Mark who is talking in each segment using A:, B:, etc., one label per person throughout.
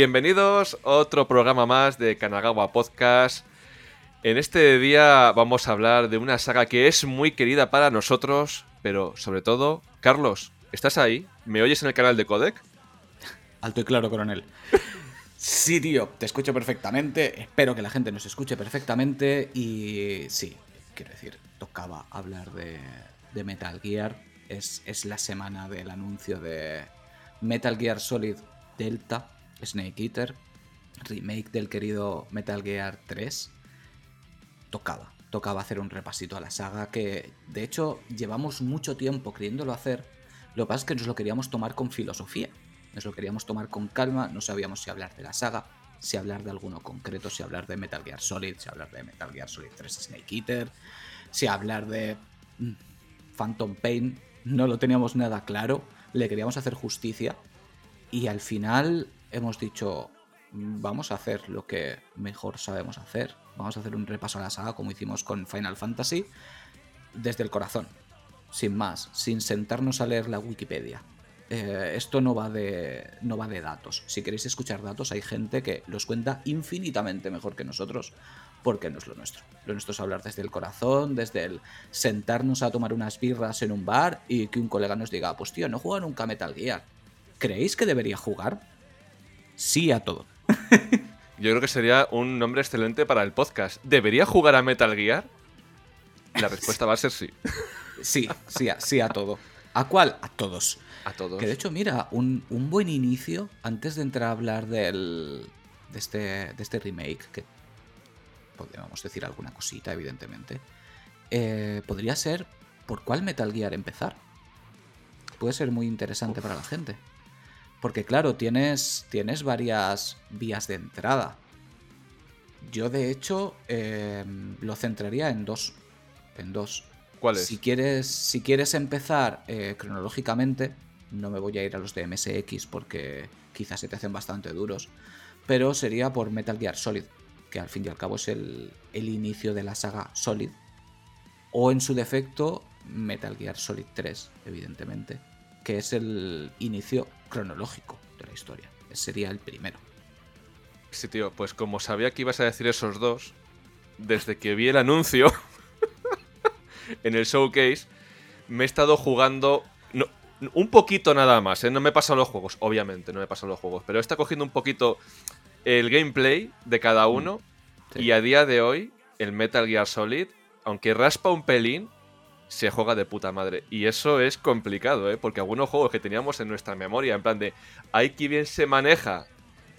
A: Bienvenidos a otro programa más de Kanagawa Podcast. En este día vamos a hablar de una saga que es muy querida para nosotros, pero sobre todo, Carlos, ¿estás ahí? ¿Me oyes en el canal de Codec?
B: Alto y claro, coronel. Sí, tío, te escucho perfectamente. Espero que la gente nos escuche perfectamente. Y sí, quiero decir, tocaba hablar de, de Metal Gear. Es, es la semana del anuncio de Metal Gear Solid Delta Snake Eater, remake del querido Metal Gear 3, tocaba. Tocaba hacer un repasito a la saga que, de hecho, llevamos mucho tiempo queriéndolo hacer. Lo que pasa es que nos lo queríamos tomar con filosofía. Nos lo queríamos tomar con calma. No sabíamos si hablar de la saga, si hablar de alguno concreto, si hablar de Metal Gear Solid, si hablar de Metal Gear Solid 3 Snake Eater, si hablar de mm, Phantom Pain. No lo teníamos nada claro. Le queríamos hacer justicia. Y al final hemos dicho, vamos a hacer lo que mejor sabemos hacer. Vamos a hacer un repaso a la saga como hicimos con Final Fantasy desde el corazón, sin más, sin sentarnos a leer la Wikipedia. Eh, esto no va, de, no va de datos. Si queréis escuchar datos, hay gente que los cuenta infinitamente mejor que nosotros, porque no es lo nuestro. Lo nuestro es hablar desde el corazón, desde el sentarnos a tomar unas birras en un bar y que un colega nos diga, pues tío, no juega nunca Metal Gear. ¿Creéis que debería jugar? Sí a todo.
A: Yo creo que sería un nombre excelente para el podcast. ¿Debería jugar a Metal Gear? La respuesta va a ser sí.
B: Sí, sí, a, sí a todo. ¿A cuál? A todos.
A: A todos.
B: Que de hecho, mira, un, buen inicio, antes de entrar a hablar del, de, este, de este remake, que podríamos decir alguna cosita, evidentemente, eh, podría ser por cuál Metal Gear empezar. Puede ser muy interesante para la gente. Porque claro, tienes, tienes varias vías de entrada. Yo de hecho em, lo centraría en dos. En dos.
A: ¿Cuáles?
B: Si quieres, si quieres empezar eh, cronológicamente, no me voy a ir a los de MSX porque quizás se te hacen bastante duros. Pero sería por Metal Gear Solid, que al fin y al cabo es el, el inicio de la saga Solid. O en su defecto, Metal Gear Solid 3, evidentemente que es el inicio cronológico de la historia. sería el primero.
A: Sí, tío, pues como sabía que ibas a decir esos dos, desde que vi el anuncio en el showcase, me he estado jugando un poquito nada más, ¿eh? no me he pasado los juegos, obviamente, no me he pasado los juegos, pero he estado cogiendo un poquito el gameplay de cada mm, uno y a día de hoy el Metal Gear Solid, aunque raspa un pelín, se juega de puta madre. Y eso es complicado, ¿eh? Porque algunos juegos que teníamos en nuestra memoria, en plan de, hay que bien se maneja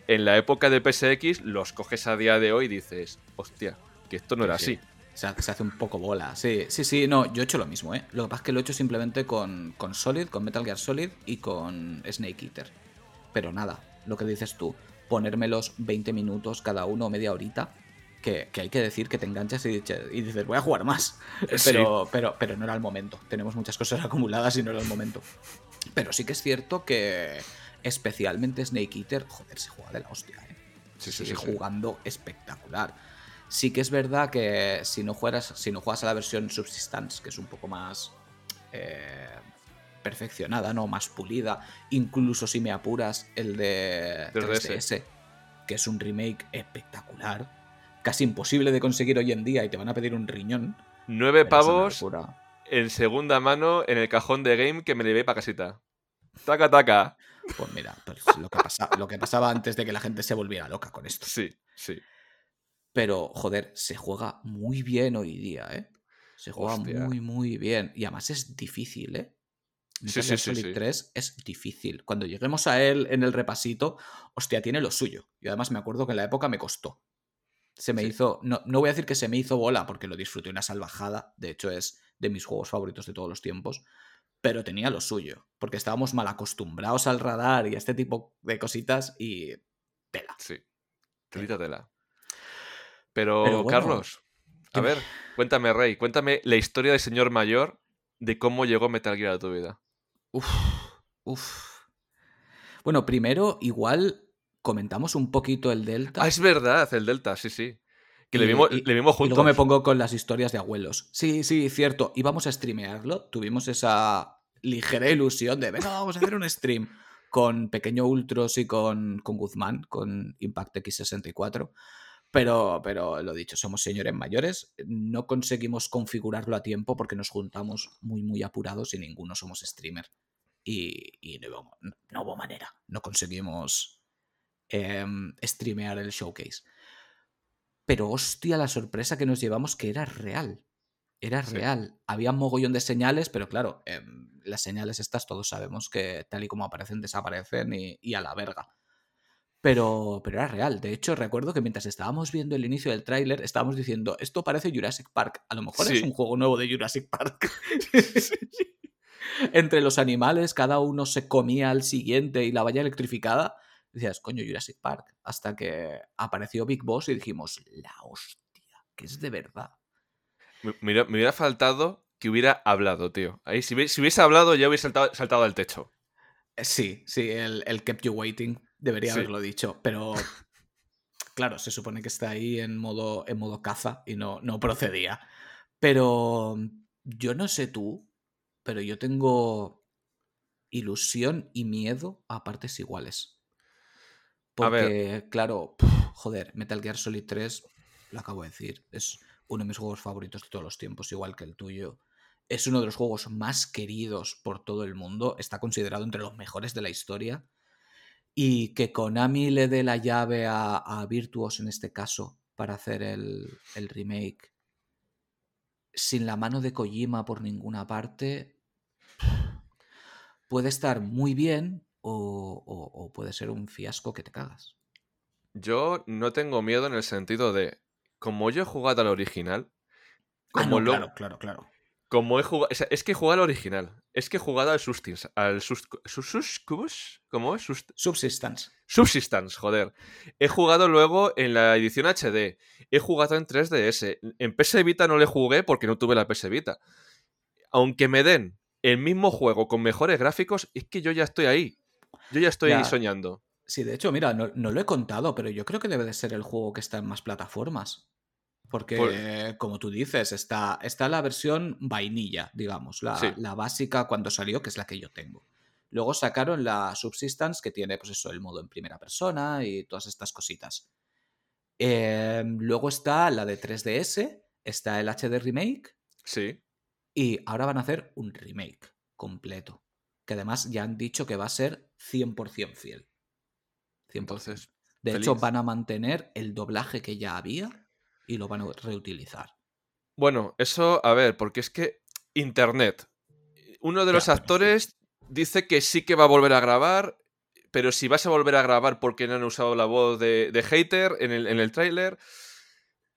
A: en la época de PSX, los coges a día de hoy y dices, hostia, que esto no era así.
B: Se hace un poco bola. Sí, sí, sí, no, yo he hecho lo mismo, ¿eh? Lo que pasa es que lo he hecho simplemente con, con Solid, con Metal Gear Solid y con Snake Eater. Pero nada, lo que dices tú, ponérmelos 20 minutos cada uno media horita que, hay que decir que te enganchas y, dices, voy a jugar más. Pero, pero, pero no era el momento. Tenemos muchas cosas acumuladas y no era el momento. Pero sí que es cierto que especialmente Snake Eater, joder, se juega de la hostia, ¿eh? Sí, Sigue jugando espectacular. Sí que es verdad que si no, juegas, si no juegas a la versión Subsistence, que es un poco más eh, perfeccionada, ¿no? Más pulida, incluso si me apuras el de 3DS, que es un remake espectacular casi imposible de conseguir hoy en día y te van a pedir un riñón.
A: Nueve pavos en segunda mano en el cajón de game que me llevé para casita. Taca, taca.
B: Pues mira, pues lo, que lo que pasaba antes de que la gente se volviera loca con esto.
A: Sí, sí.
B: Pero, joder, se juega muy bien hoy día, ¿eh? Se juega muy, muy bien. Y además es difícil, ¿eh?
A: sí, sí, sí,
B: 3 es difícil. Cuando lleguemos a él en el repasito, hostia, tiene lo suyo. Y además me acuerdo que en la época me costó se me hizo, no, no voy a decir que se me hizo bola porque lo disfruté una salvajada, de hecho es de mis juegos favoritos de todos los tiempos, pero tenía lo suyo, porque estábamos mal acostumbrados al radar y a este tipo de cositas y tela.
A: Sí, telita tela. Pero, Carlos, a ver, cuéntame, Rey, cuéntame la historia del señor mayor de cómo llegó Metal Gear a tu vida.
B: Uf, uf. Bueno, primero, igual comentamos un poquito el Delta.
A: Ah, es verdad, el Delta, sí, sí. Que le vimos, le vimos juntos.
B: Y luego me pongo con las historias de abuelos. Sí, sí, cierto. Íbamos a streamearlo. Tuvimos esa ligera ilusión de, venga, vamos a hacer un stream. con Pequeño Ultros y con, con Guzmán, con Impact X64. Pero, pero lo dicho, somos señores mayores, no conseguimos configurarlo a tiempo porque nos juntamos muy, muy apurados y ninguno somos streamer. Y, y no, hubo, no, hubo, manera, no conseguimos eh, streamear el showcase. Pero hostia, la sorpresa que nos llevamos que era real. Era sí. real. Había un mogollón de señales, pero claro, eh, las señales estas todos sabemos que tal y como aparecen, desaparecen y, y a la verga. Pero, pero, era real. De hecho, recuerdo que mientras estábamos viendo el inicio del tráiler, estábamos diciendo, esto parece Jurassic Park. A lo mejor sí. es un juego nuevo de Jurassic Park. Entre los animales, cada uno se comía al siguiente y la valla electrificada. Decías, coño, Jurassic Park. Hasta que apareció Big Boss y dijimos, la hostia, que es de verdad.
A: Me, me, hubiera faltado que hubiera hablado, tío. Ahí, si, si hubiese hablado, ya hubiese saltado, saltado al techo.
B: Sí, sí, el, el kept you waiting Debería sí. haberlo dicho, pero claro, se supone que está ahí en modo, en modo caza y no, no procedía. Pero yo no sé tú, pero yo tengo ilusión y miedo a partes iguales. Porque, claro, joder, Metal Gear Solid 3, lo acabo de decir, es uno de mis juegos favoritos de todos los tiempos, igual que el tuyo. Es uno de los juegos más queridos por todo el mundo, está considerado entre los mejores de la historia y que Konami le dé la llave a, a Virtuos en este caso para hacer el, el, remake sin la mano de Kojima por ninguna parte puede estar muy bien o, o, o puede ser un fiasco que te cagas.
A: Yo no tengo miedo en el sentido de, como yo he jugado al original,
B: como ah, no, lo, claro, claro, claro.
A: Como he jugado. Es que he jugado al original. Es que he jugado al Substance. Al sus, sus, ¿Cómo es? Sust
B: Subsistence.
A: Subsistence, joder. He jugado luego en la edición HD. He jugado en 3DS. En PS Vita no le jugué porque no tuve la PS Vita. Aunque me den el mismo juego con mejores gráficos, es que yo ya estoy ahí. Yo ya estoy ya. soñando.
B: Sí, de hecho, mira, no, no, lo he contado, pero yo creo que debe de ser el juego que está en más plataformas. Porque, Por... como tú dices, está, está la versión vainilla, digamos, la, sí. la, básica cuando salió, que es la que yo tengo. Luego sacaron la Subsistence, que tiene, pues eso, el modo en primera persona y todas estas cositas. Eh, luego está la de 3DS, está el HD Remake.
A: Sí.
B: Y ahora van a hacer un remake completo. Que además ya han dicho que va a ser 100% fiel. 100%. Entonces, de feliz. hecho, van a mantener el doblaje que ya había y lo van a reutilizar.
A: Bueno, eso, a ver, porque es que Internet. Uno de los ya, actores sí. dice que sí que va a volver a grabar, pero si vas a volver a grabar porque no han usado la voz de, de hater en el, en el tráiler,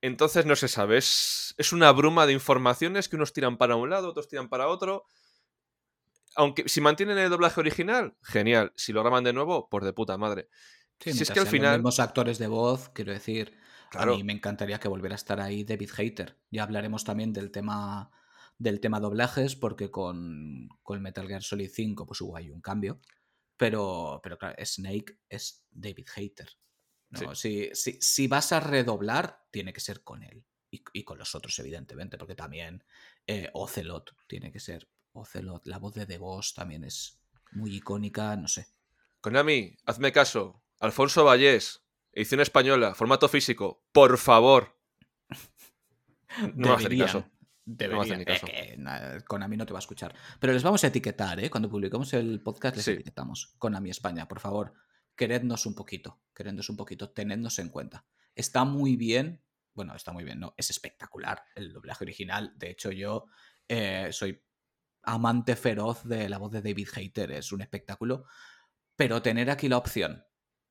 A: entonces no se sabe. Es, es, una bruma de informaciones que unos tiran para un lado, otros tiran para otro. Aunque si mantienen el doblaje original, genial. Si lo graban de nuevo, pues de puta madre.
B: Sí, si es que al final. Los mismos actores de voz, quiero decir. Claro. A mí me encantaría que volviera a estar ahí David Hater. Ya hablaremos también del tema del tema doblajes, porque con, con Metal Gear Solid 5 pues hubo ahí un cambio. Pero, pero claro, Snake es David Hater. ¿no? Sí. Si, si, si, vas a redoblar, tiene que ser con él. Y, y con los otros, evidentemente, porque también eh, Ocelot tiene que ser. Ocelot, la voz de The Boss también es muy icónica, no sé.
A: Konami, hazme caso. Alfonso Vallés, Edición española, formato físico, por favor.
B: No deberían, me caso. Deberían. No caso. Eh, eh, Konami no te va a escuchar. Pero les vamos a etiquetar, ¿eh? Cuando publicamos el podcast les sí. etiquetamos. Konami España, por favor, querednos un poquito. Querednos un poquito, tenednos en cuenta. Está muy bien. Bueno, está muy bien, no, es espectacular el doblaje original. De hecho, yo eh, soy amante feroz de la voz de David Hater, es un espectáculo. Pero tener aquí la opción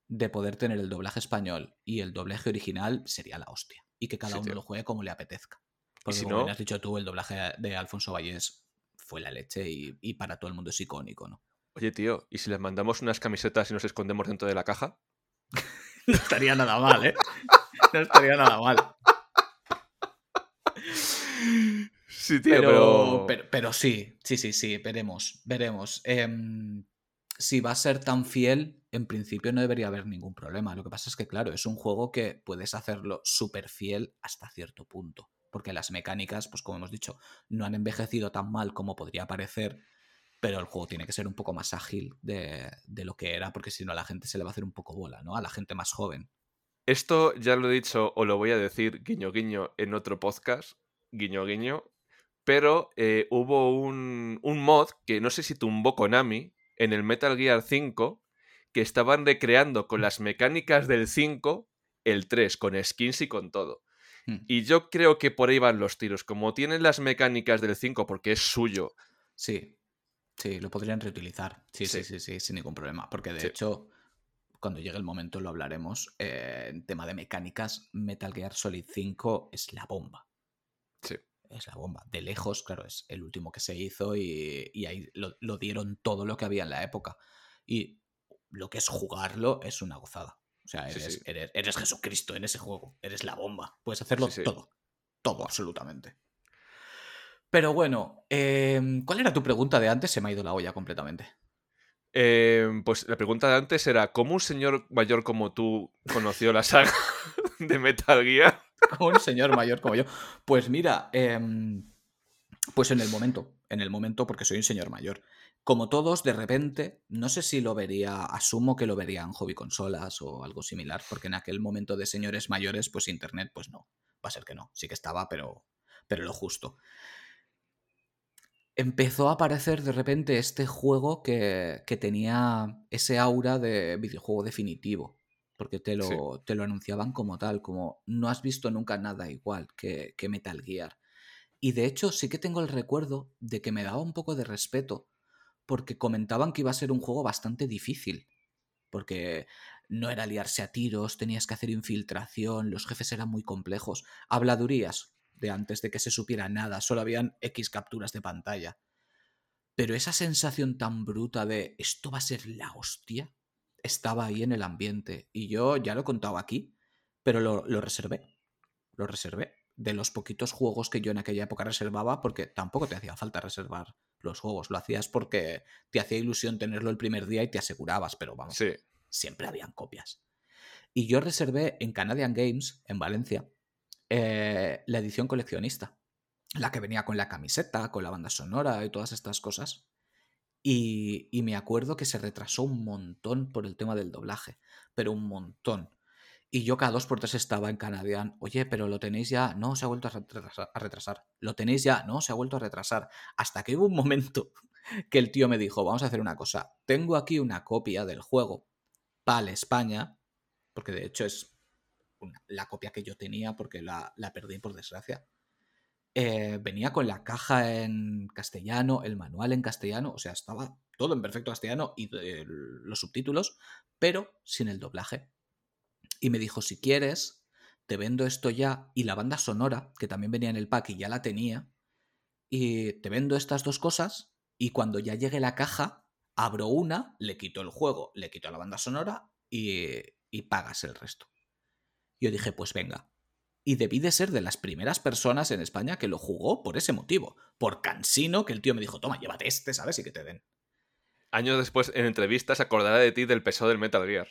B: de poder tener el doblaje español y el doblaje original sería la hostia. Y que cada sí, uno tío. lo juegue como le apetezca. Porque si como no... has dicho tú, el doblaje de Alfonso Vallés fue la leche y, y, para todo el mundo es icónico, ¿no?
A: Oye, tío, ¿y si les mandamos unas camisetas y nos escondemos dentro de la caja?
B: no estaría nada mal, ¿eh? No estaría nada mal.
A: Sí, tío,
B: pero... Pero, pero, pero sí, sí, sí, sí, veremos, veremos. Eh, si va a ser tan fiel, en principio no debería haber ningún problema. Lo que pasa es que, claro, es un juego que puedes hacerlo súper fiel hasta cierto punto. Porque las mecánicas, pues como hemos dicho, no han envejecido tan mal como podría parecer. pero el juego tiene que ser un poco más ágil de, de lo que era, porque si no a la gente se le va a hacer un poco bola, ¿no? A la gente más joven.
A: Esto ya lo he dicho o lo voy a decir guiño guiño en otro podcast, guiño guiño, pero eh, hubo un, un mod que no sé si tumbó Konami en el Metal Gear 5 que estaban recreando con las mecánicas del 5 el 3, con skins y con todo.
B: Hmm.
A: Y yo creo que por ahí van los tiros. Como tienen las mecánicas del 5 porque es suyo,
B: Sí, sí, lo podrían reutilizar. Sí, sí,
A: Sí.
B: sí, sí, sin ningún problema. Porque de
A: Sí.
B: hecho, cuando llegue el momento lo hablaremos. eh, en tema de mecánicas, Metal Gear Solid 5 es la bomba. Es la bomba. De lejos, claro, es el último que se hizo y, y ahí lo, lo dieron todo lo que había en la época. Y lo que es jugarlo es una gozada. O sea, eres,
A: sí.
B: eres- eres Jesucristo en ese juego. Eres la bomba. Puedes hacerlo
A: Sí,
B: todo. Todo, absolutamente. Pero bueno, em, ¿cuál era tu pregunta de antes? Se me ha ido la olla completamente.
A: Eh, pues la pregunta de antes era, ¿cómo un señor mayor como tú conoció la saga de Metal Gear?
B: Un señor mayor como yo. Pues mira, em, pues en el momento, en el momento porque soy un señor mayor. Como todos, de repente, no sé si lo vería, asumo que lo vería en hobby consolas o algo similar, porque en aquel momento de señores mayores, pues internet, pues no, va a ser que no, sí que estaba, pero, pero lo justo. Empezó a aparecer de repente este juego que, que tenía ese aura de videojuego definitivo, porque te lo,
A: Sí.
B: te lo anunciaban como tal, como no has visto nunca nada igual que, que Metal Gear. Y de hecho sí que tengo el recuerdo de que me daba un poco de respeto porque comentaban que iba a ser un juego bastante difícil. Porque no era liarse a tiros, tenías que hacer infiltración, los jefes eran muy complejos. Habladurías de antes de que se supiera nada, solo habían X capturas de pantalla. Pero esa sensación tan bruta de esto va a ser la hostia estaba ahí en el ambiente. Y yo ya lo he contado aquí, pero lo, lo reservé. Lo reservé. De los poquitos juegos que yo en aquella época reservaba, porque tampoco te hacía falta reservar los juegos. Lo hacías porque te hacía ilusión tenerlo el primer día y te asegurabas, pero vamos,
A: Sí.
B: siempre habían copias. Y yo reservé en Canadian Games, en Valencia, eh, la edición coleccionista. La que venía con la camiseta, con la banda sonora y todas estas cosas. Y, me acuerdo que se retrasó un montón por el tema del doblaje, pero un montón. Y yo cada dos por tres estaba en Canadian, oye, pero lo tenéis ya, no, se ha vuelto a retrasar. Lo tenéis ya, no, se ha vuelto a retrasar. Hasta que hubo un momento que el tío me dijo, vamos a hacer una cosa, tengo aquí una copia del juego PAL España, porque de hecho es la copia que yo tenía porque la perdí por desgracia. Eh, venía con la caja en castellano, el manual en castellano, o sea, estaba todo en perfecto castellano y los subtítulos, pero sin el doblaje. Y me dijo, si quieres, te vendo esto ya y la banda sonora, que también venía en el pack y ya la tenía, y te vendo estas dos cosas y cuando ya llegue la caja, abro una, le quito el juego, le quito la banda sonora y, y pagas el resto. Yo dije, pues venga. Y debí de ser de las primeras personas en España que lo jugó por ese motivo. Por cansino que el tío me dijo, toma, llévate este, ¿sabes? Y que te den.
A: Años después, en entrevistas, se acordará de ti del peso del Metal Gear.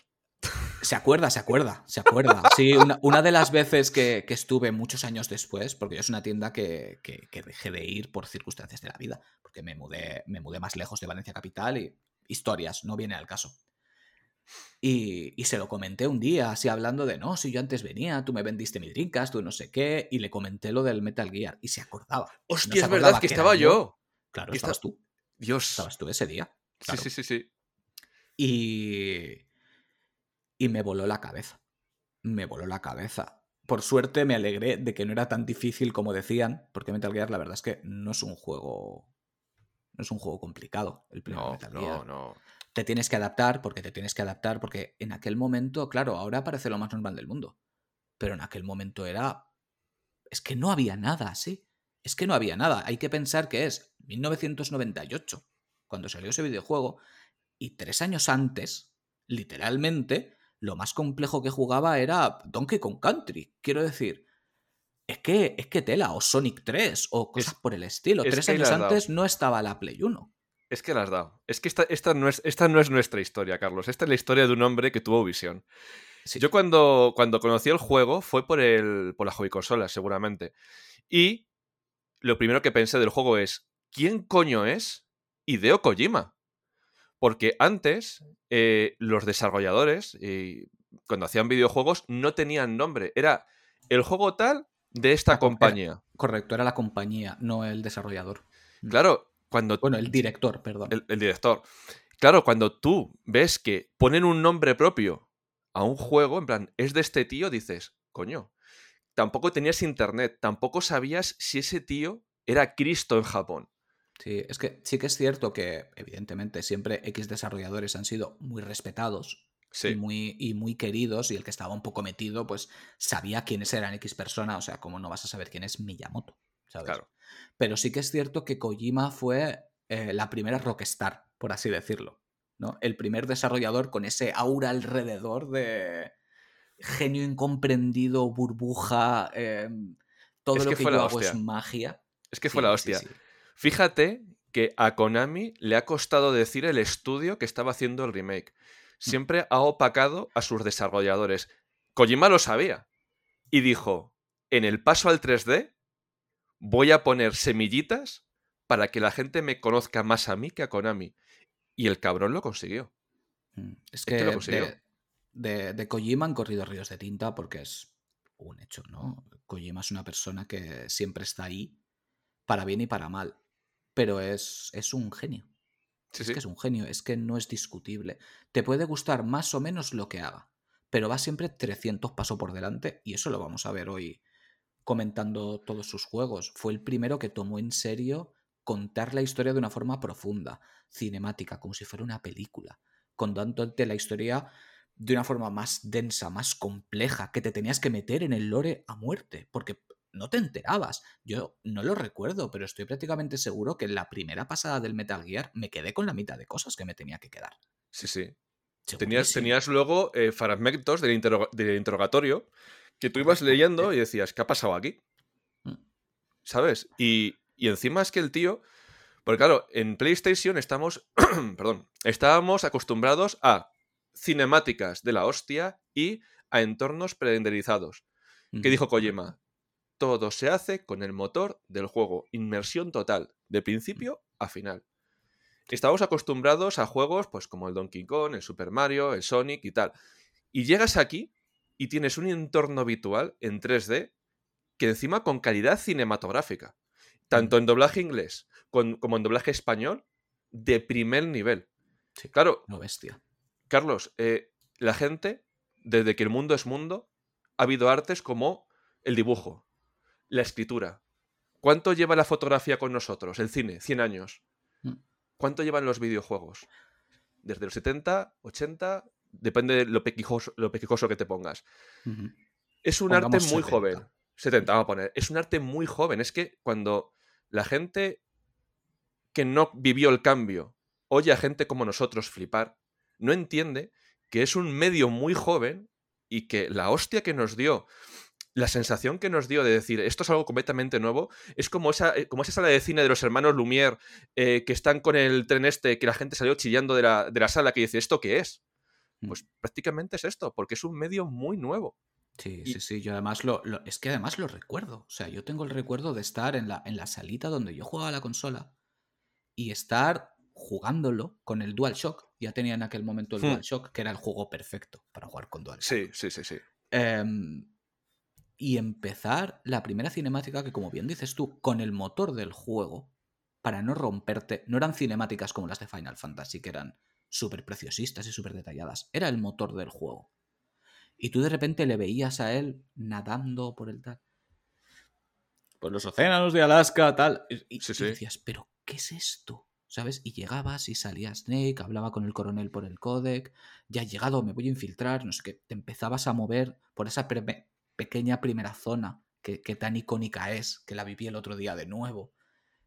B: Se acuerda, se acuerda, se acuerda. Sí, una, una de las veces que, que estuve muchos años después, porque yo es una tienda que, que- que dejé de ir por circunstancias de la vida, porque me mudé, me mudé más lejos de Valencia Capital y historias, no viene al caso. Y, y se lo comenté un día, así hablando de, no, si yo antes venía, tú me vendiste mi Dreamcast, tú no sé qué, y le comenté lo del Metal Gear, y se acordaba. No
A: Hostia, es
B: acordaba
A: verdad que estaba yo.
B: Claro, estabas
A: esta-
B: tú,
A: Dios.
B: estabas tú ese día.
A: Sí,
B: claro.
A: sí, sí, sí.
B: Y, y me voló la cabeza. Me voló la cabeza. Por suerte me alegré de que no era tan difícil como decían, porque Metal Gear la verdad es que no es un juego no es un juego complicado el primer
A: No,
B: Metal
A: no,
B: Gear.
A: no.
B: Te tienes que adaptar porque te tienes que adaptar porque en aquel momento, claro, ahora parece lo más normal del mundo, pero en aquel momento era es que no había nada así. Es que no había nada. Hay que pensar que es 1998 cuando salió ese videojuego y tres años antes, literalmente, lo más complejo que jugaba era Donkey Kong Country. Quiero decir, es que, es que tela, o Sonic 3, o cosas
A: Es-
B: por el estilo.
A: es
B: Tres años antes no estaba la Play 1.
A: Es que la has dado. Es que esta, esta, no es, esta no es nuestra historia, Carlos. Esta es la historia de un hombre que tuvo visión.
B: Sí.
A: Yo cuando, cuando conocí el juego fue por, el, por la hobby consola, seguramente. Y lo primero que pensé del juego es, ¿quién coño es Hideo Kojima. Porque antes eh, los desarrolladores, cuando hacían videojuegos, no tenían nombre. Era el juego tal de esta compañía.
B: correcto, era la compañía, no el desarrollador.
A: Mm. Claro, cuando...
B: Bueno, el director, perdón.
A: El, director. Claro, cuando tú ves que ponen un nombre propio a un juego, en plan, es de este tío, dices, coño, tampoco tenías internet, tampoco sabías si ese tío era Cristo en Japón.
B: Sí, es que sí que es cierto que, evidentemente, siempre X desarrolladores han sido muy respetados y, muy, y muy queridos, y el que estaba un poco metido, pues sabía quiénes eran X persona, o sea, ¿cómo no vas a saber quién es Miyamoto? Claro. Pero sí que es cierto que Kojima fue eh, la primera rockstar, por así decirlo. ¿no? El primer desarrollador con ese aura alrededor de genio incomprendido, burbuja, em, todo lo que, que yo hago es magia.
A: Es que fue la hostia. Fíjate que a Konami le ha costado decir el estudio que estaba haciendo el remake. Mm. Siempre ha opacado a sus desarrolladores. Kojima lo sabía. Y dijo, en el paso al 3D voy a poner semillitas para que la gente me conozca más a mí que a Konami. Y el cabrón lo consiguió.
B: Mm, es que, De, de, Kojima han corrido ríos de tinta porque es un hecho, ¿no? Kojima es una persona que siempre está ahí, para bien y para mal. Pero es, es un genio. es que es un genio, es que no es discutible. Te puede gustar más o menos lo que haga, pero va siempre 300 pasos por delante y eso lo vamos a ver hoy comentando todos sus juegos. Fue el primero que tomó en serio contar la historia de una forma profunda, cinemática, como si fuera una película, contándote la historia de una forma más densa, más compleja, que te tenías que meter en el lore a muerte, porque no te enterabas. Yo no lo recuerdo, pero estoy prácticamente seguro que en la primera pasada del Metal Gear me quedé con la mitad de cosas que me tenía que quedar.
A: Sí, sí. Tenías, tenías, luego eh, fragmentos del, del interrogatorio que tú ibas leyendo y decías, ¿qué ha pasado aquí? Mm. ¿Sabes? Y, encima es que el tío. Porque claro, en PlayStation estamos. perdón. Estábamos acostumbrados a cinemáticas de la hostia y a entornos prerenderizados. ¿Qué dijo Kojima? Todo se hace con el motor del juego. Inmersión total. De principio a final. Estábamos acostumbrados a juegos pues como el Donkey Kong, el Super Mario, el Sonic y tal. Y llegas aquí y tienes un entorno habitual en 3D que encima con calidad cinematográfica, tanto en doblaje inglés como en doblaje español, de primer nivel.
B: Sí, claro. No bestia.
A: Carlos, eh, la gente, desde que el mundo es mundo, ha habido artes como el dibujo, la escritura. ¿Cuánto lleva la fotografía con nosotros? El cine, 100 años. Mm. ¿Cuánto llevan los videojuegos? Desde los 70, 80, Depende de lo pequijoso, lo que te pongas. Es un arte muy joven. 70, vamos a poner. Es un arte muy joven. Es que cuando la gente que no vivió el cambio oye a gente como nosotros flipar, no entiende que es un medio muy joven y que la hostia que nos dio, la sensación que nos dio de decir esto es algo completamente nuevo, es como esa, eh, como esa sala de cine de los hermanos Lumière eh, que están con el tren este, que la gente salió chillando de la, de la sala, que dice, ¿esto qué es? Pues prácticamente es esto, porque es un medio muy nuevo.
B: Sí, sí, sí, yo además lo, es que además lo recuerdo. O sea, yo tengo el recuerdo de estar en la, en la salita donde yo jugaba la consola y estar jugándolo con el DualShock. Ya tenía en aquel momento el hmm. DualShock, que era el juego perfecto para jugar con DualShock.
A: Sí, sí, sí, sí.
B: Em, y empezar la primera cinemática que, como bien dices tú, con el motor del juego, para no romperte, no eran cinemáticas como las de Final Fantasy, que eran súper preciosistas y súper detalladas. Era el motor del juego. Y tú de repente le veías a él nadando por el tal. Por los océanos de Alaska, tal. Y, decías, ¿pero qué es esto? ¿Sabes? Y llegabas y salía Snake, hablaba con el coronel por el codec, ya he llegado, me voy a infiltrar, no sé qué. Te empezabas a mover por esa pequeña primera zona que, tan icónica es, que la viví el otro día de nuevo,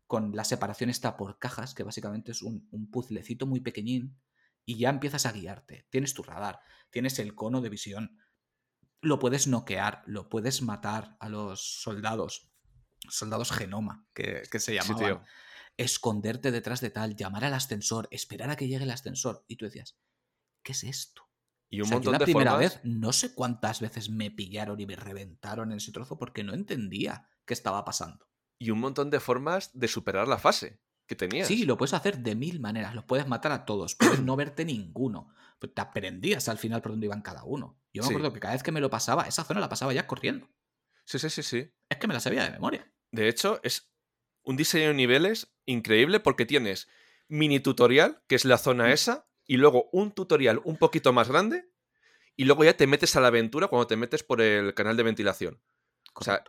B: con la separación está por cajas, que básicamente es un, un puzzlecito muy pequeñín y ya empiezas a guiarte. Tienes tu radar, tienes el cono de visión, lo puedes noquear, lo puedes matar a los soldados, soldados genoma, que, se llamaban. Esconderte detrás de tal, llamar al ascensor, esperar a que llegue el ascensor. Y tú decías, ¿qué es esto?
A: Y un montón
B: la
A: de
B: primera vez, no sé cuántas veces me pillaron y me reventaron en ese trozo porque no entendía qué estaba pasando.
A: Y un montón de formas de superar la fase. Que tenías.
B: Sí, lo puedes hacer de mil maneras. Los puedes matar a todos. Puedes no verte ninguno. Pero te aprendías al final por dónde iban cada uno. Yo me
A: Sí.
B: acuerdo que cada vez que me lo pasaba, esa zona la pasaba ya corriendo.
A: Sí, sí, sí, sí.
B: Es que me la sabía de memoria.
A: De hecho, es un diseño de niveles increíble porque tienes mini tutorial, que es la zona esa, y luego un tutorial un poquito más grande, y luego ya te metes a la aventura cuando te metes por el canal de ventilación. O sea,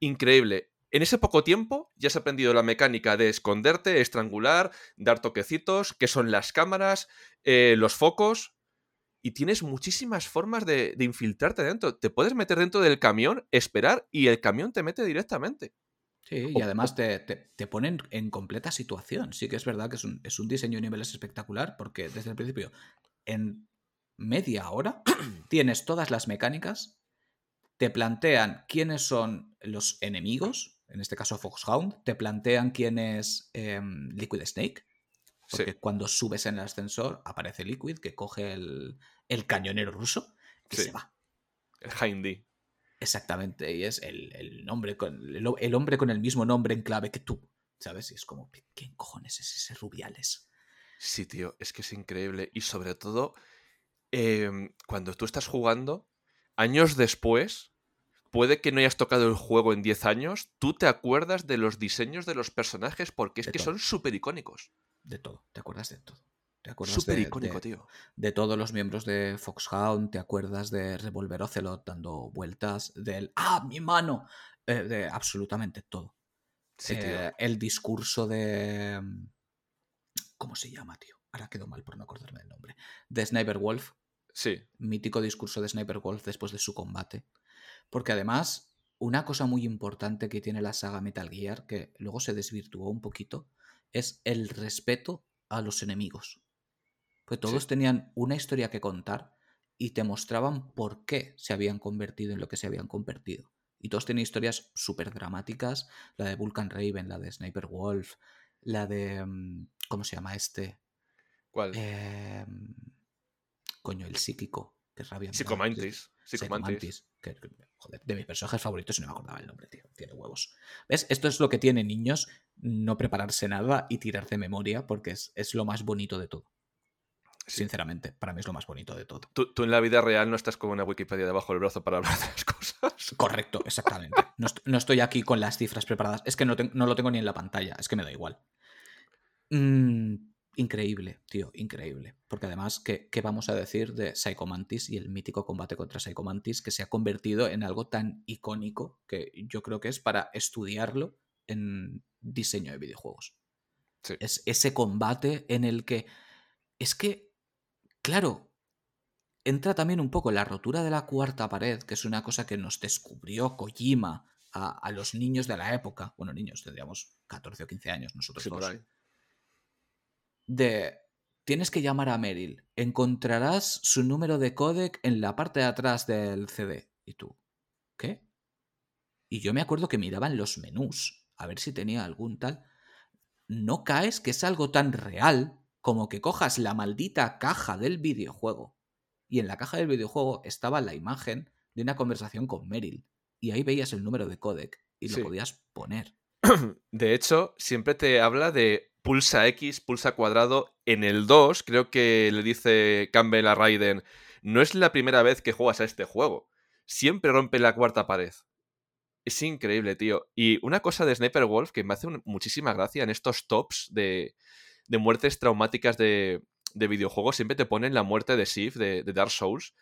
A: increíble. En ese poco tiempo ya has aprendido la mecánica de esconderte, estrangular, dar toquecitos, qué son las cámaras, eh, los focos. Y tienes muchísimas formas de, de infiltrarte dentro. Te puedes meter dentro del camión, esperar y el camión te mete directamente.
B: Sí, y además te, te- te ponen en completa situación. Sí que es verdad que es un, es un diseño de niveles espectacular porque desde el principio, en media hora, tienes todas las mecánicas, te plantean quiénes son los enemigos, en este caso Foxhound, te plantean quién es em, Liquid Snake,
A: Sí.
B: porque cuando subes en el ascensor aparece Liquid que coge el, el cañonero ruso y
A: Sí.
B: se va.
A: El Hindy.
B: Exactamente, y es el, el nombre con, el hombre con el mismo nombre en clave que tú, ¿sabes? Y es como, ¿quién cojones es ese Rubiales?
A: Sí, tío, es que es increíble. Y sobre todo, em, cuando tú estás jugando, años después, puede que no hayas tocado el juego en 10 años, tú te acuerdas de los diseños de los personajes porque es
B: De
A: que
B: todo.
A: son súper icónicos.
B: De todo, te acuerdas de todo. Te acuerdas
A: Súper icónico,
B: de-
A: tío.
B: de todos los miembros de Foxhound, te acuerdas de Revolver Ocelot dando vueltas, del ¡Ah, mi mano! Eh, de absolutamente todo.
A: Sí, tío.
B: Eh, el discurso de. ¿Cómo se llama, tío? Ahora quedo mal por no acordarme del nombre. De Sniper Wolf,
A: Sí,
B: mítico discurso de Sniper Wolf después de su combate. Porque además, una cosa muy importante que tiene la saga Metal Gear, que luego se desvirtuó un poquito, es el respeto a los enemigos. Pues todos
A: Sí.
B: tenían una historia que contar y te mostraban por qué se habían convertido en lo que se habían convertido. Y todos tenían historias súper dramáticas. La de Vulcan Raven, la de Sniper Wolf, la de... mm, ¿Cómo se llama este?
A: ¿cuál?
B: Eh, coño, el psíquico. Qué rabia.
A: Psicomantis. Psicomantis.
B: Psychomantis, que- que- joder, de mis personajes favoritos y no me acordaba el nombre, tío. Tiene huevos. ¿Ves? Esto es lo que tiene niños, no prepararse nada y tirar de memoria, porque es, es lo más bonito de todo.
A: Sí.
B: Sinceramente, para mí es lo más bonito de todo.
A: Tú, tú en la vida real no estás con una Wikipedia debajo del brazo para hablar de las cosas.
B: Correcto, exactamente. No, est- no estoy aquí con las cifras preparadas. Es que no, no lo tengo ni en la pantalla, es que me da igual. Mm, increíble, tío, increíble. Porque además, ¿qué, qué vamos a decir de Psychomantis y el mítico combate contra Psychomantis que se ha convertido en algo tan icónico que yo creo que es para estudiarlo en diseño de videojuegos?
A: Sí.
B: Es ese combate en el que... Es que, claro, entra también un poco la rotura de la cuarta pared, que es una cosa que nos descubrió Kojima a, a los niños de la época. Bueno, niños, tendríamos 14 o 15 años nosotros
A: Sí, por
B: dos.
A: ahí.
B: De tienes que llamar a Meryl, encontrarás su número de codec en la parte de atrás del CD. ¿Y tú? ¿Qué? Y yo me acuerdo que miraba en los menús a ver si tenía algún tal. No caes que es algo tan real como que cojas la maldita caja del videojuego. Y en la caja del videojuego estaba la imagen de una conversación con Meryl. Y ahí veías el número de codec y
A: Sí.
B: lo podías poner.
A: De hecho, siempre te habla de pulsa X, pulsa cuadrado. En el 2, creo que le dice Campbell a Raiden, no es la primera vez que juegas a este juego. Siempre rompe la cuarta pared. Es increíble, tío. Y una cosa de Sniper Wolf que me hace muchísima gracia en estos tops de, de muertes traumáticas de, de videojuegos, siempre te ponen la muerte de Sif, de, de Dark Souls.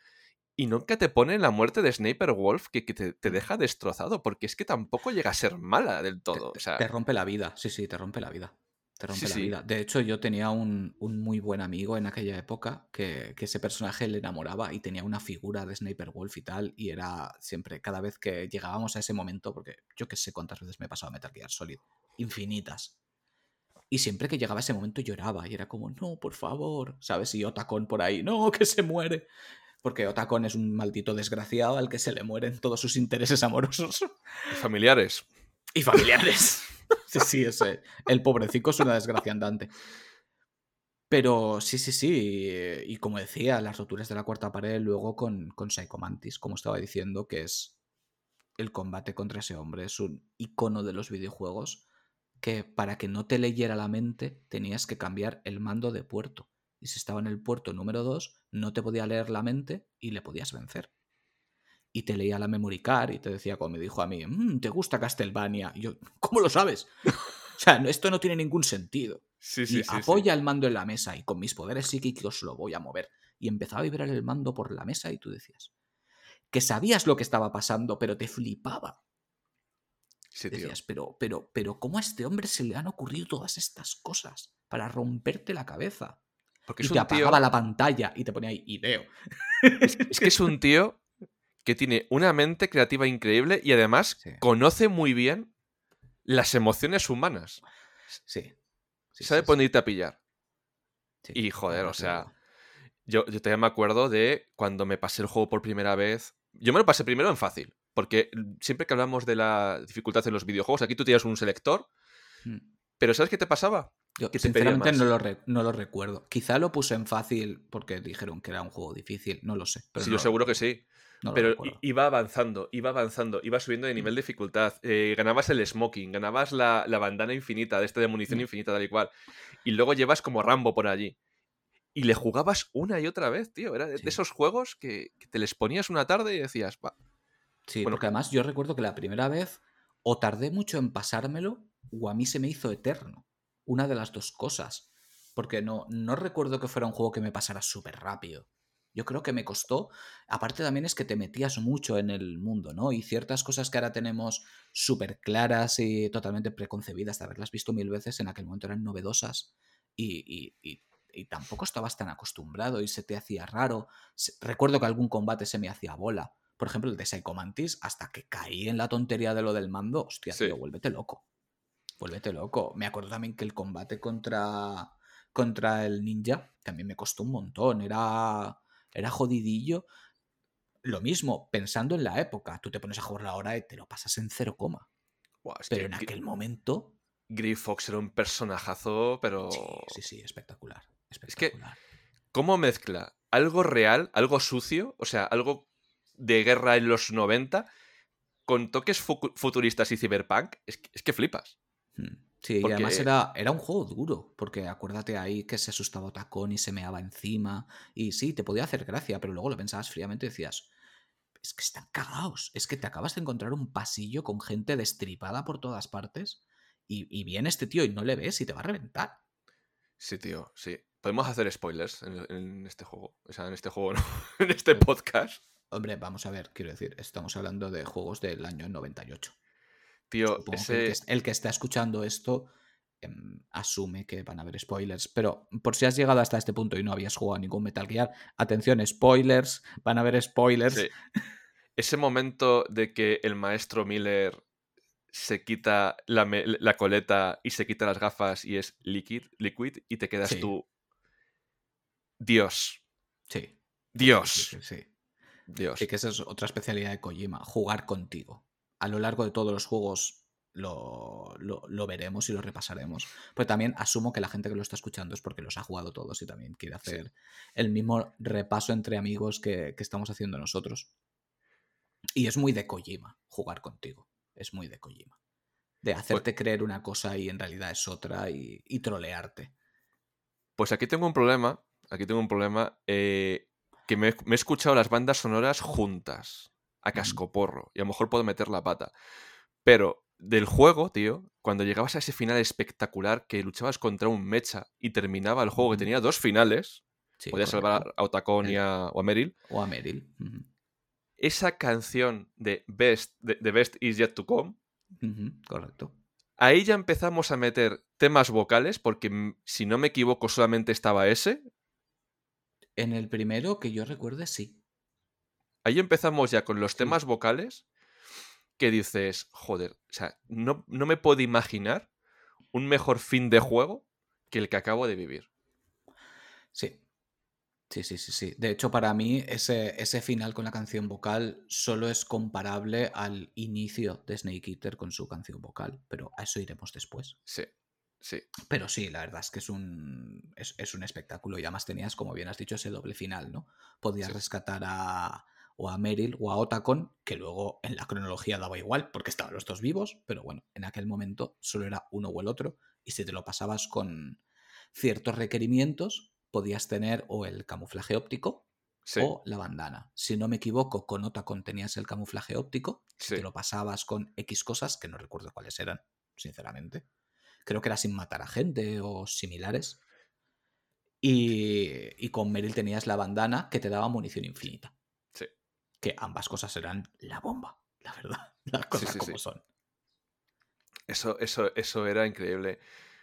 A: Y nunca te ponen la muerte de Sniper Wolf que, que te, te deja destrozado, porque es que tampoco llega a ser mala del todo.
B: Te,
A: o sea,
B: te rompe la vida, sí, sí, te rompe la vida. Te rompe
A: Sí,
B: la
A: sí.
B: vida. De hecho, yo tenía un, un muy buen amigo en aquella época que, que ese personaje le enamoraba y tenía una figura de Sniper Wolf y tal. Y era siempre, cada vez que llegábamos a ese momento, porque yo que sé cuántas veces me he pasado a Metal Gear Solid, infinitas. Y siempre que llegaba ese momento lloraba y era como, no, por favor, ¿sabes? Y Otacon por ahí, no, que se muere. Porque Otacon es un maldito desgraciado al que se le mueren todos sus intereses amorosos.
A: familiares.
B: Y familiares. Sí, sí, ese. El pobrecico es una desgracia andante. Pero sí, sí, sí. Y como decía, las roturas de la cuarta pared luego con, con Psychomantis, como estaba diciendo, que es el combate contra ese hombre. Es un icono de los videojuegos que para que no te leyera la mente tenías que cambiar el mando de puerto. Y si estaba en el puerto número 2, no te podía leer la mente y le podías vencer. Y te leía la memory card y te decía, como me dijo a mí, "Mm, ¿te gusta Castlevania? Y yo, ¿cómo lo sabes? O sea, esto no tiene ningún sentido.
A: Sí,
B: y
A: sí, sí.
B: apoya el mando en la mesa y con mis poderes psíquicos lo voy a mover. Y empezaba a vibrar el mando por la mesa y tú decías que sabías lo que estaba pasando, pero te flipaba.
A: Sí, tío.
B: Decías, pero, pero, pero, ¿cómo a este hombre se le han ocurrido todas estas cosas para romperte la cabeza?
A: Porque
B: Y
A: es
B: te
A: un tío.
B: apagaba la pantalla y te ponía ahí, y veo.
A: Es que es un tío que tiene una mente creativa increíble y además
B: Sí.
A: conoce muy bien las emociones humanas.
B: Sí. sí,
A: Sabe
B: sí,
A: irte a pillar. y, joder, o sea. Yo, yo todavía me acuerdo de cuando me pasé el juego por primera vez. Yo me lo pasé primero en fácil. Porque siempre que hablamos de la dificultad en los videojuegos, aquí tú tienes un selector.
B: Mm.
A: Pero ¿sabes qué te pasaba?
B: Yo,
A: que te
B: sinceramente, no lo, no lo recuerdo. Quizá lo puse en fácil porque dijeron que era un juego difícil. No lo sé. Pero
A: sí,
B: no
A: yo seguro que sí.
B: No
A: Pero iba avanzando, iba avanzando, iba subiendo de nivel de dificultad. eh, ganabas el smoking, ganabas la, la bandana infinita, de este de munición
B: Mm.
A: infinita, tal y cual. Y luego llevas como Rambo por allí. Y le jugabas una y otra vez, tío. Era de
B: Sí.
A: esos juegos que, que te les ponías una tarde y decías, va.
B: Sí,
A: bueno.
B: porque además yo recuerdo que la primera vez o tardé mucho en pasármelo o a mí se me hizo eterno. Una de las dos cosas. Porque no, no recuerdo que fuera un juego que me pasara súper rápido. Yo creo que me costó. Aparte también es que te metías mucho en el mundo, ¿no? Y ciertas cosas que ahora tenemos súper claras y totalmente preconcebidas de haberlas visto mil veces, en aquel momento eran novedosas y, y- y- y tampoco estabas tan acostumbrado y se te hacía raro. Recuerdo que algún combate se me hacía bola. Por ejemplo, el de Psycho Mantis, hasta que caí en la tontería de lo del mando, hostia,
A: Sí.
B: tío, vuélvete loco. Vuélvete loco. Me acuerdo también que el combate contra, contra el ninja también me costó un montón. Era, era jodidillo. Lo mismo, pensando en la época, tú te pones a jugar ahora y te lo pasas en cero coma.
A: Es
B: Pero
A: que
B: en aquel momento.
A: Grey Fox era un personajazo, pero.
B: Sí, sí, sí, espectacular.
A: que-
B: Espectacular.
A: ¿Cómo mezcla algo real, algo sucio, o sea, algo de guerra en los 90, con toques fu- futuristas y cyberpunk? Es que, es que flipas.
B: Mm. Sí,
A: Porque-
B: y además era, era un juego duro, porque acuérdate ahí que se asustaba Tacón y se meaba encima. Y sí, te podía hacer gracia, pero luego lo pensabas fríamente y decías, es que están cagados. Es que te acabas de encontrar un pasillo con gente destripada por todas partes y, y viene este tío y no le ves y te va a reventar.
A: Sí, tío, sí. Podemos hacer spoilers en, en este juego. O sea, en este juego, no. en este podcast.
B: Hombre, vamos a ver, quiero decir, estamos hablando de juegos del año 98.
A: Tío,
B: el, que,
A: ese.
B: es- el que está escuchando esto em, asume que van a haber spoilers. Pero por si has llegado hasta este punto y no habías jugado a ningún Metal Gear, atención, spoilers, van a haber spoilers.
A: sí. Ese momento de que el maestro Miller se quita la, la coleta y se quita las gafas y es liquid, liquid y te quedas
B: Sí.
A: tú. Dios.
B: Sí.
A: Dios.
B: Sí, sí.
A: Dios.
B: Sí, que esa es otra especialidad de Kojima, jugar contigo. A lo largo de todos los juegos lo, lo- lo veremos y lo repasaremos. Pero también asumo que la gente que lo está escuchando es porque los ha jugado todos y también quiere
A: Sí.
B: hacer el mismo repaso entre amigos que, que estamos haciendo nosotros. Y es muy de Kojima jugar contigo. Es muy de Kojima. De hacerte creer una cosa y en realidad es otra y, y trolearte.
A: Pues aquí tengo un problema. Aquí tengo un problema. eh, que me, me he escuchado las bandas sonoras juntas. A cascoporro. Y a lo mejor puedo meter la pata. Pero del juego, tío, cuando llegabas a ese final espectacular que luchabas contra un mecha y terminaba el juego que tenía dos finales,
B: Sí,
A: podías
B: correcto.
A: salvar a Otacon y a, o a Meryl.
B: O a Meryl.
A: Esa canción de Best, de, de Best Is Yet to Come,
B: Correcto.
A: ahí ya empezamos a meter temas vocales, porque si no me equivoco solamente estaba ese.
B: En el primero que yo recuerde, sí.
A: Ahí empezamos ya con los temas vocales que dices, joder, o sea, no, no me puedo imaginar un mejor fin de juego que el que acabo de vivir.
B: Sí. Sí, sí, sí, sí. De hecho, para mí, ese, ese final con la canción vocal solo es comparable al inicio de Snake Eater con su canción vocal, pero a eso iremos después.
A: Sí, sí.
B: Pero sí, la verdad es que es un, es, es un espectáculo y además tenías, como bien has dicho, ese doble final, ¿no? Podías
A: Sí.
B: rescatar a o a Meryl o a Otacon, que luego en la cronología daba igual porque estaban los dos vivos, pero bueno, en aquel momento solo era uno o el otro y si te lo pasabas con ciertos requerimientos, podías tener o el camuflaje óptico o la bandana. Si no me equivoco, con Otacon tenías el camuflaje óptico, si te lo pasabas con X cosas, que no recuerdo cuáles eran, sinceramente. Creo que era sin matar a gente o similares. Y, con Meryl tenías la bandana que te daba munición infinita. Que ambas cosas eran la bomba, la verdad. Las cosas como son.
A: Eso, eso, eso era increíble.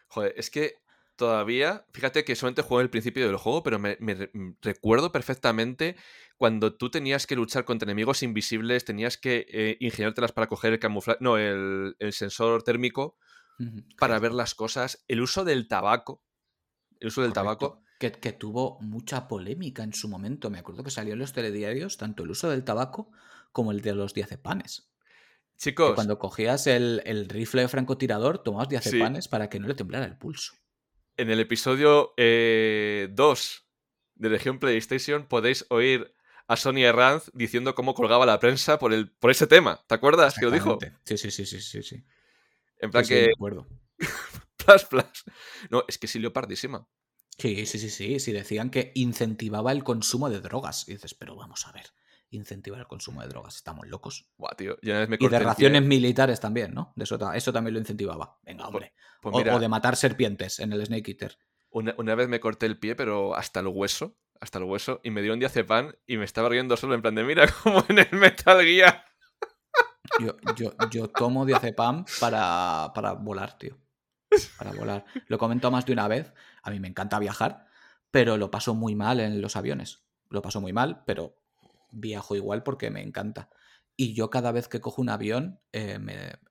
A: Joder, es que todavía, fíjate que solamente jugué el principio del juego, pero me, mm, recuerdo perfectamente cuando tú tenías que luchar contra enemigos invisibles, tenías que eh, ingeniártelas para coger el camuflaje, no, el, sensor térmico para ver las cosas, el uso del tabaco, el uso del tabaco.
B: Que, tuvo mucha polémica en su momento. Me acuerdo que salió en los telediarios tanto el uso del tabaco como el de los diazepanes.
A: Chicos.
B: cuando cogías el, rifle de francotirador, tomabas diazepanes para que no le temblara el pulso.
A: En el episodio 2 eh, de Legión PlayStation podéis oír a Sonia Ranz diciendo cómo colgaba la prensa por, el, por ese tema. ¿Te acuerdas que lo dijo?
B: Sí, sí, sí, sí, sí. sí.
A: En plan que. plus, plus. No, es que sí, leopardísima.
B: Sí, sí, sí, sí. Sí, decían que incentivaba el consumo de drogas. Y dices, pero vamos a ver. Incentivar el consumo de drogas. Estamos locos.
A: Buah, tío. y de
B: raciones militares también, ¿no? De eso, eso también lo incentivaba. Venga, pues, hombre. Pues o, de matar serpientes en el Snake Eater.
A: Una, una, vez me corté el pie, pero hasta el hueso. Hasta el hueso. Y me dio un diazepam y me estaba riendo solo en plan de mira como en el Metal Gear.
B: Yo, yo, yo tomo diazepam para, para volar, tío. Para volar. Lo he comentado más de una vez. A mí me encanta viajar, pero lo paso muy mal en los aviones. Lo paso muy mal, pero viajo igual porque me encanta. Y yo cada vez que cojo un avión eh,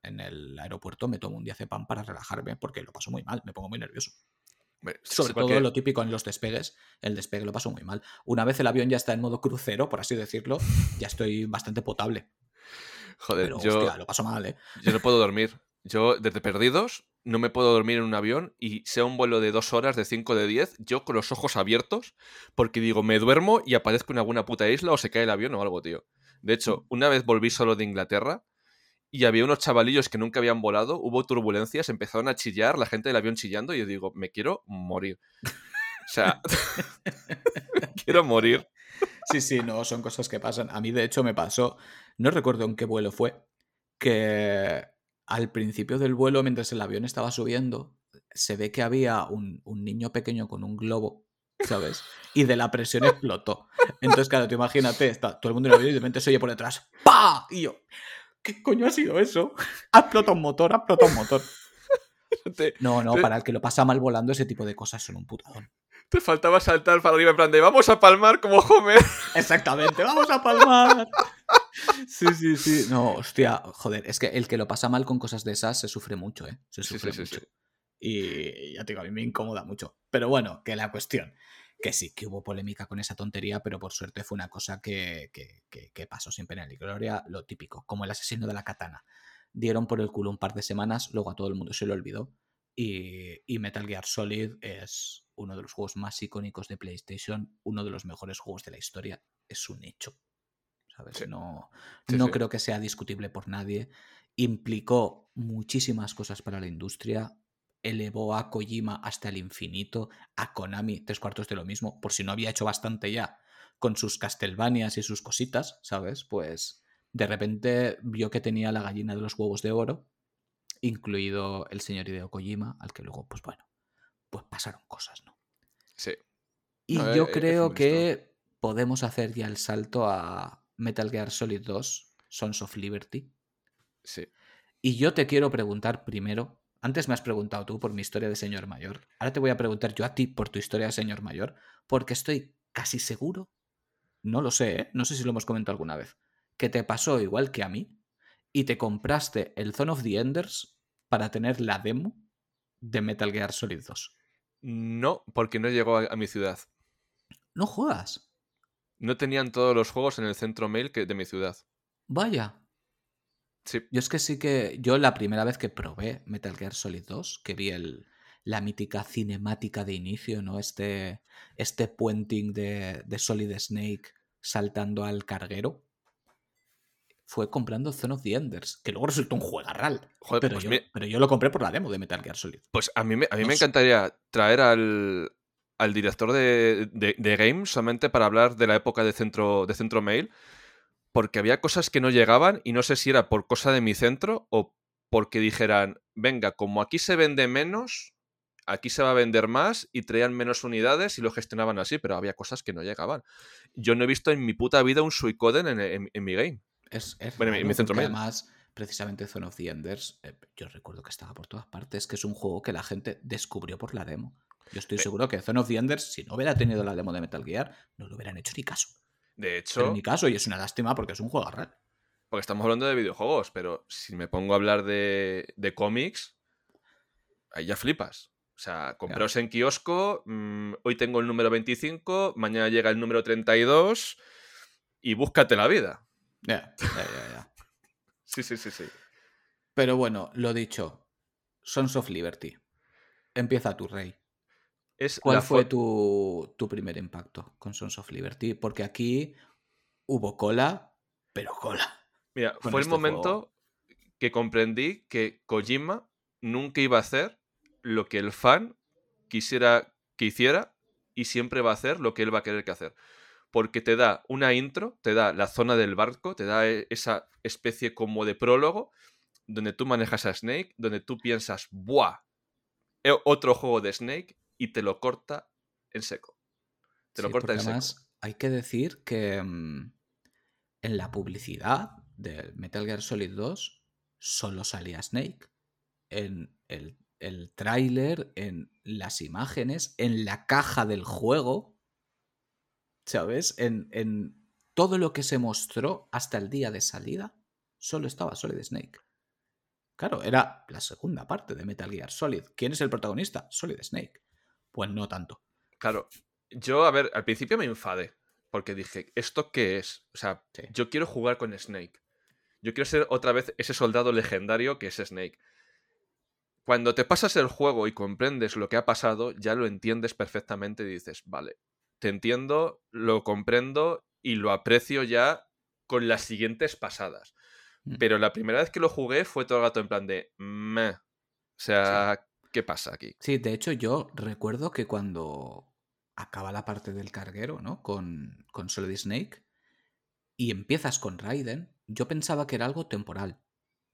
B: en el aeropuerto me tomo un diazepam para relajarme porque lo paso muy mal, me pongo muy nervioso. Sobre todo lo típico en los despegues, el despegue lo paso muy mal. Una vez el avión ya está en modo crucero, por así decirlo, ya estoy bastante potable.
A: Joder, yo
B: lo paso mal, ¿eh?
A: Yo no puedo dormir. Yo, desde perdidos, no me puedo dormir en un avión y sea un vuelo de dos horas, de cinco, de diez, yo con los ojos abiertos, porque digo, me duermo y aparezco en alguna puta isla o se cae el avión o algo, tío. De hecho, una vez volví solo de Inglaterra y había unos chavalillos que nunca habían volado, hubo turbulencias, empezaron a chillar, la gente del avión chillando y yo digo, me quiero morir. O sea, quiero morir.
B: Sí, sí, no, son cosas que pasan. A mí, de hecho, me pasó, no recuerdo en qué vuelo fue, que al principio del vuelo, mientras el avión estaba subiendo, se ve que había un, niño pequeño con un globo, ¿sabes? Y de la presión explotó. Entonces, claro, te imagínate, está todo el mundo en el avión y de repente se oye por detrás, ¡pa! Y yo, ¿qué coño ha sido eso? Ha explotado un motor, ha explotado un motor. No, no, para el que lo pasa mal volando, ese tipo de cosas son un putadón.
A: Te faltaba saltar para arriba en plan de vamos a palmar como Homer.
B: Exactamente, vamos a palmar. Sí, sí, sí. No, hostia, joder, es que el que lo pasa mal con cosas de esas se sufre mucho, ¿eh? Se sufre mucho. y ya te digo, a mí me incomoda mucho. Pero bueno, que la cuestión, que sí, que hubo polémica con esa tontería, pero por suerte fue una cosa que, que, pasó sin pena ni gloria, lo típico, como el asesino de la katana. Dieron por el culo un par de semanas, luego a todo el mundo se lo olvidó. Y, y Metal Gear Solid es uno de los juegos más icónicos de PlayStation, uno de los mejores juegos de la historia. Es un hecho. No, no creo que sea discutible por nadie. Implicó muchísimas cosas para la industria. Elevó a Kojima hasta el infinito, a Konami tres cuartos de lo mismo, por si no había hecho bastante ya con sus Castlevanias y sus cositas, ¿sabes? Pues de repente vio que tenía la gallina de los huevos de oro, incluido el señor Hideo Kojima, al que luego, pues bueno, pues pasaron cosas, ¿no?
A: Sí.
B: Y yo eh, creo que podemos hacer ya el salto a, Metal Gear Solid 2, Sons of Liberty.
A: Sí.
B: Y yo te quiero preguntar primero, antes me has preguntado tú por mi historia de señor mayor, ahora te voy a preguntar yo a ti por tu historia de señor mayor, porque estoy casi seguro, no lo sé, ¿eh? no sé si lo hemos comentado alguna vez, que te pasó igual que a mí y te compraste el Zone of the Enders para tener la demo de Metal Gear Solid 2.
A: No, porque no llegó a, a mi ciudad.
B: No juegas.
A: No tenían todos los juegos en el centro mail que de mi ciudad.
B: Vaya.
A: Sí.
B: Yo es que sí que. Yo la primera vez que probé Metal Gear Solid 2, que vi el, la mítica cinemática de inicio, ¿no? Este, este puenting de, de Solid Snake saltando al carguero, fue comprando Zone of the Enders, que luego resultó un juegarral.
A: Joder,
B: pero,
A: pues
B: yo,
A: me-
B: pero yo lo compré por la demo de Metal Gear Solid.
A: Pues a mí me, a mí
B: No
A: me
B: sé.
A: encantaría traer al, al director de, de, de Game solamente para hablar de la época de Centro, de centro Mail, porque había cosas que no llegaban y no sé si era por cosa de mi centro o porque dijeran, venga, como aquí se vende menos, aquí se va a vender más y traían menos unidades y lo gestionaban así, pero había cosas que no llegaban. Yo no he visto en mi puta vida un Suicoden en, en- en mi game.
B: Es, es
A: Bueno, en mi- centro mail.
B: además, precisamente Zone of the Enders, eh, yo recuerdo que estaba por todas partes, que es un juego que la gente descubrió por la demo. Yo estoy seguro que Zone of the Enders, si no hubiera tenido la demo de Metal Gear, no le hubieran hecho ni caso.
A: De
B: Pero
A: hecho,
B: ni caso, y es una lástima porque es un juego real.
A: porque estamos hablando de videojuegos, pero si me pongo a hablar de, de cómics, ahí ya flipas. O sea, compraos en kiosco, mm, hoy tengo el número 25, mañana llega el número 32 y búscate la vida.
B: Ya, ya, ya, ya.
A: Sí, sí, sí, sí.
B: Pero bueno, lo dicho, Sons of Liberty. Empieza tu rey.
A: Es
B: ¿Cuál fue tu, tu primer impacto con Sons of Liberty? Porque aquí hubo cola, pero cola.
A: Mira, fue el
B: este
A: momento que comprendí que Kojima nunca iba a hacer lo que el fan quisiera que hiciera y siempre va a hacer lo que él va a querer que hacer. Porque te da una intro, te da la zona del barco, te da e- esa especie como de prólogo donde tú manejas a Snake, donde tú piensas, ¡buah! e- Otro juego de Snake y te lo corta en seco. Te lo corta en seco.
B: además hay que decir que mm, en la publicidad del Metal Gear Solid 2 solo salía Snake. En el, el tráiler, en las imágenes, en la caja del juego, ¿sabes? En, en todo lo que se mostró hasta el día de salida, solo estaba Solid Snake. Claro, era la segunda parte de Metal Gear Solid. ¿Quién es el protagonista? Solid Snake. Pues no tanto.
A: Claro, yo, a ver, al principio me enfadé. Porque dije, ¿esto qué es? O sea,
B: Sí.
A: yo quiero jugar con Snake. Yo quiero ser otra vez ese soldado legendario que es Snake. Cuando te pasas el juego y comprendes lo que ha pasado, ya lo entiendes perfectamente y dices, vale, te entiendo, lo comprendo y lo aprecio ya con las siguientes pasadas.
B: Mm.
A: Pero la primera vez que lo jugué fue todo el gato en plan de, meh. O sea, ¿qué pasa aquí?
B: Sí, de hecho yo recuerdo que cuando acaba la parte del carguero, ¿no? Con, con Solid Snake y empiezas con Raiden, yo pensaba que era algo temporal.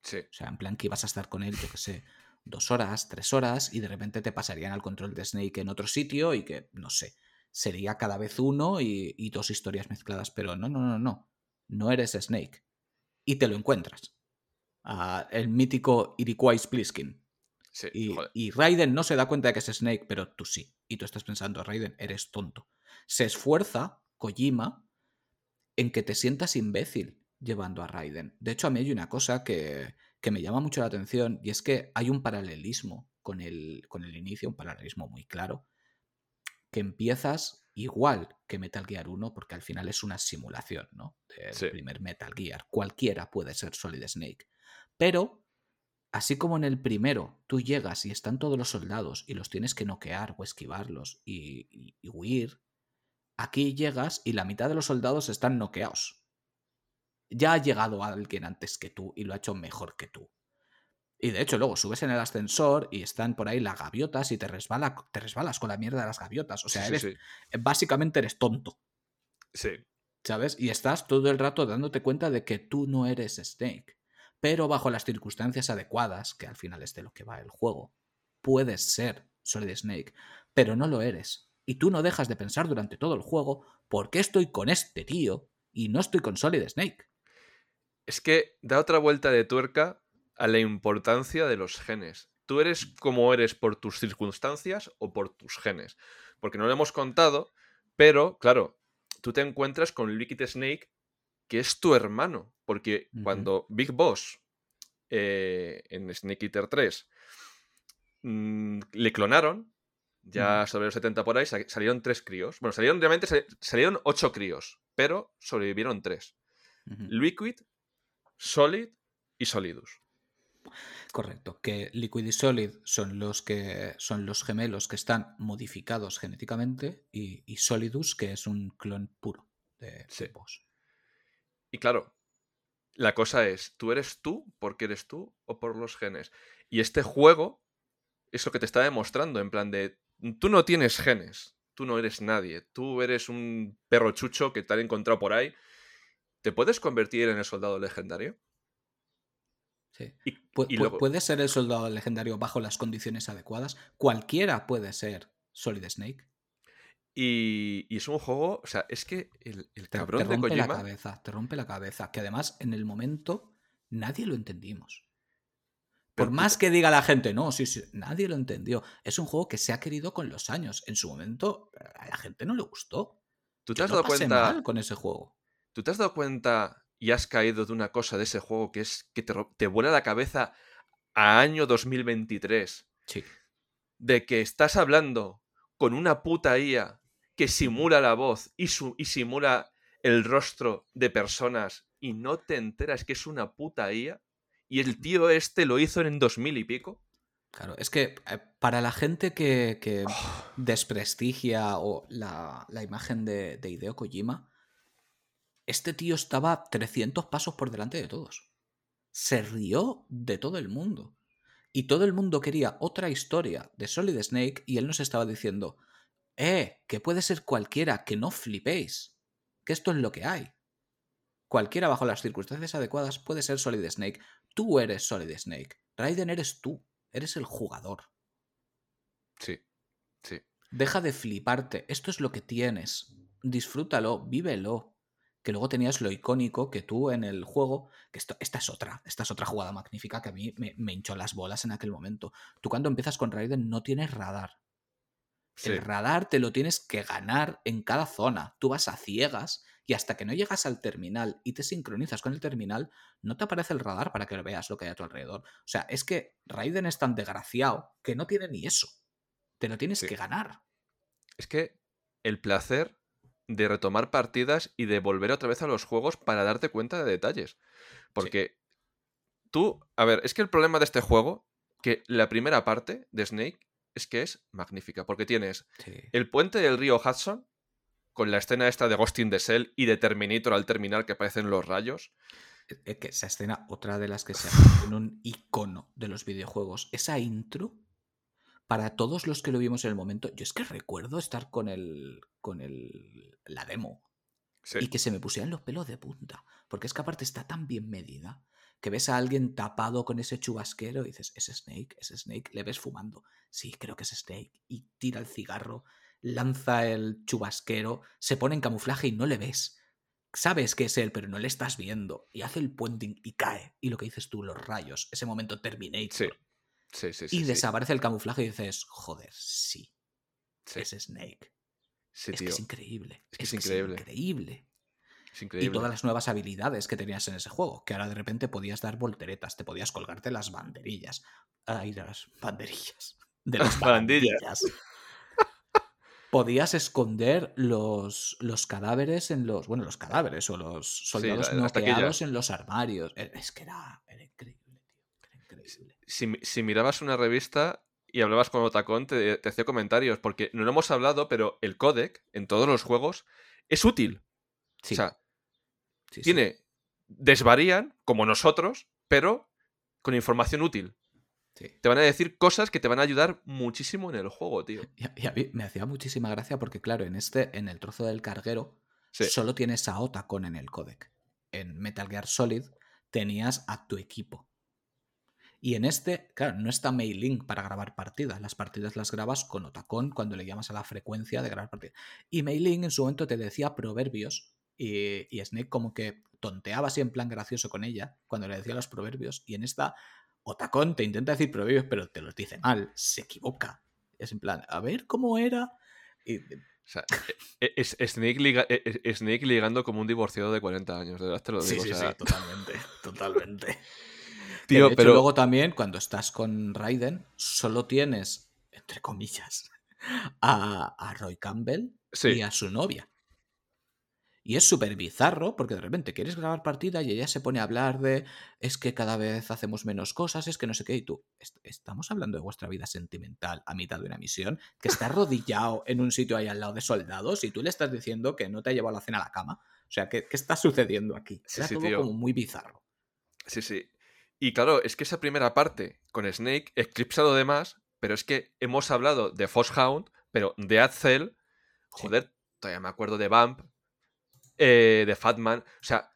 A: Sí,
B: O sea, en plan que ibas a estar con él, yo qué sé, dos horas, tres horas y de repente te pasarían al control de Snake en otro sitio y que, no sé, sería cada vez uno y, y dos historias mezcladas. Pero no, no, no, no. No eres Snake. Y te lo encuentras. Ah, el mítico Iroquois Pliskin.
A: Sí,
B: Y,
A: joder.
B: y Raiden no se da cuenta de que es Snake, pero tú sí. Y tú estás pensando, Raiden, eres tonto. Se esfuerza Kojima en que te sientas imbécil llevando a Raiden. De hecho, a mí hay una cosa que, que me llama mucho la atención y es que hay un paralelismo con el, con el inicio, un paralelismo muy claro, que empiezas igual que Metal Gear 1, porque al final es una simulación, ¿no? Del
A: Sí.
B: primer Metal Gear. Cualquiera puede ser Solid Snake. Pero Así como en el primero tú llegas y están todos los soldados y los tienes que noquear o esquivarlos y, y- y huir, aquí llegas y la mitad de los soldados están noqueados. Ya ha llegado alguien antes que tú y lo ha hecho mejor que tú. Y de hecho luego subes en el ascensor y están por ahí las gaviotas y te, resbala, te resbalas con la mierda de las gaviotas. O sea,
A: Sí,
B: eres,
A: sí.
B: básicamente eres tonto.
A: Sí.
B: ¿sabes? Y estás todo el rato dándote cuenta de que tú no eres Snake, pero bajo las circunstancias adecuadas, que al final es de lo que va el juego, puedes ser Solid Snake, pero no lo eres. Y tú no dejas de pensar durante todo el juego, ¿por qué estoy con este tío y no estoy con Solid Snake?
A: Es que da otra vuelta de tuerca a la importancia de los genes. Tú eres como eres por tus circunstancias o por tus genes. Porque no lo hemos contado, pero claro, tú te encuentras con Liquid Snake, que es tu hermano. Porque cuando Big Boss eh, en Snake Eater 3 mm, le clonaron, ya sobre los 70 por ahí, sa- salieron tres críos. Bueno, salieron realmente sal- salieron ocho críos, pero sobrevivieron tres. Liquid, Solid y Solidus.
B: Correcto, que Liquid y Solid son los que son los gemelos que están modificados genéticamente y, y Solidus que es un clon puro de
A: Sí.
B: Boss.
A: Y claro, La cosa es, ¿tú eres tú porque eres tú o por los genes? Y este juego es lo que te está demostrando, en plan de, tú no tienes genes, tú no eres nadie, tú eres un perro chucho que te han encontrado por ahí. ¿Te puedes convertir en el soldado legendario?
B: Sí. ¿Puede ser el soldado legendario bajo las condiciones adecuadas? Cualquiera puede ser Solid Snake.
A: Y, es un juego, o sea, es que el, cabrón
B: te, rompe
A: de Kojima...
B: la cabeza, te rompe la cabeza. Que además, en el momento, nadie lo entendimos. Por más que diga la gente, no, sí, sí, nadie lo entendió. Es un juego que se ha querido con los años. En su momento, a la gente no le gustó.
A: ¿Tú te has dado cuenta
B: mal con ese juego?
A: ¿Tú te has dado cuenta y has caído de una cosa de ese juego que es que te, te vuela la cabeza a año 2023?
B: Sí.
A: De que estás hablando con una puta IA que simula la voz y, y simula el rostro de personas y no te enteras que es una puta IA y el tío este lo hizo en 2000 y pico.
B: Claro, es que eh, para la gente que, oh. desprestigia o la, imagen de, de, Hideo Kojima, este tío estaba 300 pasos por delante de todos. Se rió de todo el mundo. Y todo el mundo quería otra historia de Solid Snake y él nos estaba diciendo, eh, que puede ser cualquiera, que no flipéis, que esto es lo que hay. Cualquiera bajo las circunstancias adecuadas puede ser Solid Snake. Tú eres Solid Snake. Raiden eres tú. Eres el jugador.
A: Sí, sí.
B: Deja de fliparte. Esto es lo que tienes. Disfrútalo, vívelo. Que luego tenías lo icónico que tú en el juego. Que esto, esta es otra. Esta es otra jugada magnífica que a mí me, me hinchó las bolas en aquel momento. Tú cuando empiezas con Raiden no tienes radar. El radar te lo tienes que ganar en cada zona. Tú vas a ciegas y hasta que no llegas al terminal y te sincronizas con el terminal, no te aparece el radar para que veas lo que hay a tu alrededor. O sea, es que Raiden es tan desgraciado que no tiene ni eso. Te lo tienes que ganar.
A: Es que el placer de retomar partidas y de volver otra vez a los juegos para darte cuenta de detalles. Porque tú, a ver, es que el problema de este juego, que la primera parte de Snake es que es magnífica, porque tienes el puente del río Hudson, con la escena esta de Ghost in the Shell y de Terminator al terminal que aparecen los rayos.
B: Es que esa escena, otra de las que se en un icono de los videojuegos. Esa intro, para todos los que lo vimos en el momento, yo es que recuerdo estar con el. con el. la demo. Y que se me pusieran los pelos de punta. Porque es que aparte está tan bien medida que ves a alguien tapado con ese chubasquero y dices, es Snake, es Snake, le ves fumando. Sí, creo que es Snake. Y tira el cigarro, lanza el chubasquero, se pone en camuflaje y no le ves. Sabes que es él, pero no le estás viendo. Y hace el puente y cae. Y lo que dices tú, los rayos, ese momento Terminator.
A: Sí. Sí, sí,
B: y desaparece el camuflaje y dices, joder, sí. Es Snake. es que es increíble.
A: Es que es, increíble.
B: increíble. Y todas las nuevas habilidades que tenías en ese juego, que ahora de repente podías dar volteretas, te podías colgarte las banderillas. Ay, las banderillas. De las banderillas. podías esconder los, los cadáveres en los. Bueno, los cadáveres o los soldados noqueados en los armarios. E, es que era, increíble, tío.
A: Si, mirabas una revista y hablabas con Otacón, te, te hacía comentarios, porque no lo hemos hablado, pero el codec en todos los juegos es útil. O sea, tiene. Desvarían, como nosotros, pero con información útil. Te van a decir cosas que te van a ayudar muchísimo en el juego, tío.
B: Y a, mí me hacía muchísima gracia porque, claro, en este, en el trozo del carguero, solo tienes a Otacon en el codec. En Metal Gear Solid tenías a tu equipo. Y en este, claro, no está Mailing para grabar partidas. Las partidas las grabas con Otacon cuando le llamas a la frecuencia de grabar partidas. Y Mailing en su momento te decía proverbios y, Snake como que tonteaba así en plan gracioso con ella cuando le decía los proverbios. Y en esta, Otacón te intenta decir proverbios, pero te los dice mal, se equivoca. Es en plan, a ver cómo era. Y,
A: o sea, e, e, es, Snake, e, Snake, ligando como un divorciado de 40 años, de verdad te lo digo.
B: Sí, sí, sí, totalmente, totalmente. Tío, pero luego también cuando estás con Raiden, solo tienes, entre comillas, a, Roy Campbell y a su novia. Y es súper bizarro porque de repente quieres grabar partida y ella se pone a hablar de es que cada vez hacemos menos cosas, es que no sé qué. Y tú, estamos hablando de vuestra vida sentimental a mitad de una misión, que está arrodillado en un sitio ahí al lado de soldados y tú le estás diciendo que no te ha llevado la cena a la cama. O sea, ¿qué, qué está sucediendo aquí?
A: Sí,
B: Era
A: sí,
B: todo
A: tío.
B: como muy bizarro.
A: Sí, sí. Y claro, es que esa primera parte con Snake, eclipsado de más, pero es que hemos hablado de Foxhound, pero de Adcel,
B: Sí.
A: joder, todavía me acuerdo de Vamp, eh, de Fatman, o sea,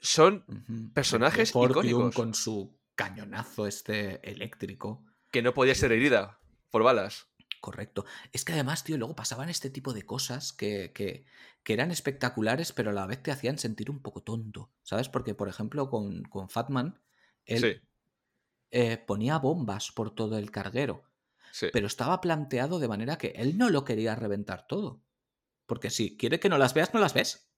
A: son
B: Ujú.
A: Personajes
B: De Fortium
A: icónicos.
B: con su cañonazo este eléctrico.
A: que no podía ser herida por balas.
B: Correcto. Es que además, tío, luego pasaban este tipo de cosas que, que- que eran espectaculares, pero a la vez te hacían sentir un poco tonto. ¿Sabes? Porque, por ejemplo, con, con Fatman, él
A: Sí,
B: eh, ponía bombas por todo el carguero.
A: sí.
B: Pero estaba planteado de manera que él no lo quería reventar todo. Porque si quiere que no las veas, no las ves.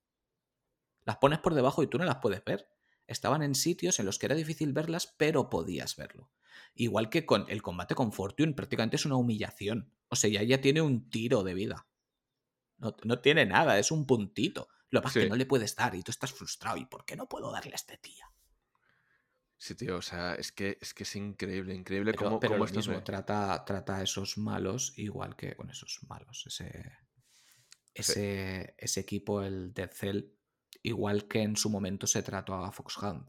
B: Las pones por debajo y tú no las puedes ver. Estaban en sitios en los que era difícil verlas, pero podías verlo. Igual que con el combate con Fortune, prácticamente es una humillación. O sea, ya, ya tiene un tiro de vida. No, no tiene nada, es un puntito. Lo que pasa es
A: Sí.
B: que no le puedes dar y tú estás frustrado. ¿Y por qué no puedo darle a este tía?
A: Sí, tío, o sea, es que es, que es increíble, increíble
B: Pero,
A: cómo,
B: pero
A: cómo
B: lo
A: esto
B: mismo,
A: me-
B: trata, trata a esos malos igual que con esos malos. Ese, ese, ese equipo, el Dead Cell, igual que en su momento se trató a Foxhound.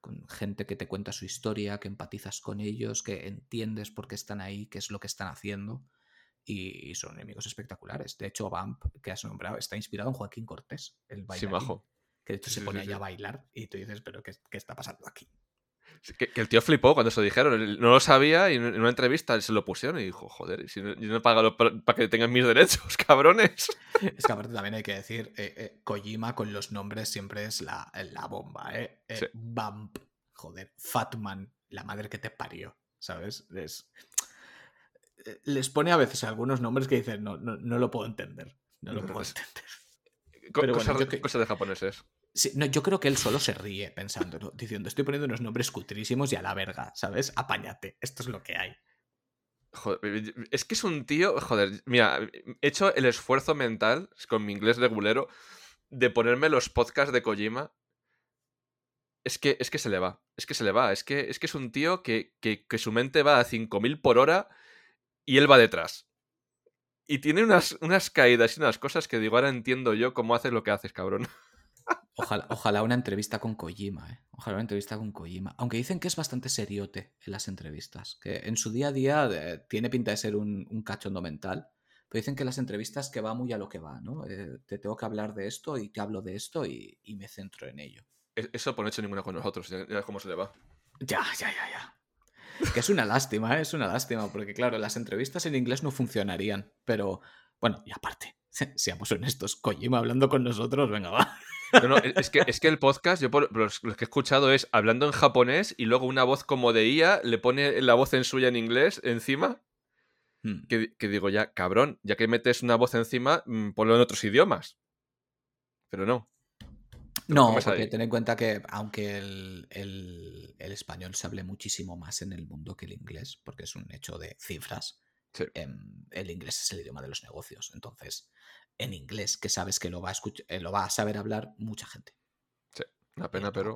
B: Con gente que te cuenta su historia, que empatizas con ellos, que entiendes por qué están ahí, qué es lo que están haciendo. Y, y son enemigos espectaculares. De hecho, Vamp, que has nombrado, está inspirado en Joaquín Cortés, el
A: Sí,
B: bailarín.
A: majo.
B: Que de hecho
A: Sí,
B: se pone
A: sí,
B: ahí a bailar y tú dices, pero ¿qué, qué está pasando aquí?
A: Que, que el tío flipó cuando se lo dijeron. No lo sabía y en una entrevista se lo pusieron y dijo, joder, si no, yo no he pagado para, que tengan mis derechos, cabrones.
B: Es que aparte también hay que decir, eh, eh, Kojima con los nombres siempre es la, la bomba, ¿eh? Eh,
A: Sí.
B: Bump, joder, Fatman, la madre que te parió, ¿sabes? Es- eh, Les pone a veces algunos nombres que dicen, no, no, no lo puedo entender, no lo puedo entender. Pero bueno,
A: cosas,
B: que-
A: cosas de japoneses.
B: No, yo creo que él solo se ríe pensándolo, diciendo, estoy poniendo unos nombres cutrísimos y a la verga, ¿sabes? Apáñate, esto es lo que hay.
A: Joder, es que es un tío, joder, mira, he hecho el esfuerzo mental con mi inglés regulero de ponerme los podcasts de Kojima. Es que, es que se le va, es que se le va, es que es, que es un tío que, que, que su mente va a 5000 por hora y él va detrás. Y tiene unas, unas caídas y unas cosas que digo, ahora entiendo yo cómo haces lo que haces, cabrón.
B: Ojalá, ojalá una entrevista con Kojima, ¿eh? Ojalá una entrevista con Kojima. Aunque dicen que es bastante seriote en las entrevistas. Que en su día a día eh, tiene pinta de ser un, un cachondo mental. Pero dicen que las entrevistas que va muy a lo que va, ¿no? Eh, te tengo que hablar de esto y te hablo de esto y, y me centro en ello.
A: E- Eso por no he hecho ninguna con nosotros, ya, ya cómo se le va.
B: Ya, ya, ya, ya. Que es una lástima, ¿eh? es una lástima, porque claro, las entrevistas en inglés no funcionarían. Pero, bueno, y aparte, seamos honestos, Kojima hablando con nosotros, venga, va.
A: No, no, es que, es que el podcast, yo por los, los que he escuchado es hablando en japonés y luego una voz como de IA le pone la voz en suya en inglés encima.
B: Hmm.
A: Que, que digo, ya, cabrón, ya que metes una voz encima, mm, ponlo en otros idiomas. Pero no.
B: No, porque ten en cuenta que aunque el, el- el español se hable muchísimo más en el mundo que el inglés, porque es un hecho de cifras,
A: Sí.
B: em, el inglés es el idioma de los negocios. Entonces, en inglés, que sabes que lo va a, escuch- eh, lo va a saber hablar mucha gente.
A: Una
B: Y a
A: pena, pero.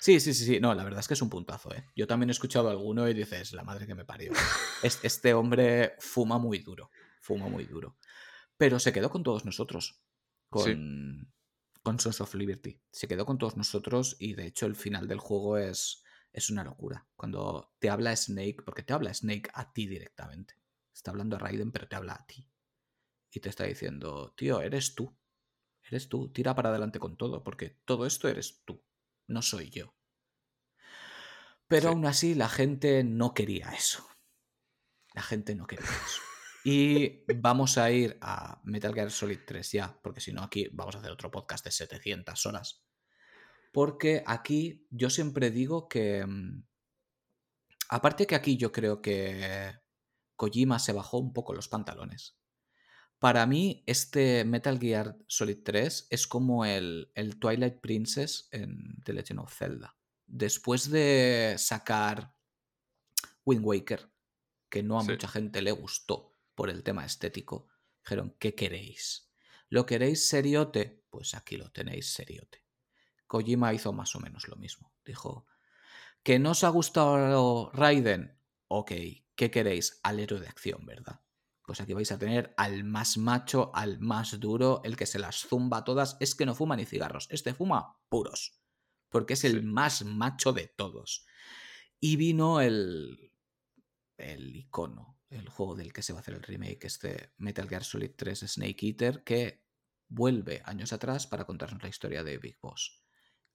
B: Sí, sí, sí, sí. No, la verdad es que es un puntazo, ¿eh? Yo también he escuchado alguno y dices, la madre que me parió. Es- este hombre fuma muy duro. Fuma muy duro. Pero se quedó con todos nosotros.
A: Sí.
B: Con, con Sons of Liberty. Se quedó con todos nosotros y de hecho el final del juego es, es una locura. Cuando te habla Snake, porque te habla Snake a ti directamente. Está hablando a Raiden, pero te habla a ti. Y te está diciendo, tío, eres tú. Eres tú. Tira para adelante con todo, porque todo esto eres tú. No soy yo. Pero
A: Sí.
B: aún así la gente no quería eso. La gente no quería eso. Y vamos a ir a Metal Gear Solid 3 ya, porque si no aquí vamos a hacer otro podcast de 700 horas. Porque aquí yo siempre digo que... mm, Aparte que aquí yo creo que Kojima se bajó un poco los pantalones. Para mí, este Metal Gear Solid 3 es como el, el Twilight Princess en The Legend of Zelda. Después de sacar Wind Waker, que no a
A: Sí.
B: mucha gente le gustó por el tema estético, dijeron, ¿qué queréis? ¿Lo queréis seriote? Pues aquí lo tenéis seriote. Kojima hizo más o menos lo mismo. Dijo, ¿que no os ha gustado Raiden? Ok, ¿qué queréis? Al héroe de acción, ¿verdad? Pues aquí vais a tener al más macho, al más duro, el que se las zumba todas. Es que no fuma ni cigarros, este fuma puros. Porque es el más macho de todos. Y vino el, el icono, el juego del que se va a hacer el remake, este Metal Gear Solid 3 Snake Eater, que vuelve años atrás para contarnos la historia de Big Boss.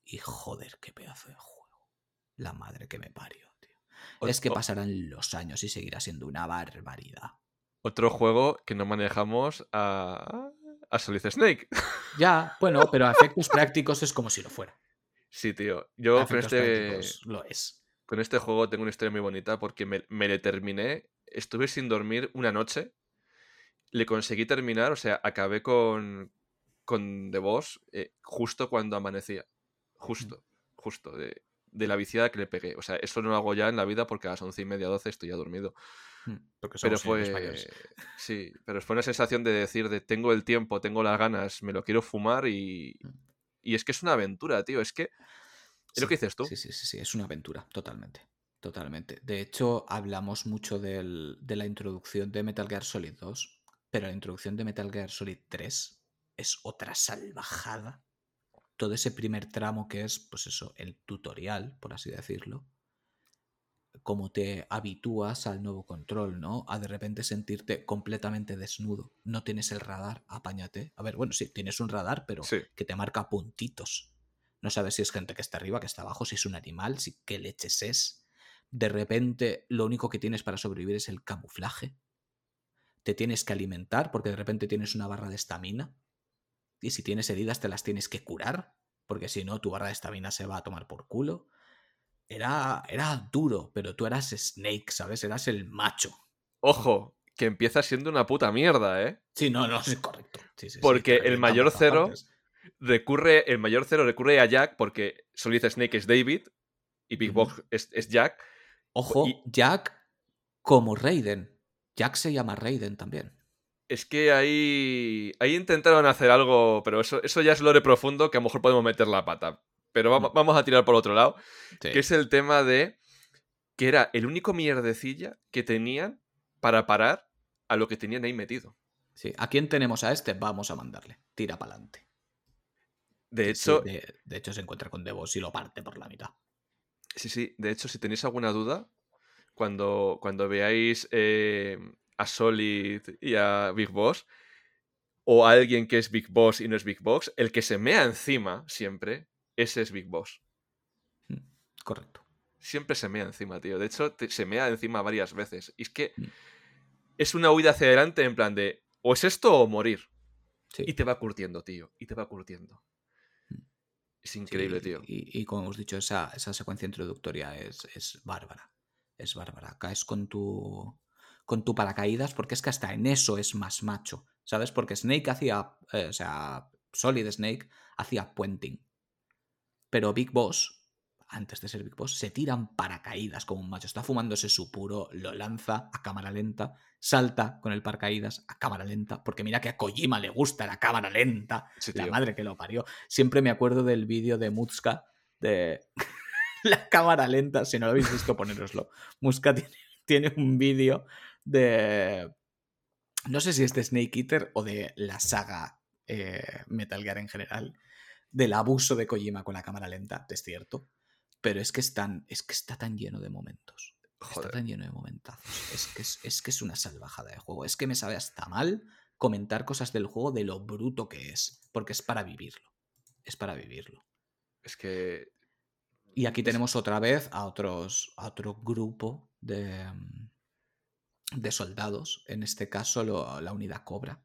B: Y joder, qué pedazo de juego. La madre que me parió, tío. es que pasarán los años y seguirá siendo una barbaridad.
A: Otro juego que no manejamos a, a Solid Snake.
B: Ya, bueno, pero a efectos prácticos es como si lo fuera.
A: Sí, tío. Yo con este,
B: lo es.
A: con este juego tengo una historia muy bonita porque me, me le terminé. Estuve sin dormir una noche. Le conseguí terminar, o sea, acabé con, con The Boss eh, justo cuando amanecía. Justo, justo, de, de, la viciada que le pegué. O sea, eso no lo hago ya en la vida porque a las once y media, doce estoy ya dormido.
B: Hmm,
A: pero fue. Sí, pero fue una sensación de decir: de tengo el tiempo, tengo las ganas, me lo quiero fumar y. Hmm. Y es que es una aventura, tío. Es que. Es lo que dices tú.
B: Sí, sí, sí, sí, es una aventura, totalmente. Totalmente. De hecho, hablamos mucho del, de la introducción de Metal Gear Solid 2, pero la introducción de Metal Gear Solid 3 es otra salvajada. Todo ese primer tramo que es, pues eso, el tutorial, por así decirlo. Cómo te habitúas al nuevo control, ¿no? A de repente sentirte completamente desnudo. No tienes el radar, apáñate. A ver, bueno, sí, tienes un radar, pero que te marca puntitos. No sabes si es gente que está arriba, que está abajo, si es un animal, si qué leches es. De repente, lo único que tienes para sobrevivir es el camuflaje. Te tienes que alimentar porque de repente tienes una barra de estamina y si tienes heridas te las tienes que curar, porque si no tu barra de estamina se va a tomar por culo. Era, era duro, pero tú eras Snake, ¿sabes? Eras el macho.
A: Ojo, que empieza siendo una puta mierda, ¿eh?
B: Sí, no, no, es correcto.
A: porque el mayor cero recurre, el mayor cero recurre a Jack porque Solid Snake es David y Big Box es, Jack.
B: Ojo, Jack como Raiden. Jack se llama Raiden también.
A: Es que ahí, ahí intentaron hacer algo, pero eso, eso ya es lore profundo que a lo mejor podemos meter la pata. Pero mm. vamos, a tirar por otro lado, que es el tema de que era el único mierdecilla que tenían para parar a lo que tenían ahí metido.
B: Sí, ¿a quién tenemos a este? Vamos a mandarle. Tira para adelante.
A: De hecho.
B: de, hecho, se encuentra con Devos y lo parte por la mitad.
A: Sí, sí. De hecho, si tenéis alguna duda, cuando, cuando veáis eh, a Solid y a Big Boss, o a alguien que es Big Boss y no es Big Boss, el que se mea encima siempre, ese es Big Boss.
B: Mm, correcto.
A: Siempre se mea encima, tío. De hecho, se mea encima varias veces. Y es que mm. es una huida hacia adelante en plan de o es esto o morir. Y te va curtiendo, tío. Y te va curtiendo. Mm. Es increíble, tío.
B: Y, como hemos dicho, esa, esa secuencia introductoria es, es bárbara. Es bárbara. Caes con tu con tu paracaídas, porque es que hasta en eso es más macho, ¿sabes? Porque Snake hacía, eh, o sea, Solid Snake hacía puenting. Pero Big Boss, antes de ser Big Boss, se tiran paracaídas como un macho. Está fumándose su puro, lo lanza a cámara lenta, salta con el paracaídas a cámara lenta, porque mira que a Kojima le gusta la cámara lenta, la madre que lo parió. Siempre me acuerdo del vídeo de Mutska de la cámara lenta, si no lo habéis visto, poneroslo. Muska tiene, tiene un vídeo de... No sé si es de Snake Eater o de la saga eh, Metal Gear en general, del abuso de Kojima con la cámara lenta, es cierto, pero es que, están, es que está tan lleno de momentos. Está tan lleno de momentazos. Es que es, que es una salvajada de juego. Es que me sabe hasta mal comentar cosas del juego de lo bruto que es, porque es para vivirlo. Es para vivirlo.
A: Es que...
B: Y aquí tenemos otra vez a, otros, a otro grupo de, mm, de soldados, en este caso la unidad Cobra,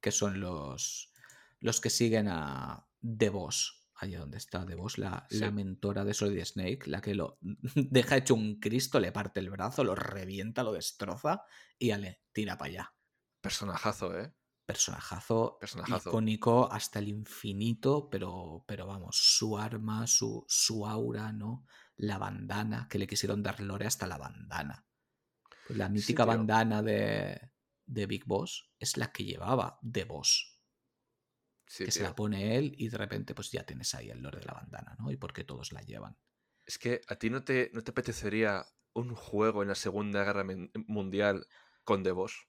B: que son los, los que siguen a The Boss, allá donde está The Boss, la, la, mentora de Solid Snake, la que lo deja hecho un Cristo, le parte el brazo, lo revienta, lo destroza y le tira para allá.
A: Personajazo, ¿eh?
B: Personajazo, Personajazo, icónico hasta el infinito, pero, pero vamos, su arma, su, su aura, ¿no? La bandana, que le quisieron dar lore hasta la bandana. Pues la mítica bandana de, de, Big Boss es la que llevaba The Boss. Que se la pone él y de repente pues ya tienes ahí el lore de la bandana, ¿no? Y porque todos la llevan.
A: Es que a ti no te, no te apetecería un juego en la Segunda Guerra Mundial con The Boss.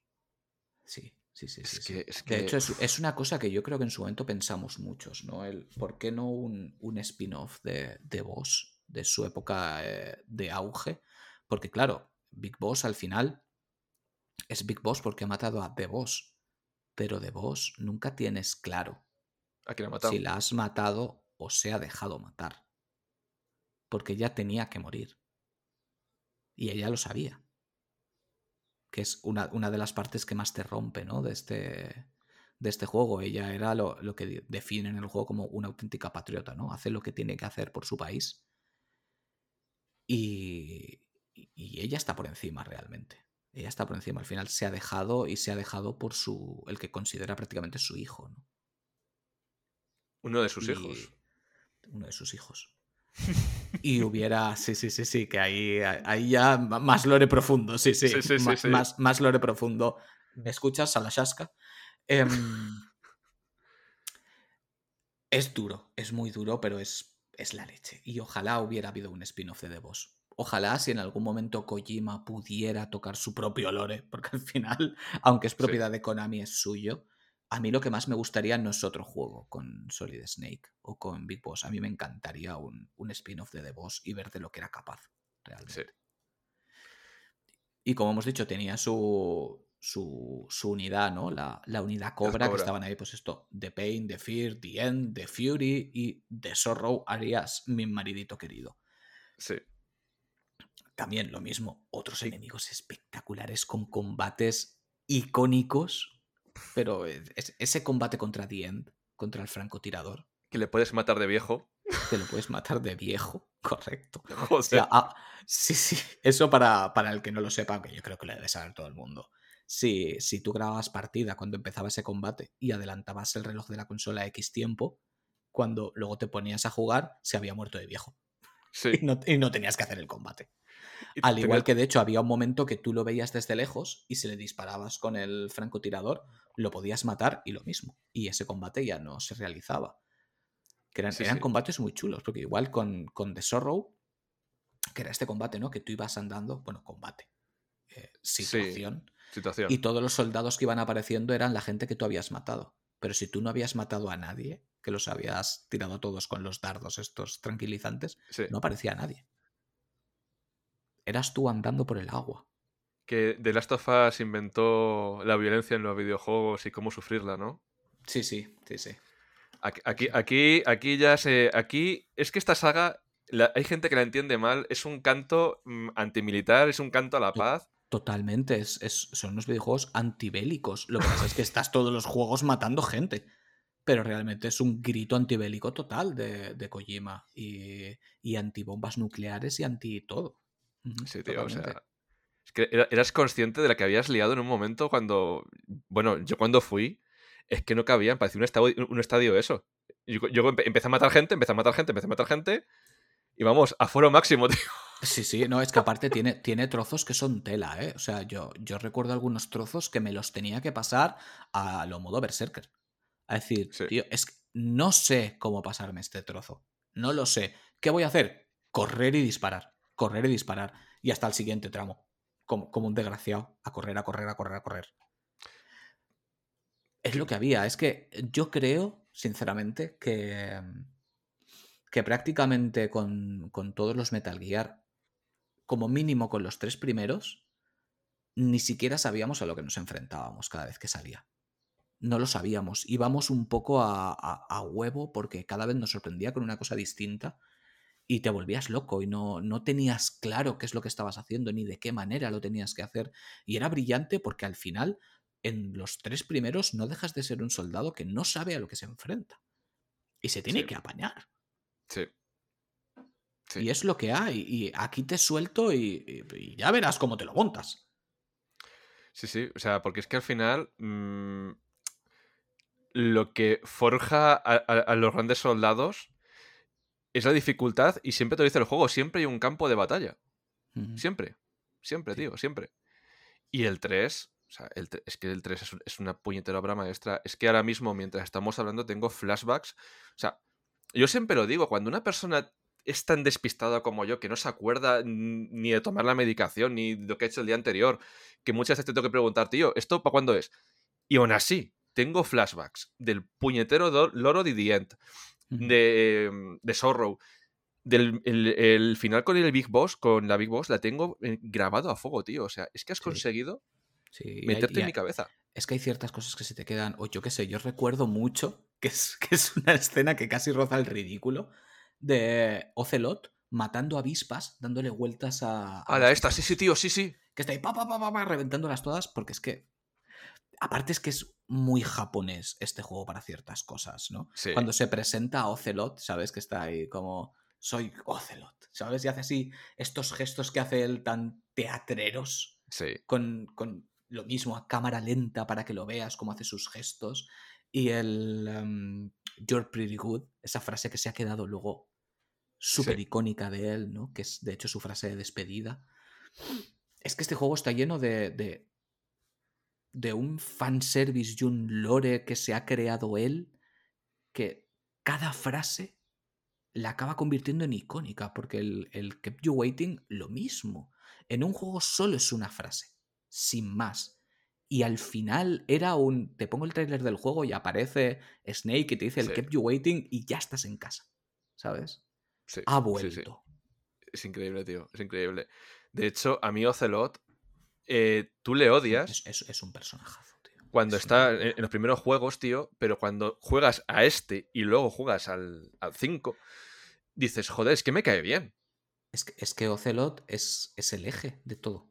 B: Sí, sí, sí.
A: Es
B: sí,
A: que-
B: sí.
A: es
B: De hecho, es, es una cosa que yo creo que en su momento pensamos muchos, ¿no? El, ¿Por qué no un, un spin-off de, de Boss, de su época eh, de auge? Porque claro, Big Boss al final es Big Boss porque ha matado a The Boss, pero The Boss nunca tienes claro
A: ¿A quién ha matado?
B: si la has matado o se ha dejado matar. Porque ya tenía que morir. Y ella lo sabía. Que es una, una de las partes que más te rompe, ¿no? De este, de este juego. Ella era lo, lo que de- define en el juego como una auténtica patriota, ¿no? Hace lo que tiene que hacer por su país. Y, y- y ella está por encima realmente. Ella está por encima. Al final se ha dejado y se ha dejado por su. el que considera prácticamente su hijo, ¿no?
A: Uno de sus
B: y-
A: hijos.
B: Uno de sus hijos. Y hubiera. Sí, sí, sí, sí, que ahí, ahí ya más lore profundo, sí, sí.
A: Sí, sí, sí,
B: ma-
A: sí.
B: Más, más lore profundo. ¿Me escuchas, Salashaska? Em, es duro, es muy duro, pero es, es la leche. Y ojalá hubiera habido un spin-off de The Boss. Ojalá si en algún momento Kojima pudiera tocar su propio lore, porque al final, aunque es propiedad de Konami, es suyo. A mí lo que más me gustaría no es otro juego con Solid Snake o con Big Boss. A mí me encantaría un, un spin-off de The Boss y ver de lo que era capaz, realmente.
A: Sí.
B: Y como hemos dicho, tenía su, su, su unidad, ¿no? La, la unidad Cobra, que
A: Cobra.
B: estaban ahí, pues esto, The Pain, The Fear, The End, The Fury y The Sorrow Arias, mi maridito querido.
A: Sí.
B: También lo mismo, otros enemigos espectaculares con combates icónicos, pero es- ese combate contra The End, contra el francotirador,
A: Que le puedes matar de viejo.
B: te lo puedes matar de viejo, correcto.
A: Joder.
B: O sea, ah, sí, sí, eso para, para el que no lo sepa, que yo creo que lo debe saber todo el mundo. Si, si tú grababas partida cuando empezaba ese combate y adelantabas el reloj de la consola X tiempo, cuando luego te ponías a jugar, se había muerto de viejo.
A: sí.
B: Y no, y no tenías que hacer el combate.
A: Y
B: Al igual que de hecho había un momento que tú lo veías desde lejos y si le disparabas con el francotirador, lo podías matar y lo mismo. Y ese combate ya no se realizaba. Que eran,
A: Sí,
B: eran
A: sí.
B: combates muy chulos, porque igual con, con The Sorrow, que era este combate, ¿no? Que tú ibas andando, bueno, combate, eh, situación,
A: Situación.
B: y todos los soldados que iban apareciendo eran la gente que tú habías matado. Pero si tú no habías matado a nadie, que los habías tirado a todos con los dardos estos tranquilizantes, no aparecía nadie. Eras tú andando por el agua.
A: Que The Last of Us inventó la violencia en los videojuegos y cómo sufrirla, ¿no?
B: Sí, sí, sí, sí.
A: Aquí, aquí, aquí, ya se. Aquí. Es que esta saga. la- hay gente que la entiende mal. Es un canto mm, antimilitar, es un canto a la paz.
B: Totalmente, es, es- son unos videojuegos antibélicos. Lo que pasa es que estás todos los juegos matando gente. Pero realmente es un grito antibélico total de, de Kojima. Y, y antibombas nucleares y anti todo.
A: Sí, tío, o
B: totalmente.
A: sea. Eras consciente de la que habías liado en un momento cuando. Bueno, yo cuando fui. Es que no cabían, parecía un estadio, un estadio eso. Yo, yo empe- empecé a matar gente, empecé a matar gente, empecé a matar gente. Y vamos, a foro máximo, tío.
B: Sí, sí, no, es que aparte tiene, tiene trozos que son tela, ¿eh? O sea, yo, yo recuerdo algunos trozos que me los tenía que pasar a lo modo Berserker. A decir,
A: Sí.
B: tío, es que no sé cómo pasarme este trozo. No lo sé. ¿Qué voy a hacer? Correr y disparar. Correr y disparar. Y hasta el siguiente tramo. Como, como un desgraciado. A correr, a correr, a correr, a correr. Es lo que había. Es que yo creo, sinceramente, que, que prácticamente con, con todos los Metal Gear, como mínimo con los tres primeros, ni siquiera sabíamos a lo que nos enfrentábamos cada vez que salía. No lo sabíamos. Íbamos un poco a, a- a huevo porque cada vez nos sorprendía con una cosa distinta y te volvías loco y no, no tenías claro qué es lo que estabas haciendo ni de qué manera lo tenías que hacer. Y era brillante porque al final, en los tres primeros, no dejas de ser un soldado que no sabe a lo que se enfrenta. Y se tiene
A: Sí.
B: que apañar.
A: Sí. Sí.
B: Y es lo que hay. Y aquí te suelto y, ya verás cómo te lo montas.
A: Sí, sí, o sea, porque es que al final mm, lo que forja a, a- a los grandes soldados es la dificultad y siempre te lo dice el juego, siempre hay un campo de batalla, siempre, siempre, tío, siempre. Y el 3, o sea, el es que el 3 es, es una puñetera obra maestra, es que ahora mismo mientras estamos hablando tengo flashbacks, o sea, yo siempre lo digo, cuando una persona es tan despistada como yo, que no se acuerda ni de tomar la medicación, ni de lo que ha hecho el día anterior, que muchas veces te tengo que preguntar, tío, ¿esto para cuándo es? Y aún así, tengo flashbacks del puñetero loro de The End. De, em, de Sorrow. Del el, el final con el Big Boss, con la Big Boss, la tengo eh, grabado a fuego, tío. O sea, es que has
B: Sí.
A: conseguido
B: Sí, hay-
A: meterte en mi cabeza.
B: Es que hay ciertas cosas que se te quedan, o yo qué sé, yo recuerdo mucho, que es, que es una escena que casi roza el ridículo, de Ocelot matando avispas, dándole vueltas a... a
A: A la esta, sí, sí, tío, sí, sí.
B: Que está ahí, pa, pa, pa, pa, pa, reventándolas todas, porque es que... Aparte es que es muy japonés este juego para ciertas cosas, ¿no?
A: Sí.
B: Cuando se presenta a Ocelot, ¿sabes? Que está ahí como, soy Ocelot, ¿sabes? Y hace así estos gestos que hace él tan teatreros
A: Sí.
B: con, con lo mismo a cámara lenta para que lo veas, cómo hace sus gestos. Y el em, You're Pretty Good, esa frase que se ha quedado luego súper
A: Sí.
B: icónica de él, ¿no? Que es de hecho su frase de despedida. Es que este juego está lleno de, de, de un fanservice y un lore que se ha creado él, que cada frase la acaba convirtiendo en icónica, porque el, el Kept You Waiting, lo mismo. En un juego solo es una frase, sin más. Y al final era un. Te pongo el tráiler del juego y aparece Snake y te dice el
A: Sí.
B: Kept You Waiting y ya estás en casa. ¿Sabes?
A: sí,
B: Ha vuelto.
A: sí. Es increíble, tío. Es increíble. De hecho, a mí Ocelot, eh, tú le odias
B: Es, es- es un personajazo, tío.
A: cuando
B: Es
A: está
B: un-
A: en, los primeros juegos, tío, pero cuando juegas a este y luego juegas al 5, dices, joder, es que me cae bien.
B: Es que, es que Ocelot es, es el eje de todo.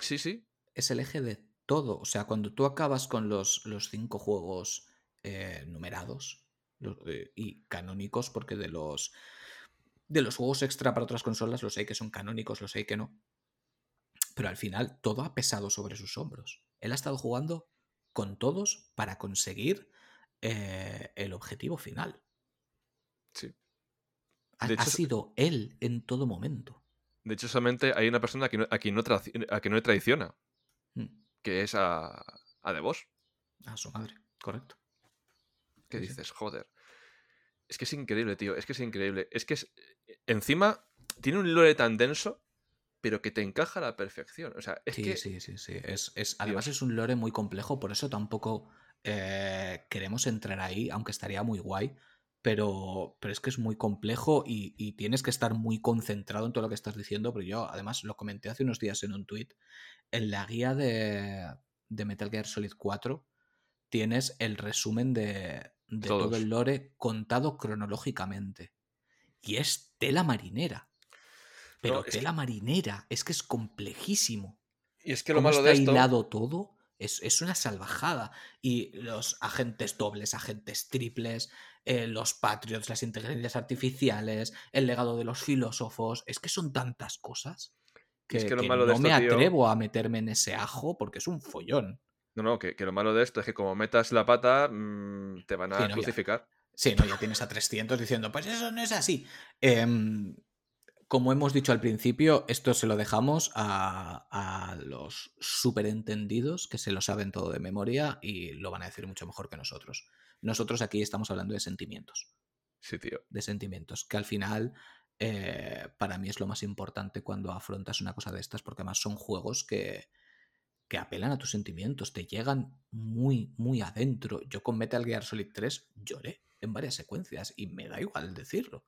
A: Sí, sí.
B: es el eje de todo. O sea, cuando tú acabas con los, los cinco juegos eh, numerados eh, y canónicos, porque de los, de los juegos extra para otras consolas los sé que son canónicos, los sé que no. Pero al final todo ha pesado sobre sus hombros. Él ha estado jugando con todos para conseguir eh, el objetivo final.
A: sí.
B: Ha, sido él en todo momento.
A: De hecho, solamente hay una persona a quien no, a quien no, a quien no le traiciona,
B: Mm,
A: que es a, a The Boss.
B: A su madre, correcto.
A: ¿Qué
B: Sí, sí.
A: dices? Joder. Es que es increíble, tío. Es que es increíble. Es que es. Encima, tiene un lore tan denso, pero que te encaja a la perfección. O sea, es
B: sí,
A: que.
B: sí, sí, sí. Es, es- además es un lore muy complejo, por eso tampoco eh, queremos entrar ahí, aunque estaría muy guay. Pero, pero es que es muy complejo y, y tienes que estar muy concentrado en todo lo que estás diciendo. Pero yo, además, lo comenté hace unos días en un tweet. En la guía de, de Metal Gear Solid 4 tienes el resumen de, de todo el lore contado cronológicamente. Y es tela marinera. Pero
A: No, es que-
B: tela marinera, es que es complejísimo
A: Y es que lo malo
B: está
A: de esto.
B: hilado todo es, es una salvajada. Y los agentes dobles, agentes triples, eh, los patriots, las inteligencias artificiales, el legado de los filósofos, es que son tantas cosas que,
A: Es que lo
B: que
A: malo de
B: no me
A: tío-
B: atrevo a meterme en ese ajo porque es un follón.
A: No, no, que, que lo malo de esto es que como metas la pata, mm, te van a
B: Sí, no, ya.
A: crucificar.
B: Sí, no, ya tienes a 300 diciendo, pues eso no es así. Em, como hemos dicho al principio, esto se lo dejamos a, a los superentendidos que se lo saben todo de memoria y lo van a decir mucho mejor que nosotros. Nosotros aquí estamos hablando de sentimientos,
A: Sí, tío.
B: de sentimientos, que al final eh, para mí es lo más importante cuando afrontas una cosa de estas, porque además son juegos que, que apelan a tus sentimientos, te llegan muy, muy adentro. Yo con Metal Gear Solid 3 lloré en varias secuencias y me da igual decirlo.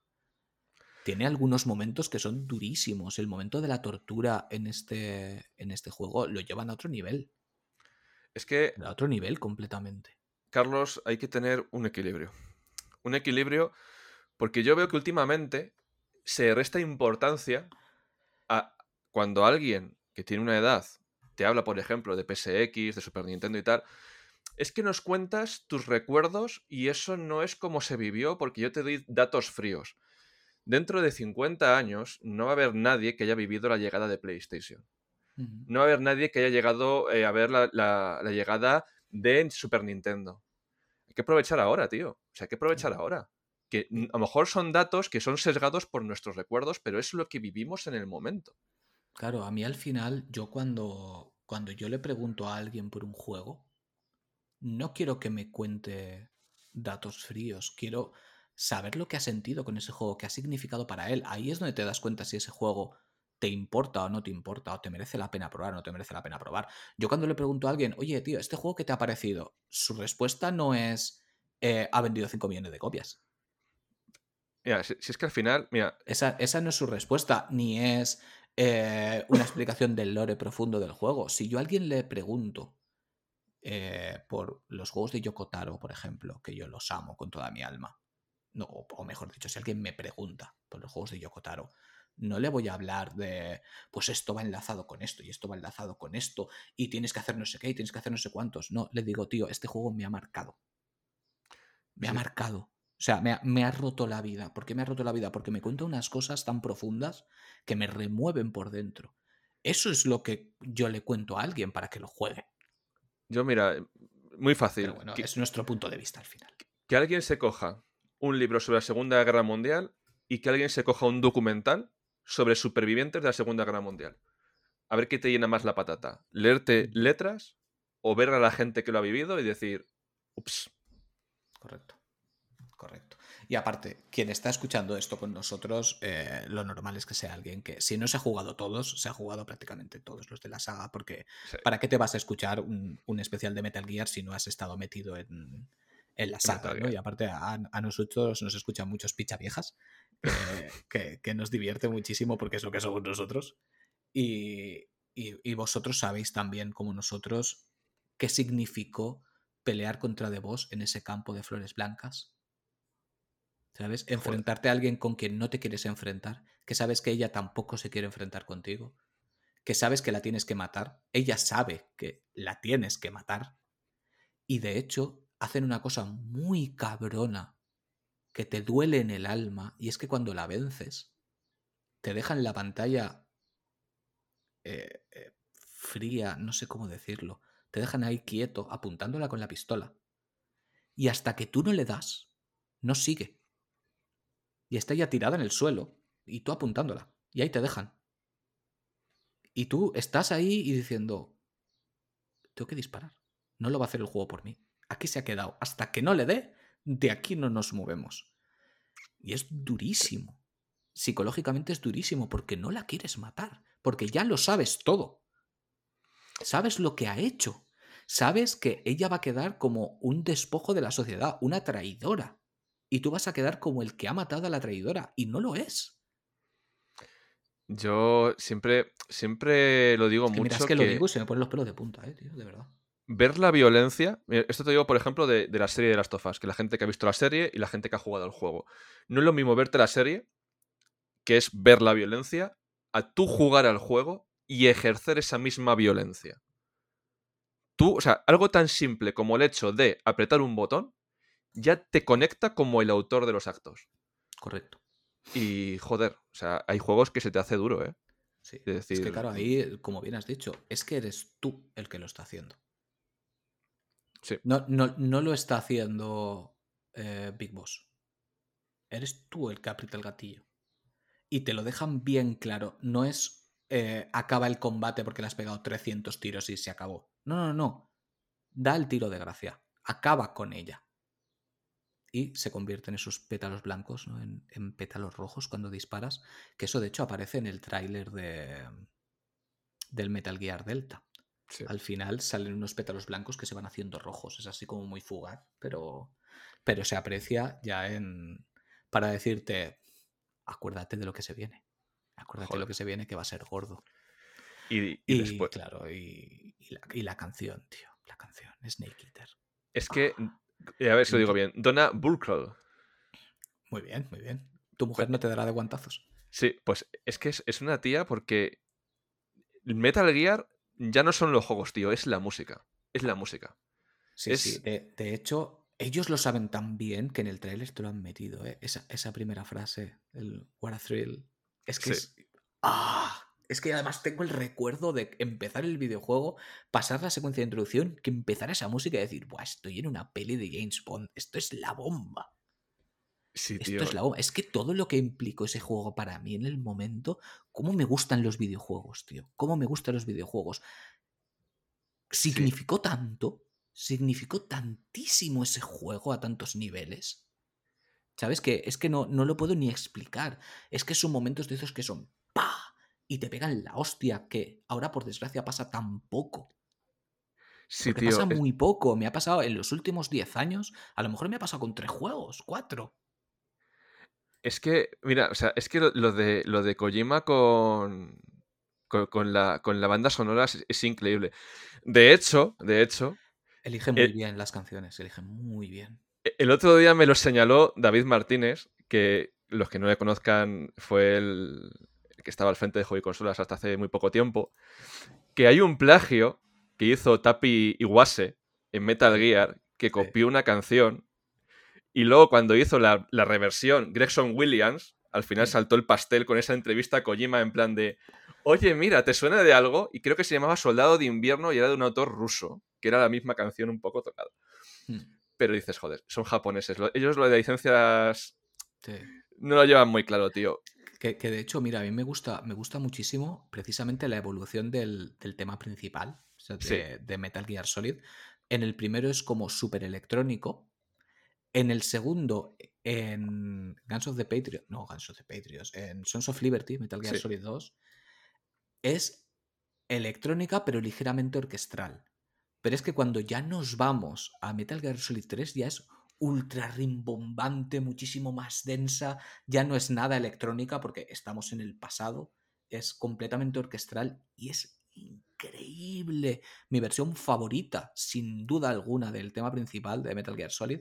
B: Tiene algunos momentos que son durísimos. El momento de la tortura en este, en este juego lo llevan a otro nivel.
A: Es que,
B: A otro nivel completamente.
A: Carlos, hay que tener un equilibrio. Un equilibrio porque yo veo que últimamente se resta importancia a cuando alguien que tiene una edad te habla, por ejemplo, de PSX, de Super Nintendo y tal, es que nos cuentas tus recuerdos y eso no es como se vivió porque yo te doy datos fríos. Dentro de 50 años no va a haber nadie que haya vivido la llegada de PlayStation. No va a haber nadie que haya llegado eh, a ver la, la- la llegada de Super Nintendo. Hay que aprovechar ahora, tío. O sea, hay que aprovechar ahora. Que a lo mejor son datos que son sesgados por nuestros recuerdos, pero es lo que vivimos en el momento.
B: Claro, a mí al final, yo cuando, cuando yo le pregunto a alguien por un juego, no quiero que me cuente datos fríos, quiero saber lo que ha sentido con ese juego, qué ha significado para él. Ahí es donde te das cuenta si ese juego te importa o no te importa, o te merece la pena probar o no te merece la pena probar. Yo cuando le pregunto a alguien, oye, tío, ¿este juego qué te ha parecido? Su respuesta no es, eh, ha vendido 5 millones de copias.
A: Mira, si, es que al final, mira...
B: Esa, esa no es su respuesta, ni es eh, una explicación del lore profundo del juego. Si yo a alguien le pregunto eh, por los juegos de Yokotaro, por ejemplo, que yo los amo con toda mi alma, no, o mejor dicho, si alguien me pregunta por los juegos de Yokotaro, no le voy a hablar de, pues esto va enlazado con esto y esto va enlazado con esto y tienes que hacer no sé qué y tienes que hacer no sé cuántos. No, le digo, tío, este juego me ha marcado. Me ha marcado. O sea, me ha, roto la vida. ¿Por qué me ha roto la vida? Porque me cuenta unas cosas tan profundas que me remueven por dentro. Eso es lo que yo le cuento a alguien para que lo juegue.
A: Yo, mira, muy fácil.
B: bueno, es nuestro punto de vista al final.
A: Que alguien se coja un libro sobre la Segunda Guerra Mundial y que alguien se coja un documental sobre supervivientes de la Segunda Guerra Mundial. A ver qué te llena más la patata. Leerte letras o ver a la gente que lo ha vivido y decir, ups.
B: Correcto correcto. Y aparte, quien está escuchando esto con nosotros, eh, lo normal es que sea alguien que, si no se ha jugado todos, se ha jugado prácticamente todos los de la saga, porque ¿para qué te vas a escuchar un, especial de Metal Gear si no has estado metido en, la saga? Y aparte, a, nosotros nos escuchan muchos pichaviejas, que, que, nos divierte muchísimo porque es lo que somos nosotros. Y, y, vosotros sabéis también, como nosotros, qué significó pelear contra The Boss en ese campo de flores blancas ¿Sabes? Enfrentarte a alguien con quien no te quieres enfrentar, que sabes que ella tampoco se quiere enfrentar contigo, que sabes que la tienes que matar, ella sabe que la tienes que matar, y de hecho hacen una cosa muy cabrona que te duele en el alma, y es que cuando la vences, te dejan la pantalla eh, eh, fría, no sé cómo decirlo, te dejan ahí quieto, apuntándola con la pistola, y hasta que tú no le das, no sigue y está ya tirada en el suelo y tú apuntándola y ahí te dejan. Y tú estás ahí y diciendo, tengo que disparar. No lo va a hacer el juego por mí. Aquí se ha quedado. Hasta que no le dé, de aquí no nos movemos. Y es durísimo. Psicológicamente es durísimo porque no la quieres matar. Porque ya lo sabes todo. Sabes lo que ha hecho. Sabes que ella va a quedar como un despojo de la sociedad, una traidora y tú vas a quedar como el que ha matado a la traidora y no lo es.
A: Yo siempre, siempre lo digo mucho.
B: Mira, es que, lo digo y se me ponen los pelos de punta, eh, tío, de verdad.
A: Ver la violencia. Esto te digo, por ejemplo, de, la serie de las tofas, que la gente que ha visto la serie y la gente que ha jugado al juego. No es lo mismo verte la serie, que es ver la violencia, a tú jugar al juego y ejercer esa misma violencia. Tú, o sea, algo tan simple como el hecho de apretar un botón ya te conecta como el autor de los actos.
B: Correcto.
A: Y joder, o sea, hay juegos que se te hace duro, ¿eh?
B: Sí. Decir... es que claro, ahí, como bien has dicho, es que eres tú el que lo está haciendo. No, no, no lo está haciendo eh, Big Boss. Eres tú el que aprieta el gatillo. Y te lo dejan bien claro. No es eh, acaba el combate porque le has pegado 300 tiros y se acabó. No, no, no. Da el tiro de gracia. Acaba con ella y se convierten esos pétalos blancos en, pétalos rojos cuando disparas, que eso de hecho aparece en el tráiler de, del Metal Gear Delta. Al final salen unos pétalos blancos que se van haciendo rojos, es así como muy fugaz, pero, pero se aprecia ya en para decirte, acuérdate de lo que se viene, acuérdate de lo que se viene que va a ser gordo.
A: Y, después...
B: claro, y, la, y la canción, tío, la canción, Snake Eater.
A: Es que ah. A ver si lo digo bien. Donna Burkroll.
B: Muy bien, muy bien. Tu mujer no te dará de guantazos.
A: Sí, pues es que es, una tía porque Metal Gear ya no son los juegos, tío, es la música. Es la música.
B: Sí, sí. De, hecho, ellos lo saben tan bien que en el trailer te lo han metido, ¿eh? esa, primera frase, el What a Thrill. Es que es. ¡Ah! Es que además tengo el recuerdo de empezar el videojuego, pasar la secuencia de introducción, que empezar esa música y decir, Buah, estoy en una peli de James Bond, esto es la bomba.
A: Sí,
B: Esto es la bomba. Es que todo lo que implicó ese juego para mí en el momento, cómo me gustan los videojuegos, tío. Cómo me gustan los videojuegos. Significó tanto, significó tantísimo ese juego a tantos niveles. ¿Sabes? Que es que no, no lo puedo ni explicar. Es que son momentos de esos que son ¡pa! y te pegan la hostia que ahora por desgracia pasa tan poco.
A: Sí,
B: Porque
A: tío.
B: pasa
A: es-
B: muy poco. Me ha pasado en los últimos 10 años. A lo mejor me ha pasado con tres juegos, cuatro.
A: Es que, mira, o sea, es que lo, de, lo de Kojima con, con, con la, con la banda sonora es, es increíble. De hecho, de hecho,
B: Elige muy
A: Eh,
B: bien las canciones, elige muy bien.
A: e- el otro día me lo señaló David Martínez, que los que no le conozcan fue el, el que estaba al frente de Hobby Consolas hasta hace muy poco tiempo, que hay un plagio que hizo Tapi Iwase en Metal Gear, que copió una canción y luego cuando hizo la, la reversión Gregson Williams, al final saltó el pastel con esa entrevista a Kojima en plan de, oye, mira, ¿te suena de algo? Y creo que se llamaba Soldado de Invierno y era de un autor ruso, que era la misma canción un poco tocada.
B: Mm,
A: Pero dices, joder, son japoneses. Lo- Ellos lo de licencias
B: sí.
A: no lo llevan muy claro, tío.
B: Que, que de hecho, mira, a mí me gusta, me gusta muchísimo precisamente la evolución del, del tema principal, o sea, de,
A: Sí.
B: de Metal Gear Solid. En el primero es como súper electrónico. En el segundo, en Guns of the Patriots, no, Guns of the Patriots, en Sons of Liberty, Metal Gear
A: Sí.
B: Solid 2, es electrónica pero ligeramente orquestral. Pero es que cuando ya nos vamos a Metal Gear Solid 3 ya es ultra rimbombante, muchísimo más densa, ya no es nada electrónica porque estamos en el pasado, es completamente orquestral y es increíble. Mi versión favorita, sin duda alguna, del tema principal de Metal Gear Solid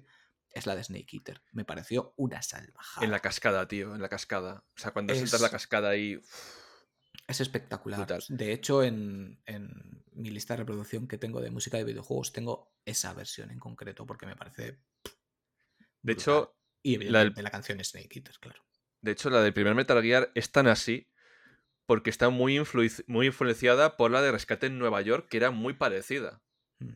B: es la de Snake Eater. Me pareció una salvajada.
A: En la cascada, tío, en la cascada. O sea, cuando sientas la
B: Es-
A: cascada ahí...
B: Es espectacular.
A: Brutal.
B: De hecho, en, en mi lista de reproducción que tengo de música de videojuegos, tengo esa versión en concreto porque me parece.
A: De
B: brutal.
A: hecho,
B: y
A: la del-
B: evidentemente la, canción es Snake Eater, claro.
A: de hecho, la del primer Metal Gear es tan así porque está muy, influici- muy influenciada por la de Rescate en Nueva York, que era muy parecida.
B: Mm.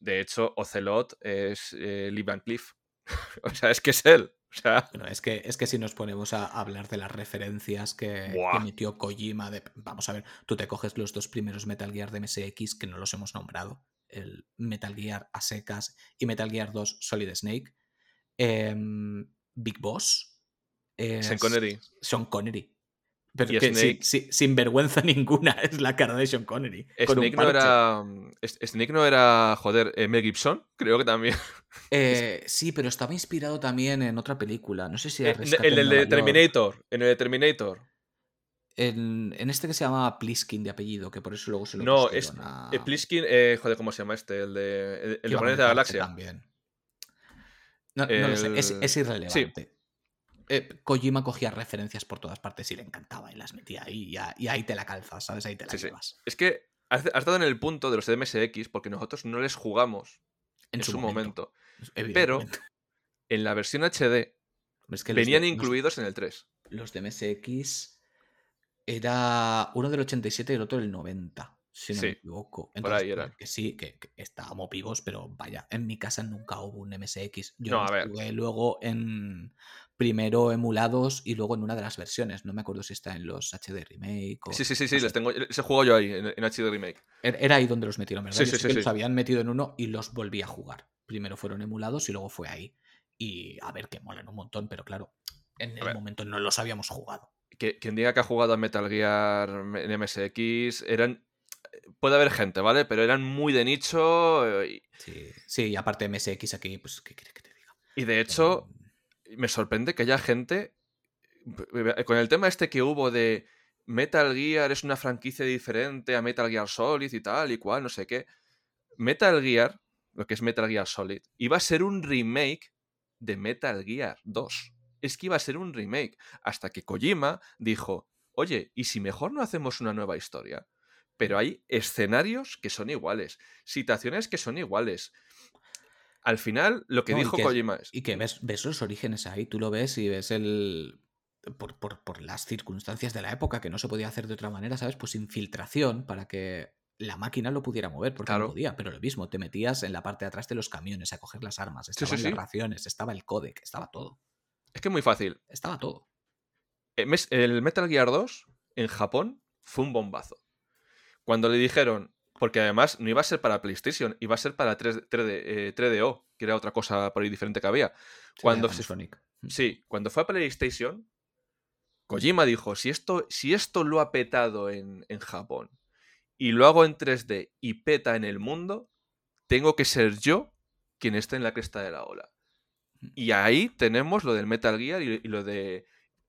A: De hecho, Ocelot es eh, Lee Van Cleef. o sea, es que es él. O sea,
B: Bueno, es que, es que si nos ponemos a hablar de las referencias que, emitió Kojima, de, vamos a ver, tú te coges los dos primeros Metal Gear de MSX que no los hemos nombrado, el Metal Gear a secas y Metal Gear 2 Solid Snake, em, Big Boss, es
A: Sean Connery.
B: Sean Connery. Pero
A: Y
B: que sin,
A: Snake.
B: sin- sin vergüenza ninguna es la cara de Sean Connery.
A: Snake no era. Snake no era. Joder, eh, Mel Gibson, creo que también.
B: Eh, sí, pero estaba inspirado también en otra película. No sé si era
A: En el,
B: en
A: el
B: Nueva
A: de. Terminator. En el de Terminator.
B: En, en este que se llama Pliskin de apellido, que por eso luego se lo
A: No, es.
B: a...
A: eh, Pliskin. eh, joder, ¿cómo se llama este? El de. El, el de la Galaxia.
B: También. No, no lo sé, es, es irrelevante. Eh, Kojima cogía referencias por todas partes y le encantaba y las metía ahí y, y ahí te la calzas, ¿sabes? Ahí te la
A: Sí, sí.
B: llevas.
A: Es que has, has dado en el punto de los MSX porque nosotros no les jugamos en, su momento.
B: evidentemente.
A: En la versión HD
B: Es que
A: venían
B: de- los-
A: incluidos en el 3.
B: Los de MSX era uno del 87 y el otro del 90, si no
A: Sí,
B: me equivoco.
A: por ahí
B: Entonces,
A: era.
B: Que sí, que, que estábamos vivos, pero vaya, en mi casa nunca hubo un MSX. Yo
A: No, a
B: los
A: ver.
B: jugué luego en primero emulados y luego en una de las versiones. No me acuerdo si está en los HD Remake o...
A: Sí, sí, sí,
B: no
A: sí,
B: sé.
A: les tengo, ese juego yo ahí, en, en HD Remake.
B: Er- Era ahí donde los metieron, ¿verdad?
A: Sí, sí, sí,
B: que
A: sí.
B: los habían metido en uno y los volví a jugar. Primero fueron emulados y luego fue ahí. Y a ver, que molan un montón, pero claro, en el
A: ver.
B: momento no los habíamos jugado.
A: Que, quien diga que ha jugado a Metal Gear en MSX, eran. Puede haber gente, ¿vale? Pero eran muy de nicho. eh, Y,
B: Sí, sí, y aparte MSX aquí, pues, ¿qué quieres que te diga?
A: y de hecho, me sorprende que haya gente. Con el tema este que hubo de Metal Gear es una franquicia diferente a Metal Gear Solid y tal y cual, no sé qué. Metal Gear, lo que es Metal Gear Solid, iba a ser un remake de Metal Gear 2. Es que iba a ser un remake. Hasta que Kojima dijo, oye, ¿y si mejor no hacemos una nueva historia? Pero hay escenarios que son iguales, situaciones que son iguales. Al final, lo que
B: No, y
A: dijo
B: que-
A: Kojima es...
B: Y que ves, ves los orígenes ahí, tú lo ves y ves el. Por, por- por las circunstancias de la época, que no se podía hacer de otra manera, ¿sabes? Pues infiltración para que la máquina lo pudiera mover, porque
A: Claro.
B: no podía, pero lo mismo, te metías en la parte de atrás de los camiones a coger las armas,
A: sí,
B: estaban
A: sí.
B: las raciones, estaba el codec, estaba todo,
A: Es que es muy fácil.
B: estaba todo.
A: Eh, El Metal Gear 2 en Japón fue un bombazo. Cuando le dijeron, porque además no iba a ser para PlayStation, iba a ser para 3, 3D, eh, 3DO, que era otra cosa por ahí diferente que había.
B: Sí,
A: Cuando se-
B: Panasonic.
A: Sí, cuando fue a PlayStation, Kojima dijo, si esto, si esto lo ha petado en, en Japón y lo hago en 3D y peta en el mundo, tengo que ser yo quien esté en la cresta de la ola. Y ahí tenemos lo del Metal Gear y, y lo de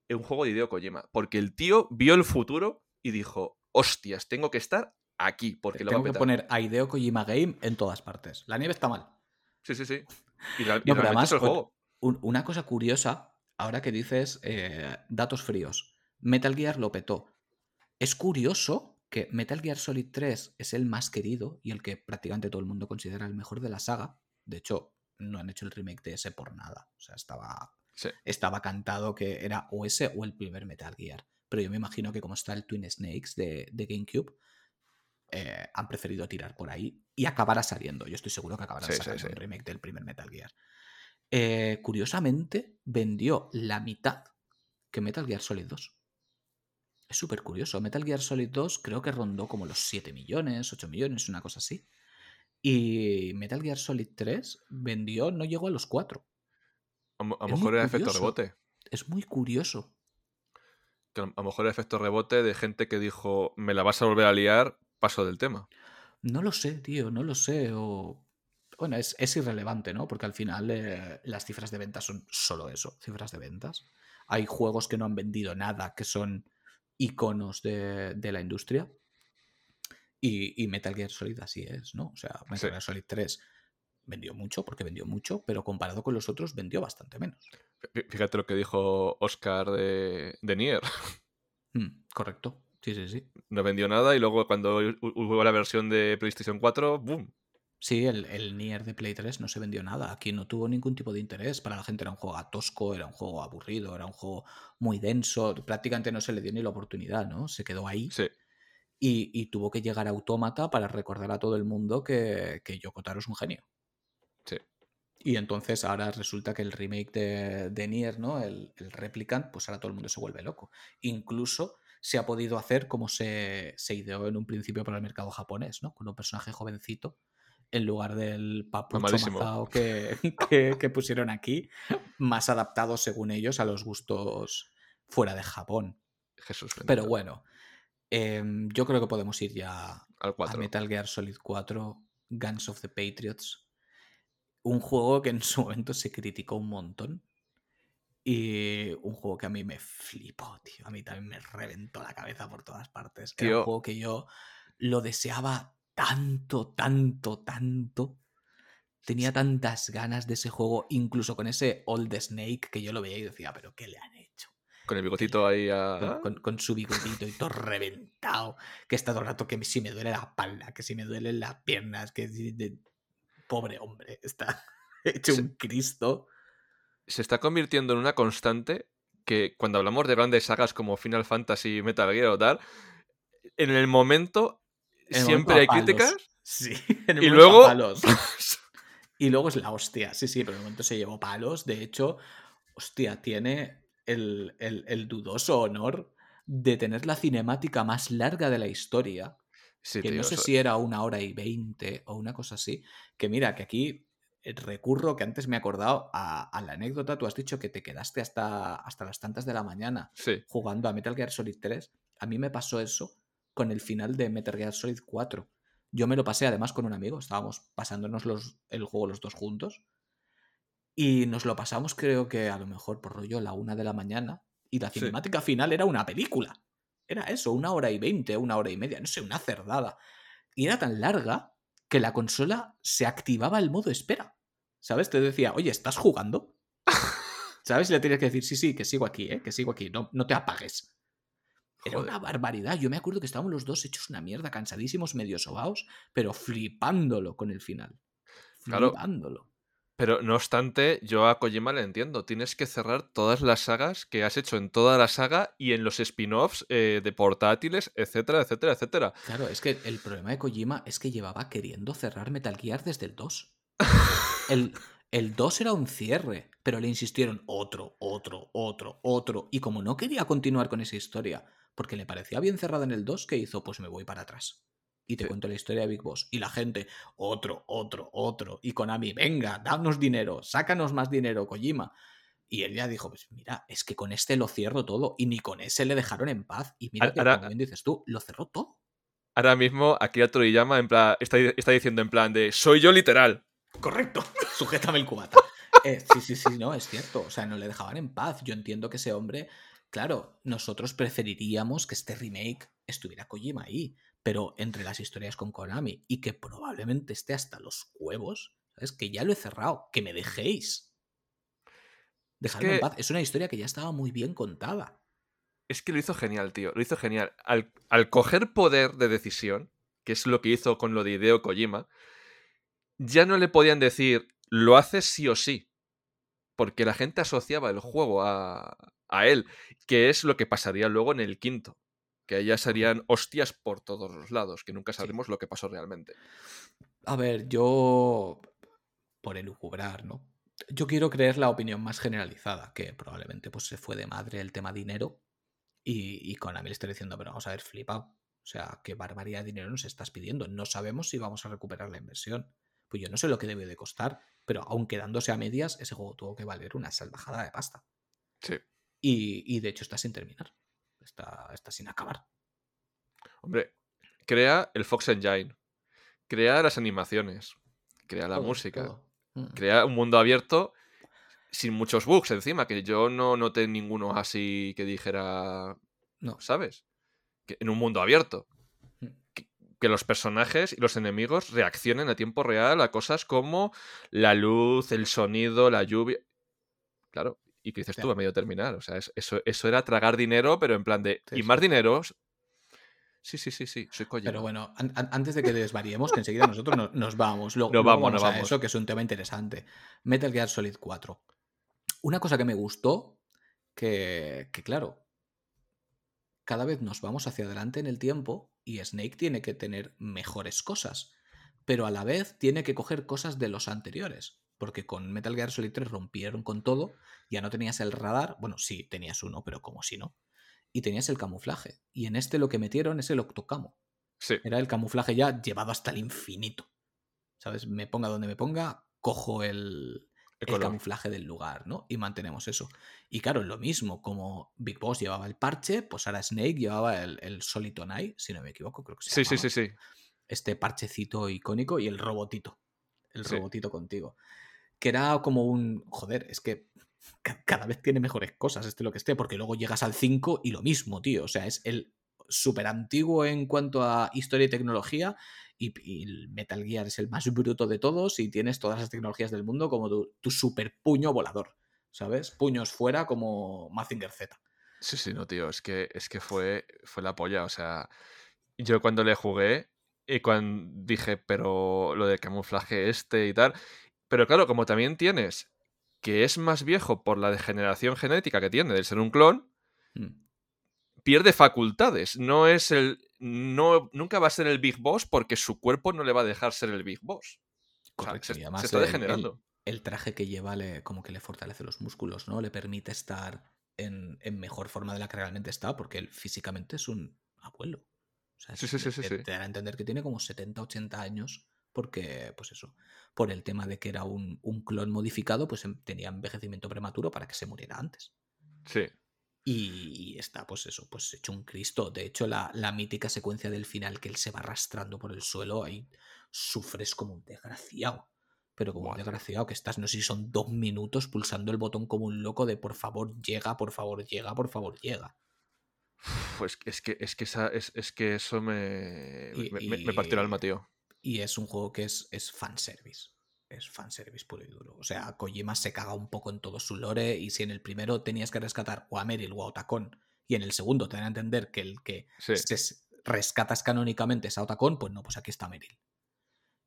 A: un juego de Hideo Kojima. Porque el tío vio el futuro y dijo, hostias, tengo que estar aquí porque lo va a
B: Tengo que poner a Hideo Kojima Game en todas partes. La nieve está mal.
A: Sí, sí, sí. Y, la, y
B: No, pero además,
A: el juego.
B: un- una cosa curiosa, ahora que dices eh, datos fríos. Metal Gear lo petó. Es curioso que Metal Gear Solid 3 es el más querido y el que prácticamente todo el mundo considera el mejor de la saga. De hecho, no han hecho el remake de ese por nada. O sea, estaba,
A: Sí.
B: estaba cantado que era o ese o el primer Metal Gear. Pero yo me imagino que como está el Twin Snakes de, de GameCube, eh, han preferido tirar por ahí y acabará saliendo. Yo estoy seguro que acabará
A: Sí, sí,
B: saliendo
A: sí.
B: un remake del primer Metal Gear. Eh, curiosamente, vendió la mitad que Metal Gear Solid 2. Es súper curioso. Metal Gear Solid 2 creo que rondó como los 7 millones, 8 millones, una cosa así. Y Metal Gear Solid 3 vendió, no llegó a los 4.
A: A, lo mejor era efecto rebote.
B: Es muy curioso.
A: Que a lo mejor era efecto rebote de gente que dijo, me la vas a volver a liar, paso del tema.
B: No lo sé, tío, no lo sé. O... Bueno, es, es irrelevante, ¿no? Porque al final eh, las cifras de ventas son solo eso, cifras de ventas. Hay juegos que no han vendido nada, que son iconos de, de la industria. Y, y Metal Gear Solid así es, ¿no? O sea, Metal
A: Sí.
B: Gear Solid 3 vendió mucho, porque vendió mucho, pero comparado con los otros vendió bastante menos.
A: Fí- Fíjate lo que dijo Oscar de, de Nier.
B: Mm, correcto. Sí, sí, sí.
A: No vendió nada y luego cuando hu- hubo la versión de PlayStation 4, ¡boom!
B: Sí, el, el Nier de Play 3 no se vendió nada. Aquí no tuvo ningún tipo de interés. Para la gente era un juego tosco, era un juego aburrido, era un juego muy denso. Prácticamente no se le dio ni la oportunidad, ¿no? Se quedó ahí
A: Sí,
B: y, y tuvo que llegar a Autómata para recordar a todo el mundo que, que Yoko Taro es un genio.
A: sí.
B: Y entonces ahora resulta que el remake de, de Nier, ¿no? El, el Replicant, pues ahora todo el mundo se vuelve loco. Incluso se ha podido hacer como se, se ideó en un principio para el mercado japonés, ¿no? Con un personaje jovencito en lugar del papucho mazao que, que, que pusieron aquí, más adaptado según ellos a los gustos fuera de Japón.
A: Jesús.
B: Pero bueno, em, yo creo que podemos ir ya
A: Al
B: a
A: 4.
B: Metal Gear Solid 4, Guns of the Patriots. Un juego que en su momento se criticó un montón. Y un juego que a mí me flipó, tío. A mí también me reventó la cabeza por todas partes. Era
A: Tío.
B: un juego que yo lo deseaba tanto, tanto, tanto. Tenía tantas ganas de ese juego, incluso con ese Old Snake, que yo lo veía y decía, pero ¿qué le han hecho?
A: Con el bigotito ahí a...
B: con, con- su bigotito y todo reventado, que está todo el rato que si me duele la espalda, que si me duelen las piernas, que si de- pobre hombre, está hecho un Cristo.
A: Se está convirtiendo en una constante que cuando hablamos de grandes sagas como Final Fantasy, Metal Gear o tal, en el momento
B: el
A: siempre
B: momento
A: hay críticas
B: Sí, en el
A: y luego...
B: palos. Y luego es la hostia, sí, sí, pero en el momento se llevó palos. De hecho, hostia, tiene el, el- el dudoso honor de tener la cinemática más larga de la historia.
A: Sí,
B: que
A: tío,
B: no sé si era una hora y veinte o una cosa así. Que mira, que aquí recurro, que antes me he acordado a, a la anécdota, tú has dicho que te quedaste hasta, hasta las tantas de la mañana
A: Sí,
B: jugando a Metal Gear Solid 3. A mí me pasó eso con el final de Metal Gear Solid 4. Yo me lo pasé además con un amigo, estábamos pasándonos los, el juego los dos juntos. Y nos lo pasamos creo que a lo mejor por rollo la una de la mañana. Y la
A: Sí.
B: cinemática final era una película. Era eso, una hora y veinte, una hora y media, no sé, una cerdada. Y era tan larga que la consola se activaba el modo espera. ¿Sabes? Te decía, oye, ¿estás jugando? ¿Sabes? Y le tienes que decir, sí, sí, que sigo aquí, ¿eh? que sigo aquí, no, no te apagues. Era una barbaridad. Yo me acuerdo que estábamos los dos hechos una mierda, cansadísimos, medio sobaos, pero flipándolo con el final.
A: Claro. Pero no obstante, yo a Kojima le entiendo. Tienes que cerrar todas las sagas que has hecho en toda la saga y en los spin-offs eh, de portátiles, etcétera, etcétera, etcétera.
B: Claro, es que el problema de Kojima es que llevaba queriendo cerrar Metal Gear desde el 2. El, el 2 era un cierre, pero le insistieron otro, otro, otro, otro. Y como no quería continuar con esa historia, porque le parecía bien cerrada en el 2, ¿qué hizo? Pues me voy para atrás. Y te
A: Sí.
B: cuento la historia de Big Boss. Y la gente, otro, otro, otro. Y Konami, venga, danos dinero, sácanos más dinero, Kojima. Y él ya dijo, pues mira, es que con este lo cierro todo. Y ni con ese le dejaron en paz. Y mira, que,
A: Ahora-
B: como bien dices tú, lo cerró todo.
A: Ahora mismo Akira Toriyama en plan, está, está diciendo en plan de soy yo literal.
B: Correcto. Sujétame el cubata. Eh, sí, sí, sí, no, es cierto. O sea, no le dejaban en paz. Yo entiendo que ese hombre, claro, nosotros preferiríamos que este remake estuviera Kojima ahí, pero entre las historias con Konami y que probablemente esté hasta los huevos, ¿sabes? Que ya lo he cerrado, que me dejéis. Dejadme en
A: que-
B: paz. Es una historia que ya estaba muy bien contada.
A: Es que lo hizo genial, tío. Lo hizo genial. Al, al coger poder de decisión, que es lo que hizo con lo de Hideo Kojima, ya no le podían decir lo haces sí o sí. Porque la gente asociaba el juego a, a él, que es lo que pasaría luego en el quinto. Que ya serían hostias por todos los lados, que nunca sabremos lo que pasó realmente.
B: A ver, yo. Por elucubrar, ¿no? Yo quiero creer la opinión más generalizada, que probablemente pues, se fue de madre el tema dinero. Y, y Konami le está diciendo, pero vamos a ver, flipado. O sea, qué barbaridad de dinero nos estás pidiendo. No sabemos si vamos a recuperar la inversión. Pues yo no sé lo que debe de costar, pero aun quedándose a medias, ese juego tuvo que valer una salvajada de pasta.
A: Sí.
B: Y, y de hecho está sin terminar. Está, está sin acabar.
A: Hombre, crea el Fox Engine, crea las animaciones, crea la
B: Todo,
A: música,
B: todo. Mm.
A: crea un mundo abierto sin muchos bugs encima, que yo no noté ninguno así que dijera,
B: No.
A: ¿sabes? Que en un mundo abierto.
B: Mm.
A: Que, que los personajes y los enemigos reaccionen a tiempo real a cosas como la luz, el sonido, la lluvia. Claro, y que dices tú a medio terminar. O sea, es- eso, eso era tragar dinero, pero en plan de.
B: Sí,
A: y
B: sí.
A: más dinero. Sí, sí, sí, sí. Soy Kojima.
B: Pero bueno, an- an- antes de que desvariemos, que enseguida nosotros no- nos vamos. Lo-
A: Nos
B: luego
A: vamos, nos
B: a
A: vamos.
B: Eso que es un tema interesante. Metal Gear Solid 4. Una cosa que me gustó, que, que claro, cada vez nos vamos hacia adelante en el tiempo y Snake tiene que tener mejores cosas, pero a la vez tiene que coger cosas de los anteriores. Porque con Metal Gear Solid 3 rompieron con todo, ya no tenías el radar, bueno, sí, tenías uno, pero como si no. Y tenías el camuflaje. Y en este lo que metieron es el octocamo.
A: Sí,
B: Era el camuflaje ya llevado hasta el infinito. ¿Sabes? Me ponga donde me ponga, cojo el,
A: el
B: camuflaje del lugar, ¿no? Y mantenemos eso. Y claro, lo mismo, como Big Boss llevaba el parche, pues ahora Snake llevaba el, el Solitonai, si no me equivoco, creo que se
A: Sí, sí, sí, sí.
B: Este parchecito icónico y el robotito. El
A: Sí.
B: robotito contigo. Que era como un. Joder, es que ca- cada vez tiene mejores cosas, este lo que esté, porque luego llegas al 5 y lo mismo, tío. O sea, es el súper antiguo en cuanto a historia y tecnología. Y, Metal Gear es el más bruto de todos y tienes todas las tecnologías del mundo como tu, tu super puño volador. ¿Sabes? Puños fuera como Mazinger Z.
A: Sí, sí, no, tío. Es que, es que fue, fue la polla. O sea, yo cuando le jugué, y cuando dije, pero lo de camuflaje este y tal. Pero claro, como también tienes que es más viejo por la degeneración genética que tiene del ser un clon,
B: Mm.
A: pierde facultades. No es el. No, nunca va a ser el Big Boss porque su cuerpo no le va a dejar ser el Big Boss. O sea,
B: Correcto,
A: se,
B: y además
A: se está
B: el-
A: degenerando.
B: el traje que lleva le, como que le fortalece los músculos, ¿no? Le permite estar en, en mejor forma de la que realmente está, porque él físicamente es un abuelo. O sea,
A: Sí, sí, sí,
B: te,
A: sí.
B: te a entender que tiene como 70, 80 años, porque, pues eso, por el tema de que era un, un clon modificado, pues em- tenía envejecimiento prematuro para que se muriera antes.
A: Sí.
B: Y, está, pues eso, pues hecho un Cristo. De hecho, la, la mítica secuencia del final que él se va arrastrando por el suelo, ahí sufres como un desgraciado. Pero como un desgraciado que estás, no sé si son dos minutos pulsando el botón como un loco de por favor llega, por favor llega, por favor llega.
A: Pues es que, es que, esa, es, es que eso me,
B: Y-
A: me, me- me partió el alma, tío.
B: Y es un juego que es, es fanservice. Es fanservice puro y duro. O sea, Kojima se caga un poco en todo su lore. Y si en el primero tenías que rescatar o a Meryl o a Otacon, y en el segundo te dan a entender que el que
A: Sí.
B: se rescatas canónicamente es a Otacon, pues no, pues aquí está Meryl.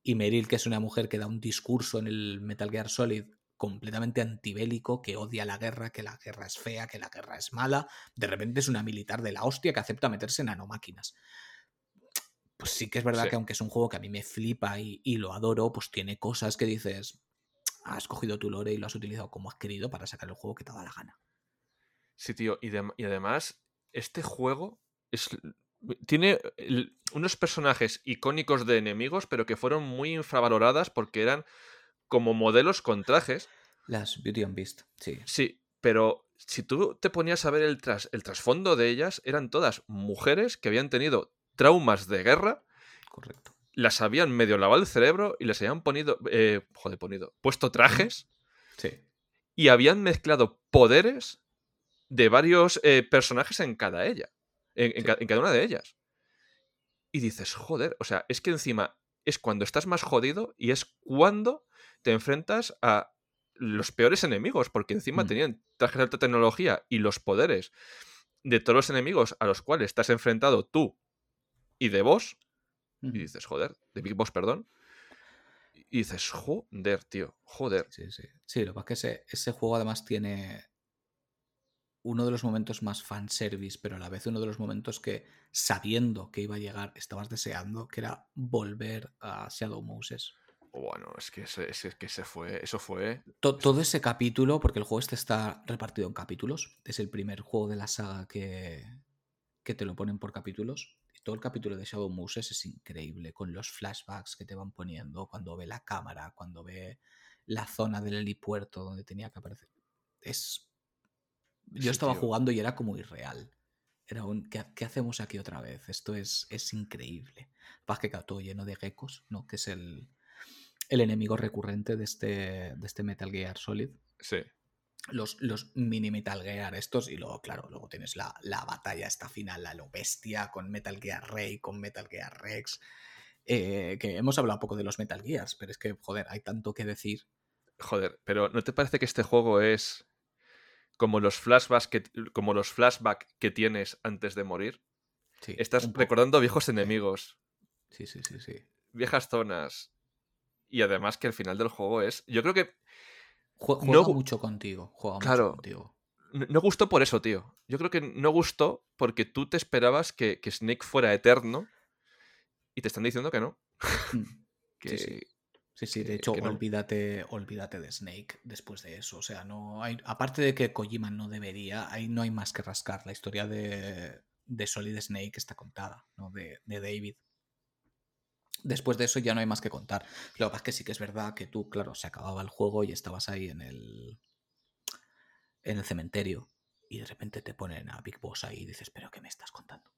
B: Y Meryl, que es una mujer que da un discurso en el Metal Gear Solid completamente antibélico, que odia la guerra, que la guerra es fea, que la guerra es mala, de repente es una militar de la hostia que acepta meterse en nanomáquinas. Pues sí que es verdad
A: Sí.
B: que aunque es un juego que a mí me flipa y, y lo adoro, pues tiene cosas que dices, has cogido tu lore y lo has utilizado como has querido para sacar el juego que te da la gana.
A: Sí, tío. Y, dem- y además, este juego es, tiene el- unos personajes icónicos de enemigos, pero que fueron muy infravaloradas porque eran como modelos con trajes.
B: Las Beauty and Beast, sí.
A: Sí, Pero si tú te ponías a ver el, tras, el trasfondo de ellas, eran todas mujeres que habían tenido traumas de guerra.
B: Correcto.
A: Las habían medio lavado el cerebro y les habían ponido, eh, joder, ponido, puesto trajes.
B: Sí.
A: Y habían mezclado poderes de varios eh, personajes en cada ella. En, en
B: Sí.
A: ca- en cada una de ellas. Y dices, joder, o sea, es que encima es cuando estás más jodido y es cuando te enfrentas a los peores enemigos, porque encima
B: Mm.
A: tenían trajes de alta tecnología y los poderes de todos los enemigos a los cuales estás enfrentado tú y de vos, y dices, joder, de Big Boss, perdón. Y dices, joder, tío, joder.
B: Sí, sí. Sí, lo que pasa es que ese, ese juego además tiene uno de los momentos más fanservice, pero a la vez uno de los momentos que, sabiendo que iba a llegar, estabas deseando, que era volver a Shadow Moses.
A: Bueno, es que ese, ese- que ese fue, eso fue.
B: To- todo ese capítulo, porque el juego este está repartido en capítulos, es el primer juego de la saga que, que te lo ponen por capítulos. Todo el capítulo de Shadow Moses es increíble, con los flashbacks que te van poniendo, cuando ve la cámara, cuando ve la zona del helipuerto donde tenía que aparecer. Es. Yo
A: Sí,
B: estaba
A: tío.
B: jugando y era como irreal. Era un. ¿Qué, qué hacemos aquí otra vez? Esto es, es increíble. Pasa que todo lleno de geckos, ¿no? Que es el, el enemigo recurrente de este, de este Metal Gear Solid
A: Sí.
B: Los, los mini Metal Gear estos y luego, claro, luego tienes la, la batalla esta final, a lo bestia, con Metal Gear Rey, con Metal Gear Rex, eh, que hemos hablado un poco de los Metal Gears, pero es que, joder, hay tanto que decir.
A: Joder, pero ¿no te parece que este juego es como los flashbacks que, como los flashbacks que tienes antes de morir?
B: Sí,
A: Estás recordando viejos enemigos,
B: Sí, sí, sí, sí.
A: viejas zonas. Y además que el final del juego es. Yo creo que
B: Jue-
A: No
B: Juega
A: gu-
B: mucho contigo, juega
A: Claro.
B: mucho contigo.
A: no no gustó por eso, tío. Yo creo que no gustó porque tú te esperabas que, que Snake fuera eterno y te están diciendo que no.
B: Mm.
A: Que,
B: Sí, sí. Sí, sí, de
A: que-
B: hecho,
A: que no.
B: olvídate, olvídate de Snake después de eso. O sea, no hay. Aparte de que Kojima no debería, ahí no hay más que rascar. La historia de, de Solid Snake está contada, ¿no? De, de David. Después de eso ya no hay más que contar. Lo que pasa es que sí que es verdad que tú, claro, se acababa el juego y estabas ahí en el. en el cementerio. Y de repente te ponen a Big Boss ahí y dices, ¿pero qué me estás contando?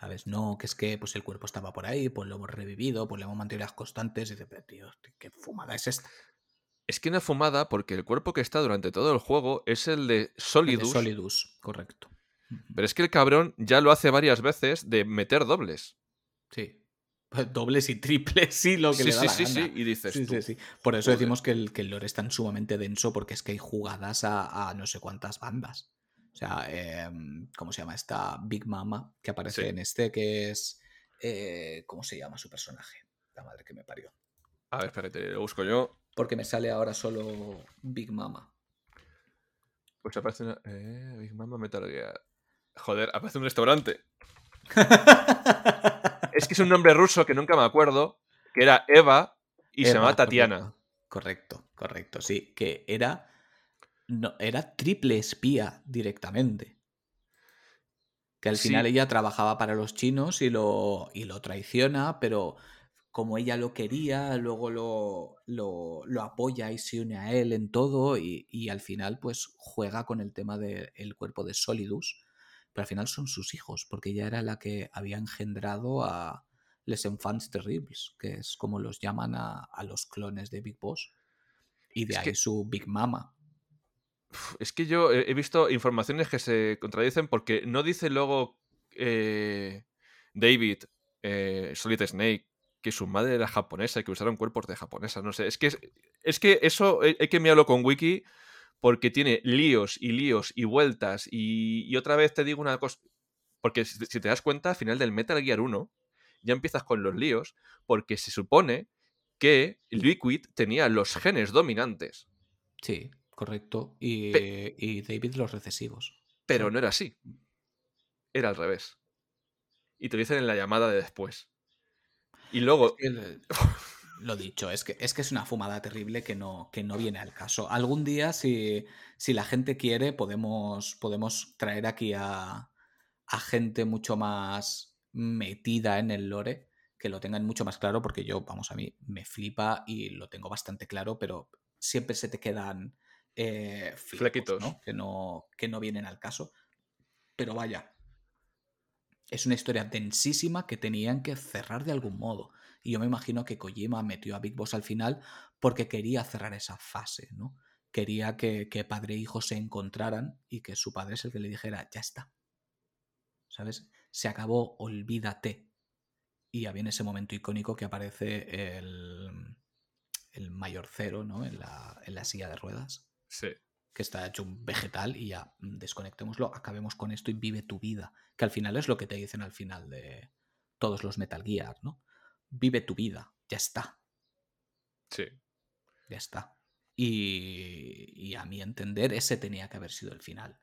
B: ¿Sabes? No, que es que pues el cuerpo estaba por ahí, pues lo hemos revivido, pues le hemos mantenido las constantes. Y dices, pero tío, ¿qué fumada es esta?
A: Es que una fumada porque el cuerpo que está durante todo el juego es el de
B: El de
A: Solidus.
B: Solidus, correcto.
A: Pero es que el cabrón ya lo hace varias veces de meter dobles.
B: Sí. Dobles y triples, sí, lo que
A: Sí,
B: le da
A: sí,
B: la
A: sí,
B: gana.
A: sí. Y dices
B: Sí,
A: tú,
B: sí, sí. Por eso
A: joder.
B: decimos que el, que el lore es tan sumamente denso, porque es que hay jugadas a, a no sé cuántas bandas. O sea, em, ¿cómo se llama esta Big Mama que aparece en este? Que es. eh, ¿Cómo se llama su personaje? La madre que me parió.
A: A ver, espérate, lo busco yo.
B: Porque me sale ahora solo Big Mama.
A: Pues aparece una. Eh, Big Mama Metal Gear. Joder, aparece un restaurante. Es que es un nombre ruso que nunca me acuerdo. Que era Eva y se llamaba Tatiana.
B: Correcto, correcto, sí. Que era. No, era triple espía directamente. Que al
A: Sí.
B: final ella trabajaba para los chinos y lo, y lo traiciona, pero como ella lo quería, luego lo, lo, lo apoya y se une a él en todo y, y al final pues juega con el tema del cuerpo de Solidus, pero al final son sus hijos, porque ella era la que había engendrado a Les Enfants Terribles, que es como los llaman a, a los clones de Big Boss, y de
A: Es
B: ahí
A: que-
B: su Big Mama.
A: Es que yo he visto informaciones que se contradicen porque no dice luego eh, David, eh, Solid Snake, que su madre era japonesa y que usaron cuerpos de japonesa. No sé, es que, es, es que eso hay hay que mirarlo con Wiki porque tiene líos y líos y vueltas. Y, y otra vez te digo una cosa, porque si, si te das cuenta, al final del Metal Gear 1 ya empiezas con los líos porque se supone que Liquid tenía los genes dominantes,
B: Sí, correcto. Y,
A: Pe-
B: y David los recesivos.
A: pero no era así. Era al revés. Y te lo dicen en la llamada de después. Y luego,
B: Es que el- Lo dicho, es que, es que es una fumada terrible que no, que no viene al caso. Algún día, si, si la gente quiere, podemos, podemos traer aquí a, a gente mucho más metida en el lore, que lo tengan mucho más claro, porque yo, vamos, a mí me flipa y lo tengo bastante claro, pero siempre se te quedan eh,
A: Flequitos.
B: ¿no? Que, no, que no vienen al caso. Pero vaya, es una historia densísima que tenían que cerrar de algún modo. Y yo me imagino que Kojima metió a Big Boss al final porque quería cerrar esa fase, ¿no? Quería que, que padre e hijo se encontraran y que su padre es el que le dijera, ya está. ¿Sabes? Se acabó, olvídate. Y había en ese momento icónico que aparece el, el mayor cero, ¿no? En la, en la silla de ruedas.
A: Sí.
B: Que está hecho un vegetal y ya mm, desconectémoslo, acabemos con esto y vive tu vida. Que al final es lo que te dicen al final de todos los Metal Gear, ¿no? Vive tu vida, ya está.
A: Sí.
B: Ya está. Y, y a mi entender, ese tenía que haber sido el final.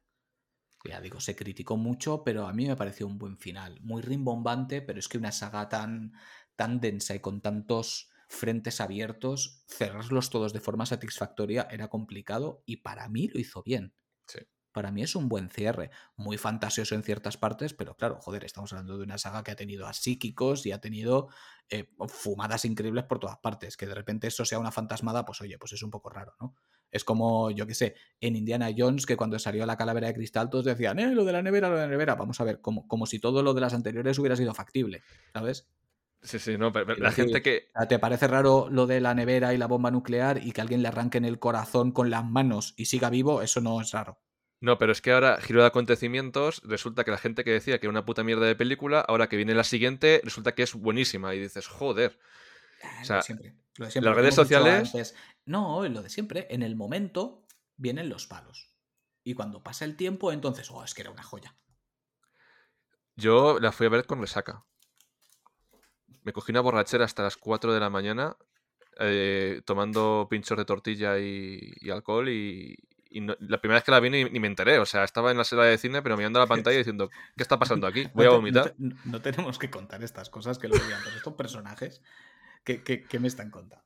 B: Ya digo, se criticó mucho, pero a mí me pareció un buen final. Muy rimbombante, pero es que una saga tan, tan densa y con tantos frentes abiertos, cerrarlos todos de forma satisfactoria era complicado y para mí lo hizo bien.
A: Sí.
B: Para mí es un buen cierre, muy fantasioso en ciertas partes, pero claro, joder, estamos hablando de una saga que ha tenido a psíquicos y ha tenido eh, fumadas increíbles por todas partes. Que de repente eso sea una fantasmada, pues oye, pues es un poco raro, ¿no? Es como, yo qué sé, en Indiana Jones, que cuando salió la calavera de cristal, todos decían, eh, lo de la nevera, lo de la nevera. Vamos a ver, como, como si todo lo de las anteriores hubiera sido factible, ¿sabes?
A: Sí, sí, no, pero la
B: decir,
A: gente que.
B: ¿Te parece raro lo de la nevera y la bomba nuclear y que alguien le arranque en el corazón con las manos y siga vivo? Eso no es raro.
A: No, pero es que ahora, giro de acontecimientos, resulta que la gente que decía que era una puta mierda de película, ahora que viene la siguiente, resulta que es buenísima. Y dices, joder.
B: Ah,
A: O sea,
B: lo de siempre. Lo de siempre,
A: las redes sociales-
B: antes. No, lo de siempre. En el momento vienen los palos. Y cuando pasa el tiempo, entonces, oh, es que era una joya.
A: Yo la fui a ver con resaca. Me cogí una borrachera hasta las 4 de la mañana, eh, tomando pinchos de tortilla y, y alcohol. Y, y no- la primera vez que la vi ni, ni me enteré. O sea, estaba en la sala de cine, pero mirando la pantalla diciendo, ¿qué está pasando aquí? Voy a
B: No te-
A: vomitar.
B: No, te- no- no tenemos que contar estas cosas que lo vean, pero estos personajes, ¿qué, qué, qué me están contando?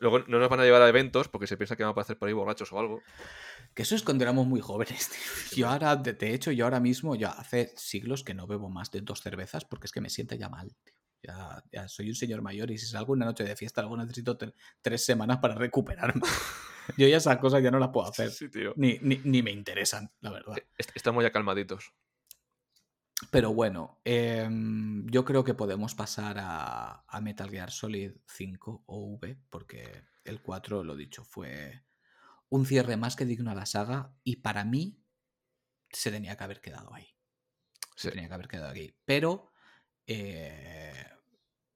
A: Luego no nos van a llevar a eventos porque se piensa que vamos a hacer por ahí borrachos o algo.
B: Que eso es cuando éramos muy jóvenes. tío. Yo ahora, de, de hecho, yo ahora mismo, ya hace siglos que no bebo más de dos cervezas porque es que me siente ya mal. tío. Ya, ya soy un señor mayor y si salgo una noche de fiesta, luego necesito tre- tres semanas para recuperarme. Yo ya esas cosas ya no las puedo hacer.
A: Sí, tío.
B: Ni, ni, ni me interesan, la verdad.
A: Est- Estamos ya calmaditos.
B: Pero bueno, em, yo creo que podemos pasar a, a Metal Gear Solid 5 o V, porque el 4, lo dicho, fue un cierre más que digno a la saga y para mí se tenía que haber quedado ahí. Se
A: Sí.
B: tenía que haber quedado aquí. Pero eh,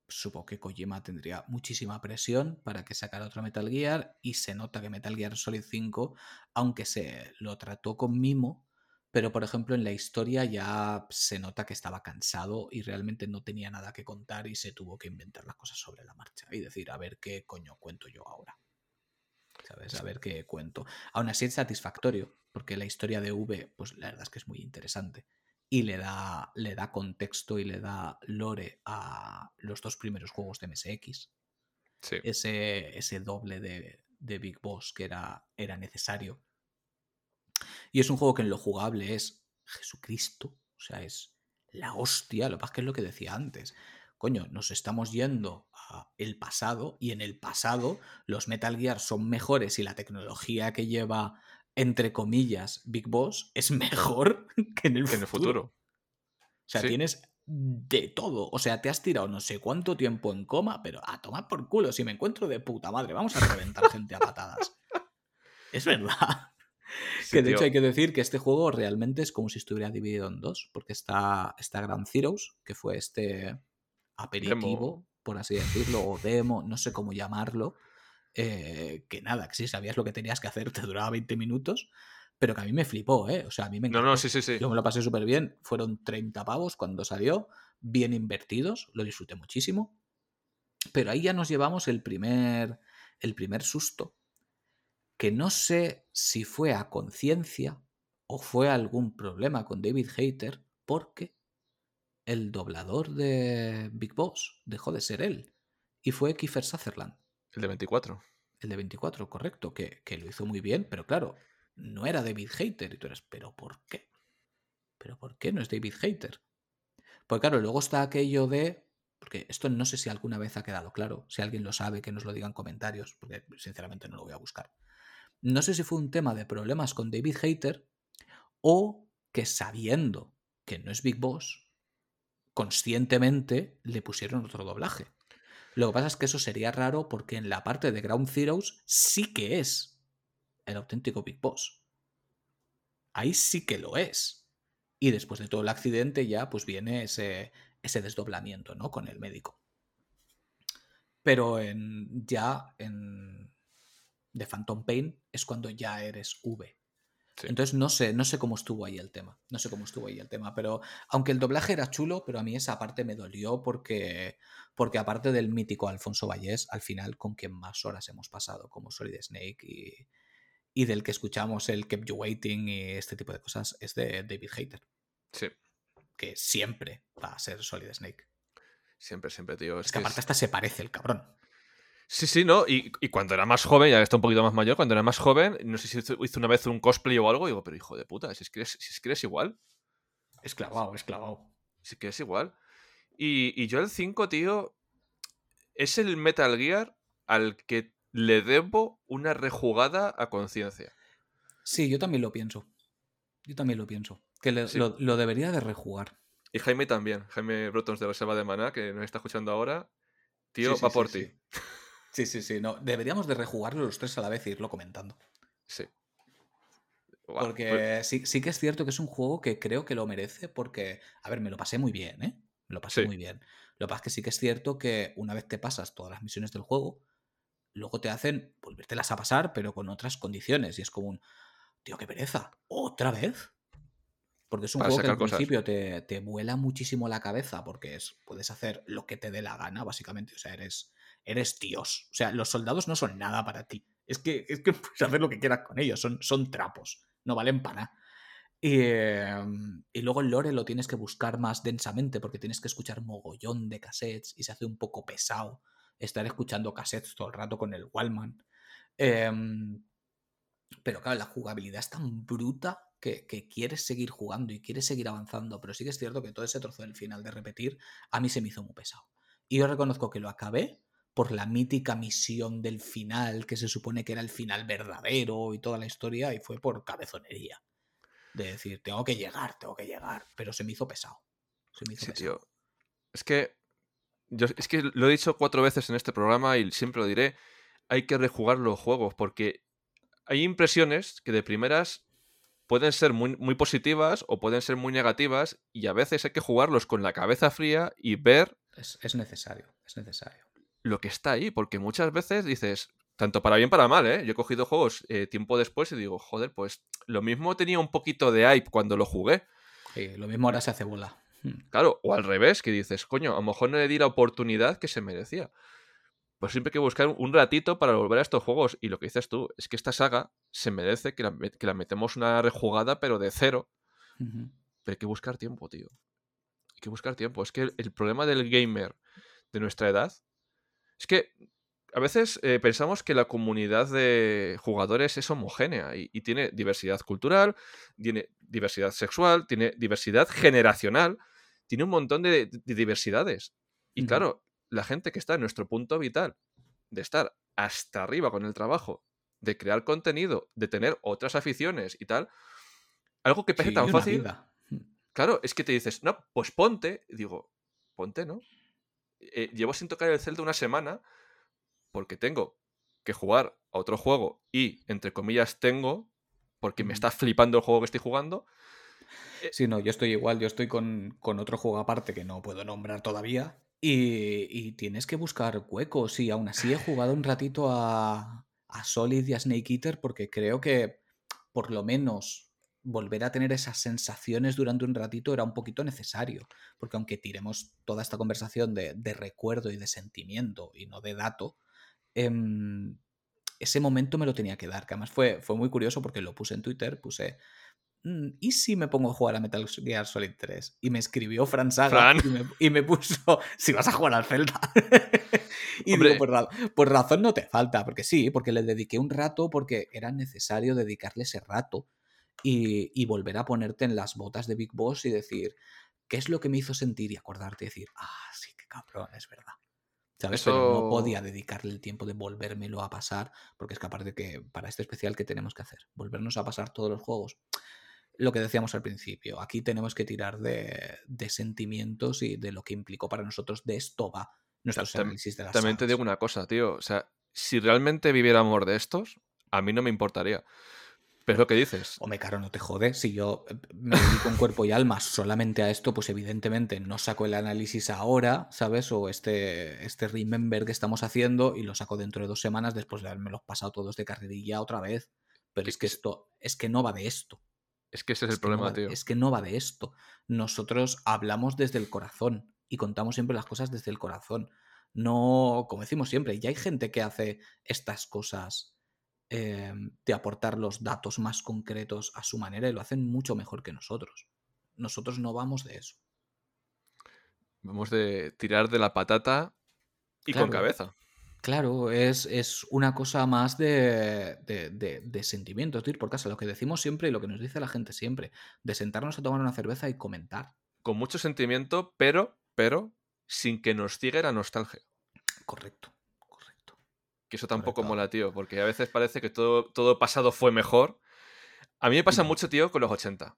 B: supongo que Kojima tendría muchísima presión para que sacara otro Metal Gear y se nota que Metal Gear Solid 5, aunque se lo trató con mimo, pero por ejemplo en la historia ya se nota que estaba cansado y realmente no tenía nada que contar y se tuvo que inventar las cosas sobre la marcha y decir, a ver qué coño cuento yo ahora. ¿Sabes? A ver qué cuento. Aún así es satisfactorio, porque la historia de V, pues la verdad es que es muy interesante. Y le da, le da contexto y le da lore a los dos primeros juegos de MSX.
A: Sí.
B: Ese, ese doble de, de Big Boss que era, era necesario. Y es un juego que en lo jugable es Jesucristo. O sea, es la hostia. Lo que pasa es que es lo que decía antes. Coño, nos estamos yendo a el pasado y en el pasado los Metal Gear son mejores y la tecnología que lleva, entre comillas, Big Boss es mejor que en el,
A: En el
B: futuro. O sea,
A: Sí.
B: tienes de todo. O sea, te has tirado no sé cuánto tiempo en coma, pero a tomar por culo. Si me encuentro de puta madre, vamos a reventar gente a patadas. Es verdad.
A: Sí,
B: que de
A: tío.
B: hecho hay que decir que este juego realmente es como si estuviera dividido en dos, porque está, está Ground Zeroes, que fue este aperitivo, por así decirlo, o demo, no sé cómo llamarlo, eh, que nada, que si sabías lo que tenías que hacer, te duraba 20 minutos, pero que a mí me flipó, ¿eh? O sea, a mí me
A: No,
B: encantó.
A: no, sí, sí, sí.
B: Yo me lo pasé súper bien. Fueron 30 pavos cuando salió, bien invertidos, lo disfruté muchísimo. Pero ahí ya nos llevamos el primer, el primer susto, que no sé si fue a conciencia o fue algún problema con David Hayter, porque el doblador de Big Boss dejó de ser él y fue Kiefer Sutherland.
A: El de 24.
B: El de 24, correcto, que, que lo hizo muy bien, pero claro, no era David Hater. Y tú eres, ¿pero por qué? ¿Pero por qué no es David Hater? Pues claro, luego está aquello de. Porque esto no sé si alguna vez ha quedado claro. Si alguien lo sabe, que nos lo diga en comentarios, porque sinceramente no lo voy a buscar. no sé si fue un tema de problemas con David Hater o que sabiendo que no es Big Boss, conscientemente le pusieron otro doblaje. Lo que pasa es que eso sería raro porque en la parte de Ground Zeroes sí que es el auténtico Big Boss. Ahí sí que lo es. Y después de todo el accidente ya pues viene ese, ese desdoblamiento, ¿no? Con el médico. Pero en, ya en The Phantom Pain es cuando ya eres V. Entonces no sé, no sé cómo estuvo ahí el tema. No sé cómo estuvo ahí el tema. Pero aunque el doblaje era chulo, pero a mí esa parte me dolió porque, porque aparte del mítico Alfonso Vallés, al final con quien más horas hemos pasado como Solid Snake y, y del que escuchamos el Kept You Waiting y este tipo de cosas es de David Hater.
A: Sí.
B: Que siempre va a ser Solid Snake.
A: Siempre, siempre, tío.
B: Es, que, aparte hasta se parece el cabrón.
A: Sí, sí, ¿no? Y, cuando era más joven, ya que está un poquito más mayor, cuando era más joven, no sé si hizo una vez un cosplay o algo, digo, pero hijo de puta, si es que eres, si es, que eres igual.
B: Es clavado, es clavado.
A: Si es que es igual. Y, y yo el 5, tío, es el Metal Gear al que le debo una rejugada a conciencia.
B: Sí, yo también lo pienso. Yo también lo pienso. Que lo, debería de rejugar.
A: Y Jaime también. Jaime Brotons de Reserva de Maná, que nos está escuchando ahora. Tío, va por ti.
B: Sí, sí, sí. No, deberíamos de rejugarlo los tres a la vez e irlo comentando.
A: Sí.
B: porque pues sí, sí que es cierto que es un juego que creo que lo merece porque, a ver, me lo pasé muy bien, ¿eh? Me lo pasé muy bien. Lo que pasa es que sí que es cierto que una vez te pasas todas las misiones del juego, luego te hacen volvértelas a pasar, pero con otras condiciones. Y es como un, tío, qué pereza. ¿Otra vez? Porque es un juego que al principio te, te, vuela muchísimo la cabeza porque es, puedes hacer lo que te dé la gana, básicamente. O sea, eres eres Dios. O sea, los soldados no son nada para ti. Es que, es que puedes hacer lo que quieras con ellos, son, son trapos, no valen para nada. Y, em, y, luego el lore lo tienes que buscar más densamente porque tienes que escuchar mogollón de cassettes y se hace un poco pesado estar escuchando cassettes todo el rato con el Wallman. Em, pero claro, la jugabilidad es tan bruta que, que, quieres seguir jugando y quieres seguir avanzando, pero sí que es cierto que todo ese trozo del final de repetir a mí se me hizo muy pesado. Y yo reconozco que lo acabé por la mítica misión del final, que se supone que era el final verdadero y toda la historia, y fue por cabezonería. De decir, tengo que llegar, tengo que llegar. Pero se me hizo pesado. Se me hizo pesado.
A: Tío. Es que. Yo, es que lo he dicho cuatro veces en este programa y siempre lo diré. Hay que rejugar los juegos porque hay impresiones que de primeras pueden ser muy, muy positivas o pueden ser muy negativas y a veces hay que jugarlos con la cabeza fría y ver.
B: es necesario, es necesario
A: lo que está ahí, porque muchas veces dices, tanto para bien para mal, ¿eh? Yo he cogido juegos eh, tiempo después y digo, joder, pues lo mismo tenía un poquito de hype cuando lo jugué.
B: Sí, lo mismo ahora se hace bola.
A: Hmm. Claro, o al revés, que dices, coño, a lo mejor no le di la oportunidad que se merecía. Pues siempre hay que buscar un ratito para volver a estos juegos. Y lo que dices tú, es que esta saga se merece que la, metemos una rejugada, pero de cero. Pero hay que buscar tiempo, tío. Hay que buscar tiempo. Es que el problema del gamer de nuestra edad es que a veces eh, pensamos que la comunidad de jugadores es homogénea y, tiene diversidad cultural, tiene diversidad sexual, tiene diversidad generacional, tiene un montón de, diversidades. Y claro, la gente que está en nuestro punto vital de estar hasta arriba con el trabajo, de crear contenido, de tener otras aficiones y tal, algo que parece tan fácil. Claro, es que te dices, no, pues ponte. digo, ponte, ¿no? Eh, llevo sin tocar el Zelda una semana porque tengo que jugar a otro juego y, entre comillas, tengo, porque me está flipando el juego que estoy jugando.
B: Eh, sí, no, yo estoy igual, yo estoy con, otro juego aparte que no puedo nombrar todavía. Y, y, tienes que buscar huecos. Y aún así he jugado un ratito a, a Solid y a Snake Eater porque creo que por lo menos volver a tener esas sensaciones durante un ratito era un poquito necesario, porque aunque tiremos toda esta conversación de, recuerdo y de sentimiento y no de dato, em, ese momento me lo tenía que dar, que además fue, fue muy curioso porque lo puse en Twitter, puse, mm, ¿y si me pongo a jugar a Metal Gear Solid 3? Y me escribió Fran Saga Y, me, puso, si vas a jugar al Zelda. y digo, pues, pues razón no te falta, porque sí, porque le dediqué un rato, porque era necesario dedicarle ese rato y, volver a ponerte en las botas de Big Boss y decir, ¿qué es lo que me hizo sentir? Y acordarte y decir, ah, sí, qué cabrón, es verdad. ¿Sabes? Pero no podía dedicarle el tiempo de volvérmelo a pasar, porque es que aparte que para este especial, ¿qué tenemos que hacer? Volvernos a pasar todos los juegos. Lo que decíamos al principio, aquí tenemos que tirar de, de sentimientos y de lo que implicó para nosotros. De esto va nuestros análisis de las
A: También te digo una cosa, tío. O sea, si realmente viviéramos de estos, a mí no me importaría. Pero es lo que dices.
B: Hombre, caro, no te jode. Si yo eh, me dedico en cuerpo y alma solamente a esto, pues evidentemente no saco el análisis ahora, ¿sabes? O este, este remember que estamos haciendo y lo saco dentro de dos semanas después de haberme los pasado todos de carrerilla otra vez. Pero es que esto, es que no va de esto.
A: Es que ese es, el problema, tío.
B: Es que no va de esto. Nosotros hablamos desde el corazón y contamos siempre las cosas desde el corazón. No, como decimos siempre, ya hay gente que hace estas cosas Em, de aportar los datos más concretos a su manera y lo hacen mucho mejor que nosotros. Nosotros no vamos de eso.
A: Vamos de tirar de la patata y con cabeza.
B: Claro, es, una cosa más de, de, de, sentimientos, de ir por casa. Lo que decimos siempre y lo que nos dice la gente siempre, de sentarnos a tomar una cerveza y comentar.
A: Con mucho sentimiento, pero, pero, sin que nos ciegue la nostalgia.
B: Correcto.
A: Que eso tampoco mola, tío, porque a veces parece que todo, todo pasado fue mejor. A mí me pasa mucho, tío, con los 80.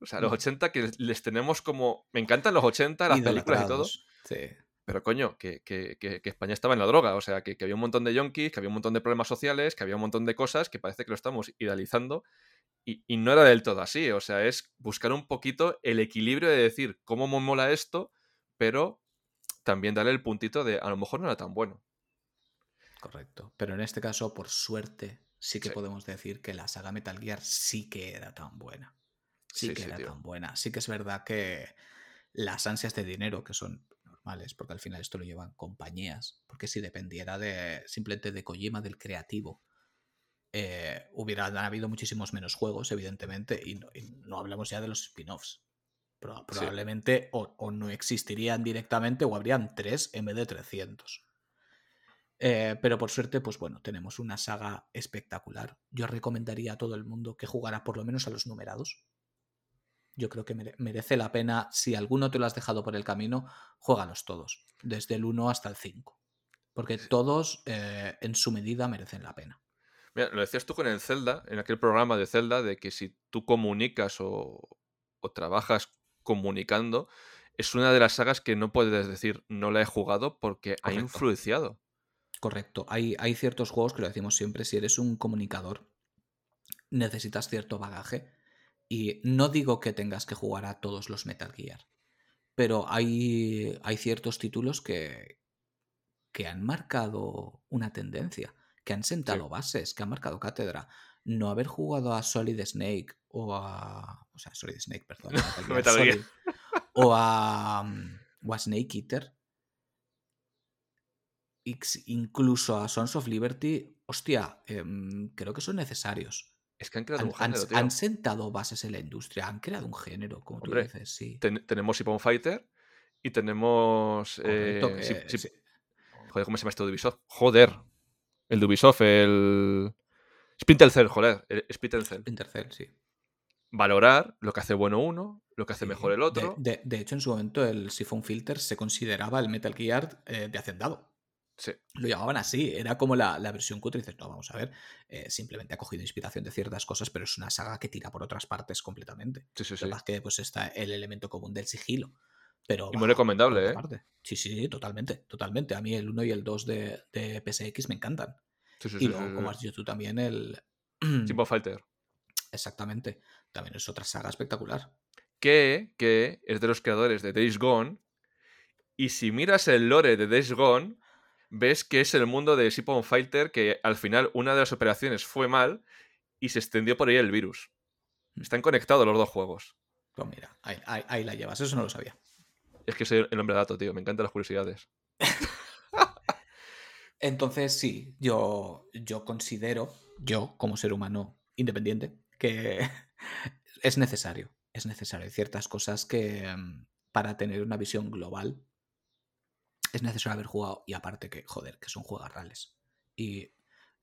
A: O sea, los 80 que les tenemos como... Me encantan los 80, las películas y todo. Sí. Pero coño, que, que, que, España estaba en la droga. O sea, que, había un montón de yonkis, que había un montón de problemas sociales, que había un montón de cosas que parece que lo estamos idealizando. Y, y, no era del todo así. O sea, es buscar un poquito el equilibrio de decir cómo me mola esto, pero también darle el puntito de a lo mejor no era tan bueno.
B: Correcto. Pero en este caso, por suerte, sí que podemos decir que la saga Metal Gear sí que era tan buena. Sí, que era tan buena. Sí que es verdad que las ansias de dinero, que son normales, porque al final esto lo llevan compañías, porque si dependiera de simplemente de Kojima, del creativo, eh, hubieran habido muchísimos menos juegos, evidentemente, y no, hablamos ya de los spin-offs. probablemente o, o, no existirían directamente o habrían tres en vez de 300. Eh, pero por suerte, pues bueno, tenemos una saga espectacular. Yo recomendaría a todo el mundo que jugara por lo menos a los numerados. Yo creo que merece la pena, si alguno te lo has dejado por el camino, juégalos todos, desde el 1 hasta el 5. Porque todos eh, en su medida merecen la pena.
A: Mira, lo decías tú con el Zelda, en aquel programa de Zelda, de que si tú comunicas o, o trabajas comunicando, es una de las sagas que no puedes decir no la he jugado porque ha influenciado.
B: Correcto. Hay, hay ciertos juegos que lo decimos siempre, si eres un comunicador, necesitas cierto bagaje. Y no digo que tengas que jugar a todos los Metal Gear, pero hay, hay ciertos títulos que, que han marcado una tendencia, que han sentado bases, que han marcado cátedra. No haber jugado a Solid Snake o a. O sea, Solid Snake, perdón. o a. O a Snake Eater incluso a Sons of Liberty, hostia, em, creo que son necesarios.
A: Es que han creado
B: un
A: género,
B: han, sentado bases en la industria, han creado un género, como tú dices, sí.
A: tenemos Hippon Fighter y tenemos. Eh, joder, ¿cómo se llama esto de Ubisoft? Joder. El de Ubisoft, el. Splinter Cell, joder. El Splinter Cell.
B: Splinter Cell, sí.
A: Valorar lo que hace bueno uno, lo que hace mejor el otro.
B: De, hecho, en su momento, el Siphon Filter se consideraba el Metal Gear eh, de Hacendado. Lo llamaban así, era como la, versión cutre. Y dices, no, vamos a ver, eh, simplemente ha cogido inspiración de ciertas cosas, pero es una saga que tira por otras partes completamente.
A: Sí, sí, sí.
B: que pues está el elemento común del sigilo. Pero
A: y muy recomendable, ¿eh?
B: Sí, sí, totalmente, totalmente. A mí el 1 y el 2 de, de PSX me encantan. y luego, como has dicho tú también, el.
A: Simple Fighter.
B: Exactamente. También es otra saga espectacular.
A: Que, que es de los creadores de Days Gone. Y si miras el lore de Days Gone, ves que es el mundo de Sipon Fighter que al final una de las operaciones fue mal y se extendió por ahí el virus. Mm. Están conectados los dos juegos.
B: Pues mira, ahí, la llevas, eso no lo sabía.
A: Es que soy el hombre dato, tío, me encantan las curiosidades.
B: Entonces, sí, yo, yo considero, yo como ser humano independiente, que es necesario. Es necesario. ciertas cosas que mm, para tener una visión global es necesario haber jugado. Y aparte que, joder, que son juegos reales. Y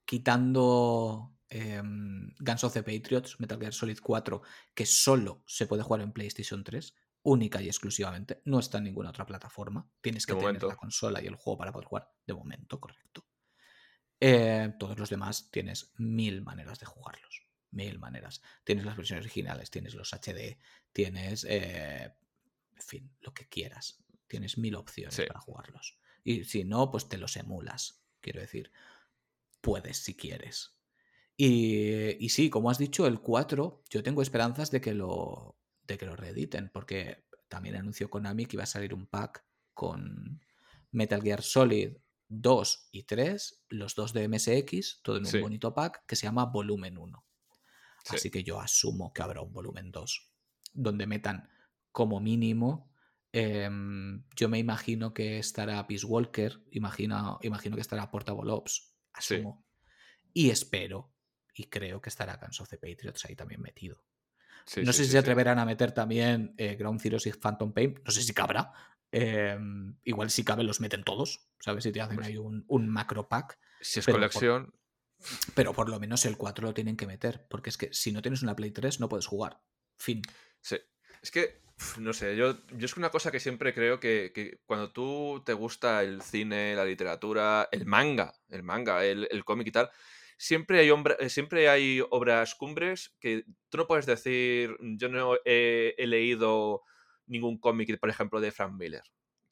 B: quitando em, Guns of the Patriots, Metal Gear Solid 4, que solo se puede jugar en PlayStation 3, única y exclusivamente. No está en ninguna otra plataforma. Tienes que
A: De
B: tener
A: momento.
B: la consola y el juego para poder jugar. De momento, correcto. Eh, todos los demás tienes mil maneras de jugarlos. Mil maneras. Tienes las versiones originales, tienes los HD, tienes, eh, en fin, lo que quieras. Tienes mil opciones
A: Sí.
B: para jugarlos. Y si no, pues te los emulas. Quiero decir, puedes si quieres. Y, y sí, como has dicho, el 4, yo tengo esperanzas de que lo, de que lo reediten, porque también anunció Konami que iba a salir un pack con Metal Gear Solid 2 y 3, los dos de MSX, todo en un
A: Sí.
B: bonito pack que se llama Volumen 1.
A: Sí.
B: Así que yo asumo que habrá un volumen 2, donde metan como mínimo. Em, yo me imagino que estará Peace Walker, imagino, imagino que estará Portable Ops,
A: Sí.
B: asumo. Y espero, y creo que estará Guns of the Patriots ahí también metido.
A: Sí,
B: no
A: sí,
B: sé si se atreverán a meter también eh, Ground Zeroes y Phantom Pain, no sé si cabrá. Em, igual si cabe los meten todos, ¿sabes? Si te hacen ahí un, un macro pack.
A: Si es
B: por-
A: colección,
B: Pero por lo menos el 4 lo tienen que meter, porque es que si no tienes una Play 3 no puedes jugar. Fin.
A: Sí. Es que, no sé, yo, yo es una cosa que siempre creo que, que cuando tú te gusta el cine, la literatura, el manga, el manga, el, el cómic y tal, siempre hay, eh, siempre hay obras cumbres que tú no puedes decir, yo no he, he leído ningún cómic, por ejemplo, de Frank Miller.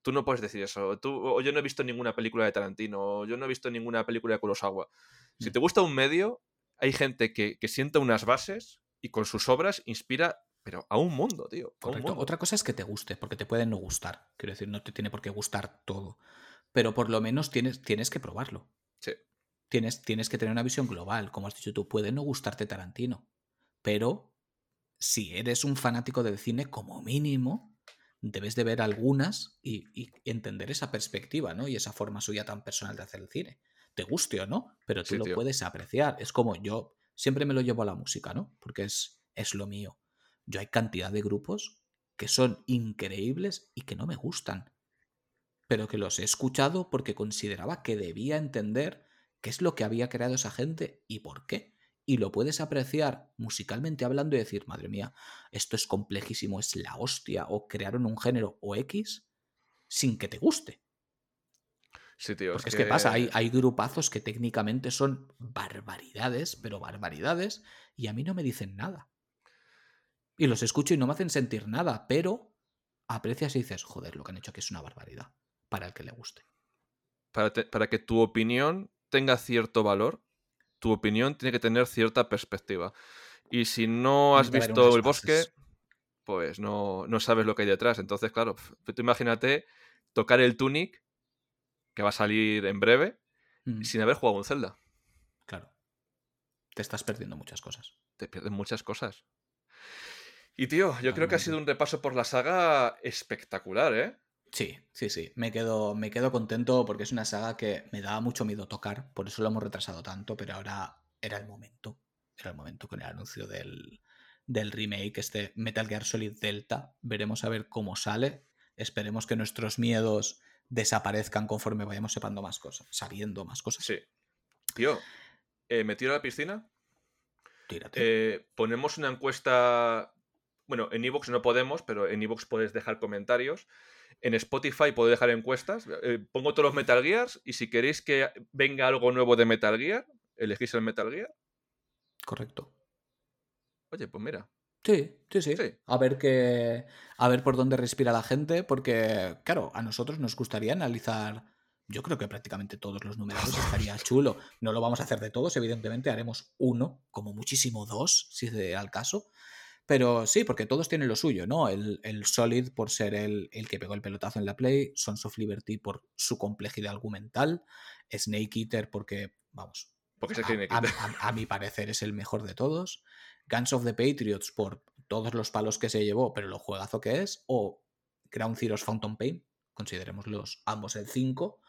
A: Tú no puedes decir eso. Tú, o yo no he visto ninguna película de Tarantino, o yo no he visto ninguna película de Kurosawa. Si
B: Mm.
A: te gusta un medio, hay gente que, que sienta unas bases y con sus obras inspira, pero a un mundo, tío. a un
B: Correcto.
A: mundo.
B: Otra cosa es que te guste, porque te puede no gustar. Quiero decir, no te tiene por qué gustar todo. Pero por lo menos tienes, tienes que probarlo.
A: Sí.
B: Tienes, tienes que tener una visión global. Como has dicho tú, puede no gustarte Tarantino. Pero si eres un fanático del cine, como mínimo, debes de ver algunas y, y entender esa perspectiva, ¿no? Y esa forma suya tan personal de hacer el cine. Te guste o no, pero tú
A: Sí,
B: lo
A: tío.
B: puedes apreciar. Es como yo siempre me lo llevo a la música, ¿no? Porque es, es lo mío. Yo hay cantidad de grupos que son increíbles y que no me gustan. Pero que los he escuchado porque consideraba que debía entender qué es lo que había creado esa gente y por qué. Y lo puedes apreciar musicalmente hablando y decir, madre mía, esto es complejísimo, es la hostia, o crearon un género o X sin que te guste.
A: Sí, tío.
B: Porque es que pasa, hay, hay grupazos que técnicamente son barbaridades, pero barbaridades, y a mí no me dicen nada. Y los escucho y no me hacen sentir nada, pero aprecias y dices, joder, lo que han hecho aquí es una barbaridad, para el que le guste.
A: Para, te- para que tu opinión tenga cierto valor, tu opinión tiene que tener cierta perspectiva. Y si no has visto el bosque, pues no, no sabes lo que hay detrás. Entonces, claro, tú imagínate tocar el Tunic, que va a salir en breve,
B: Mm,
A: sin haber jugado un Zelda.
B: Claro. Te estás perdiendo muchas cosas.
A: Te pierdes muchas cosas. Y tío, yo creo que ha sido un repaso por la saga espectacular, ¿eh?
B: Sí, sí, sí. Me quedo, me quedo contento porque es una saga que me daba mucho miedo tocar, por eso lo hemos retrasado tanto, pero ahora era el momento. Era el momento con el anuncio del, del remake, este Metal Gear Solid Delta. Veremos a ver cómo sale. Esperemos que nuestros miedos desaparezcan conforme vayamos sepando más cosas, sabiendo más cosas.
A: Sí. Tío, eh, ¿me tiro a la piscina?
B: Tírate.
A: Eh, ponemos una encuesta. Bueno, en Evox no podemos, pero en Evox puedes dejar comentarios. En Spotify puedo dejar encuestas. Eh, pongo todos los Metal Gears y si queréis que venga algo nuevo de Metal Gear, elegís el Metal Gear.
B: Correcto.
A: Oye, pues mira.
B: Sí, sí, sí,
A: Sí.
B: A ver qué. A ver por dónde respira la gente. Porque, claro, a nosotros nos gustaría analizar. Yo creo que prácticamente todos los numerados estaría chulo. No lo vamos a hacer de todos, evidentemente. Haremos uno, como muchísimo dos, si se da el caso. Pero sí, porque todos tienen lo suyo, ¿no? El, el Solid por ser el, el que pegó el pelotazo en la Play, Sons of Liberty por su complejidad argumental, Snake Eater porque, vamos,
A: Porque
B: a, a- a- a mi parecer es el mejor de todos. Guns of the Patriots por todos los palos que se llevó, pero lo juegazo que es. O Ground Zeroes Phantom Pain, considerémoslos ambos el 5,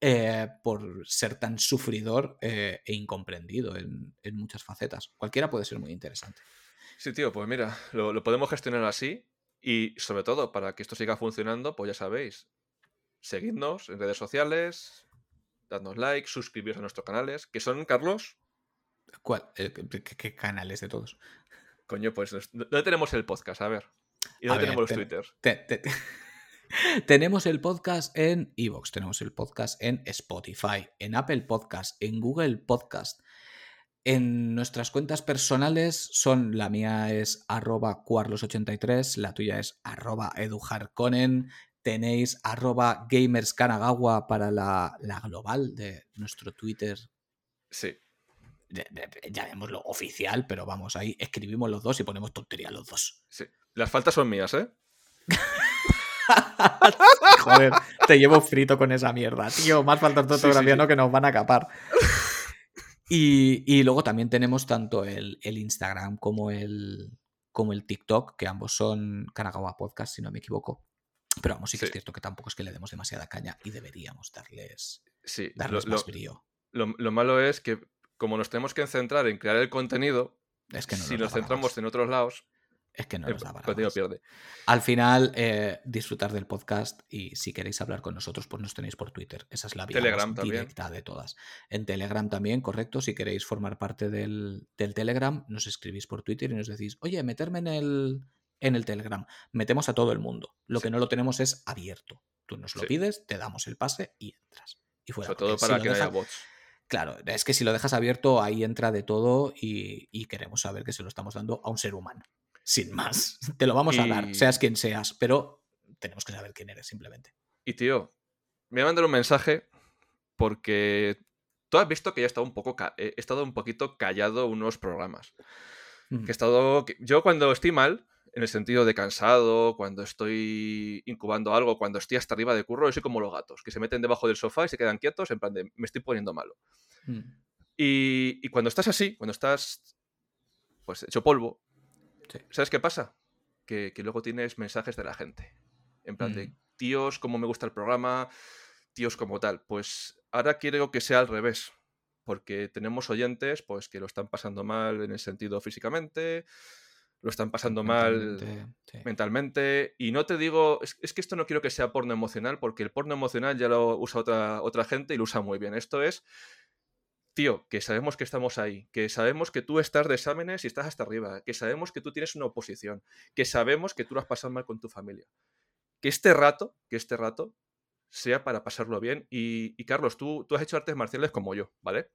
B: eh, por ser tan sufridor eh, e incomprendido en, en muchas facetas. Cualquiera puede ser muy interesante.
A: Sí, tío, pues mira, lo, lo podemos gestionar así. Y sobre todo, para que esto siga funcionando, pues ya sabéis, seguidnos en redes sociales, dadnos like, suscribiros a nuestros canales, que son, Carlos,
B: ¿Cuál? Eh, ¿qué, qué- qué canales de todos?
A: coño, pues, ¿dónde tenemos el podcast? A ver. ¿Y dónde tenemos los Twitter?
B: tenemos el podcast en Evox, tenemos el podcast en Spotify, en Apple Podcast, en Google Podcast. En nuestras cuentas personales son, la mía es arroba cuarlos83, la tuya es arroba eduharkonen, tenéis arroba gamerskanagawa para la, la global de nuestro Twitter.
A: Sí.
B: Llamémoslo oficial, pero vamos, ahí escribimos los dos y ponemos tontería los dos.
A: Sí. Las faltas son mías, ¿eh?
B: Joder, te llevo frito con esa mierda, tío. Más faltas de no que nos van a capar. Y, luego también tenemos tanto el, Instagram como el, como el TikTok, que ambos son Kanagawa Podcast, si no me equivoco. Pero vamos, sí que es cierto que tampoco es que le demos demasiada caña y deberíamos darles,
A: sí,
B: darles
A: lo,
B: más brío.
A: Lo, malo es que, como nos tenemos que centrar en crear el contenido,
B: es que
A: si nos centramos en otros lados,
B: es que no nos da para
A: pierde.
B: Al final, eh, disfrutar del podcast y si queréis hablar con nosotros, pues nos tenéis por Twitter. Esa es la vía directa de todas. En Telegram también, correcto. Si queréis formar parte del, Telegram, nos escribís por Twitter y nos decís, oye, meterme en el, en el Telegram. Metemos a todo el mundo. Lo que no lo tenemos es abierto. Tú nos lo pides, te damos el pase y entras. Y fuera.
A: Sobre todo para que haya bots.
B: Claro, es que si lo dejas abierto, ahí entra de todo y queremos saber que se lo estamos dando a un ser humano sin más. Te lo vamos a dar, seas quien seas, pero tenemos que saber quién eres simplemente.
A: Y tío, me voy a mandar un mensaje porque tú has visto que ya he estado un poco he estado un poquito callado unos programas. Que he estado yo cuando estoy mal, en el sentido de cansado, cuando estoy incubando algo, cuando estoy hasta arriba de curro, yo soy como los gatos, que se meten debajo del sofá y se quedan quietos en plan de me estoy poniendo malo. Mm. Y, y, cuando estás así, cuando estás pues hecho polvo, ¿Sabes qué pasa? Que, luego tienes mensajes de la gente. En plan de, mm. tíos, cómo me gusta el programa, tíos como tal. Pues ahora quiero que sea al revés. Porque tenemos oyentes pues, que lo están pasando mal en el sentido físicamente, lo están pasando mal mentalmente. Y no te digo, es, es, que esto no quiero que sea porno emocional, porque el porno emocional ya lo usa otra, otra gente y lo usa muy bien. Esto es tío, que sabemos que estamos ahí, que sabemos que tú estás de exámenes y estás hasta arriba, que sabemos que tú tienes una oposición, que sabemos que tú lo has pasado mal con tu familia. Que este rato, que este rato sea para pasarlo bien. Y, Carlos, tú, tú has hecho artes marciales como yo, ¿vale?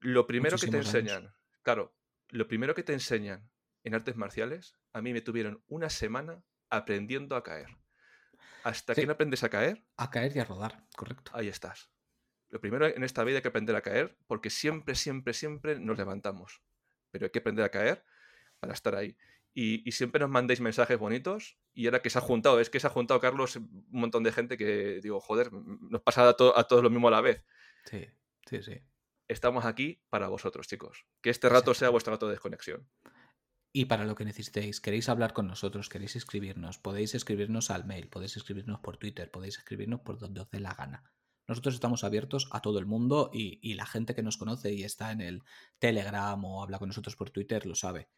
A: Lo primero que te enseñan, claro, lo primero que te enseñan en artes marciales, a mí me tuvieron una semana aprendiendo a caer. Hasta que no aprendes a caer.
B: A caer y a rodar, correcto.
A: Ahí estás. Lo primero en esta vida hay que aprender a caer porque siempre, siempre, siempre nos levantamos. Pero hay que aprender a caer para estar ahí. Y, siempre nos mandéis mensajes bonitos y ahora que se ha juntado, es que se ha juntado, Carlos, un montón de gente que digo, joder, nos pasa a, todos lo mismo a la vez.
B: Sí, sí, sí.
A: Estamos aquí para vosotros, chicos. Que este rato sea vuestro rato de desconexión.
B: Y para lo que necesitéis, queréis hablar con nosotros, queréis escribirnos, podéis escribirnos al mail, podéis escribirnos por Twitter, podéis escribirnos por donde os dé la gana. Nosotros estamos abiertos a todo el mundo y, la gente que nos conoce y está en el Telegram o habla con nosotros por Twitter lo sabe.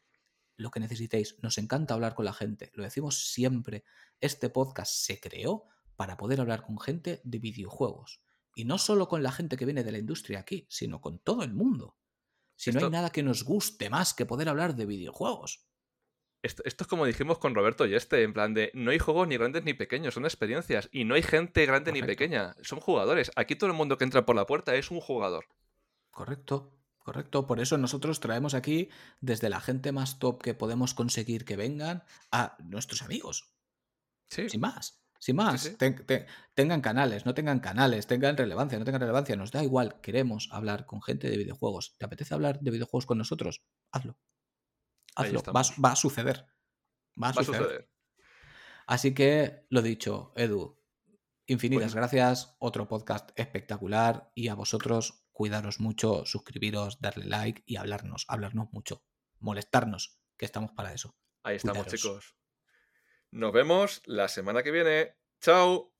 B: Lo que necesitéis, nos encanta hablar con la gente, lo decimos siempre. Este podcast se creó para poder hablar con gente de videojuegos. Y no solo con la gente que viene de la industria aquí, sino con todo el mundo. Si no hay nada que nos guste más que poder hablar de videojuegos.
A: Esto, es como dijimos con Roberto y este, en plan de no hay juegos ni grandes ni pequeños, son experiencias. Y no hay gente grande ni pequeña, son jugadores. Aquí todo el mundo que entra por la puerta es un jugador.
B: Correcto, correcto. Por eso nosotros traemos aquí desde la gente más top que podemos conseguir que vengan a nuestros amigos.
A: Sí.
B: Sin más. Sin más. tengan canales, no tengan canales, tengan relevancia, no tengan relevancia. Nos da igual. Queremos hablar con gente de videojuegos. ¿Te apetece hablar de videojuegos con nosotros? Hazlo. Hazlo, va, a suceder. Va a, suceder. Así que, lo dicho, Edu, infinitas gracias. Otro podcast espectacular. Y a vosotros, cuidaros mucho, suscribiros, darle like y hablarnos, hablarnos mucho. Molestarnos, que estamos para eso.
A: Ahí estamos, chicos. Nos vemos la semana que viene. Chao.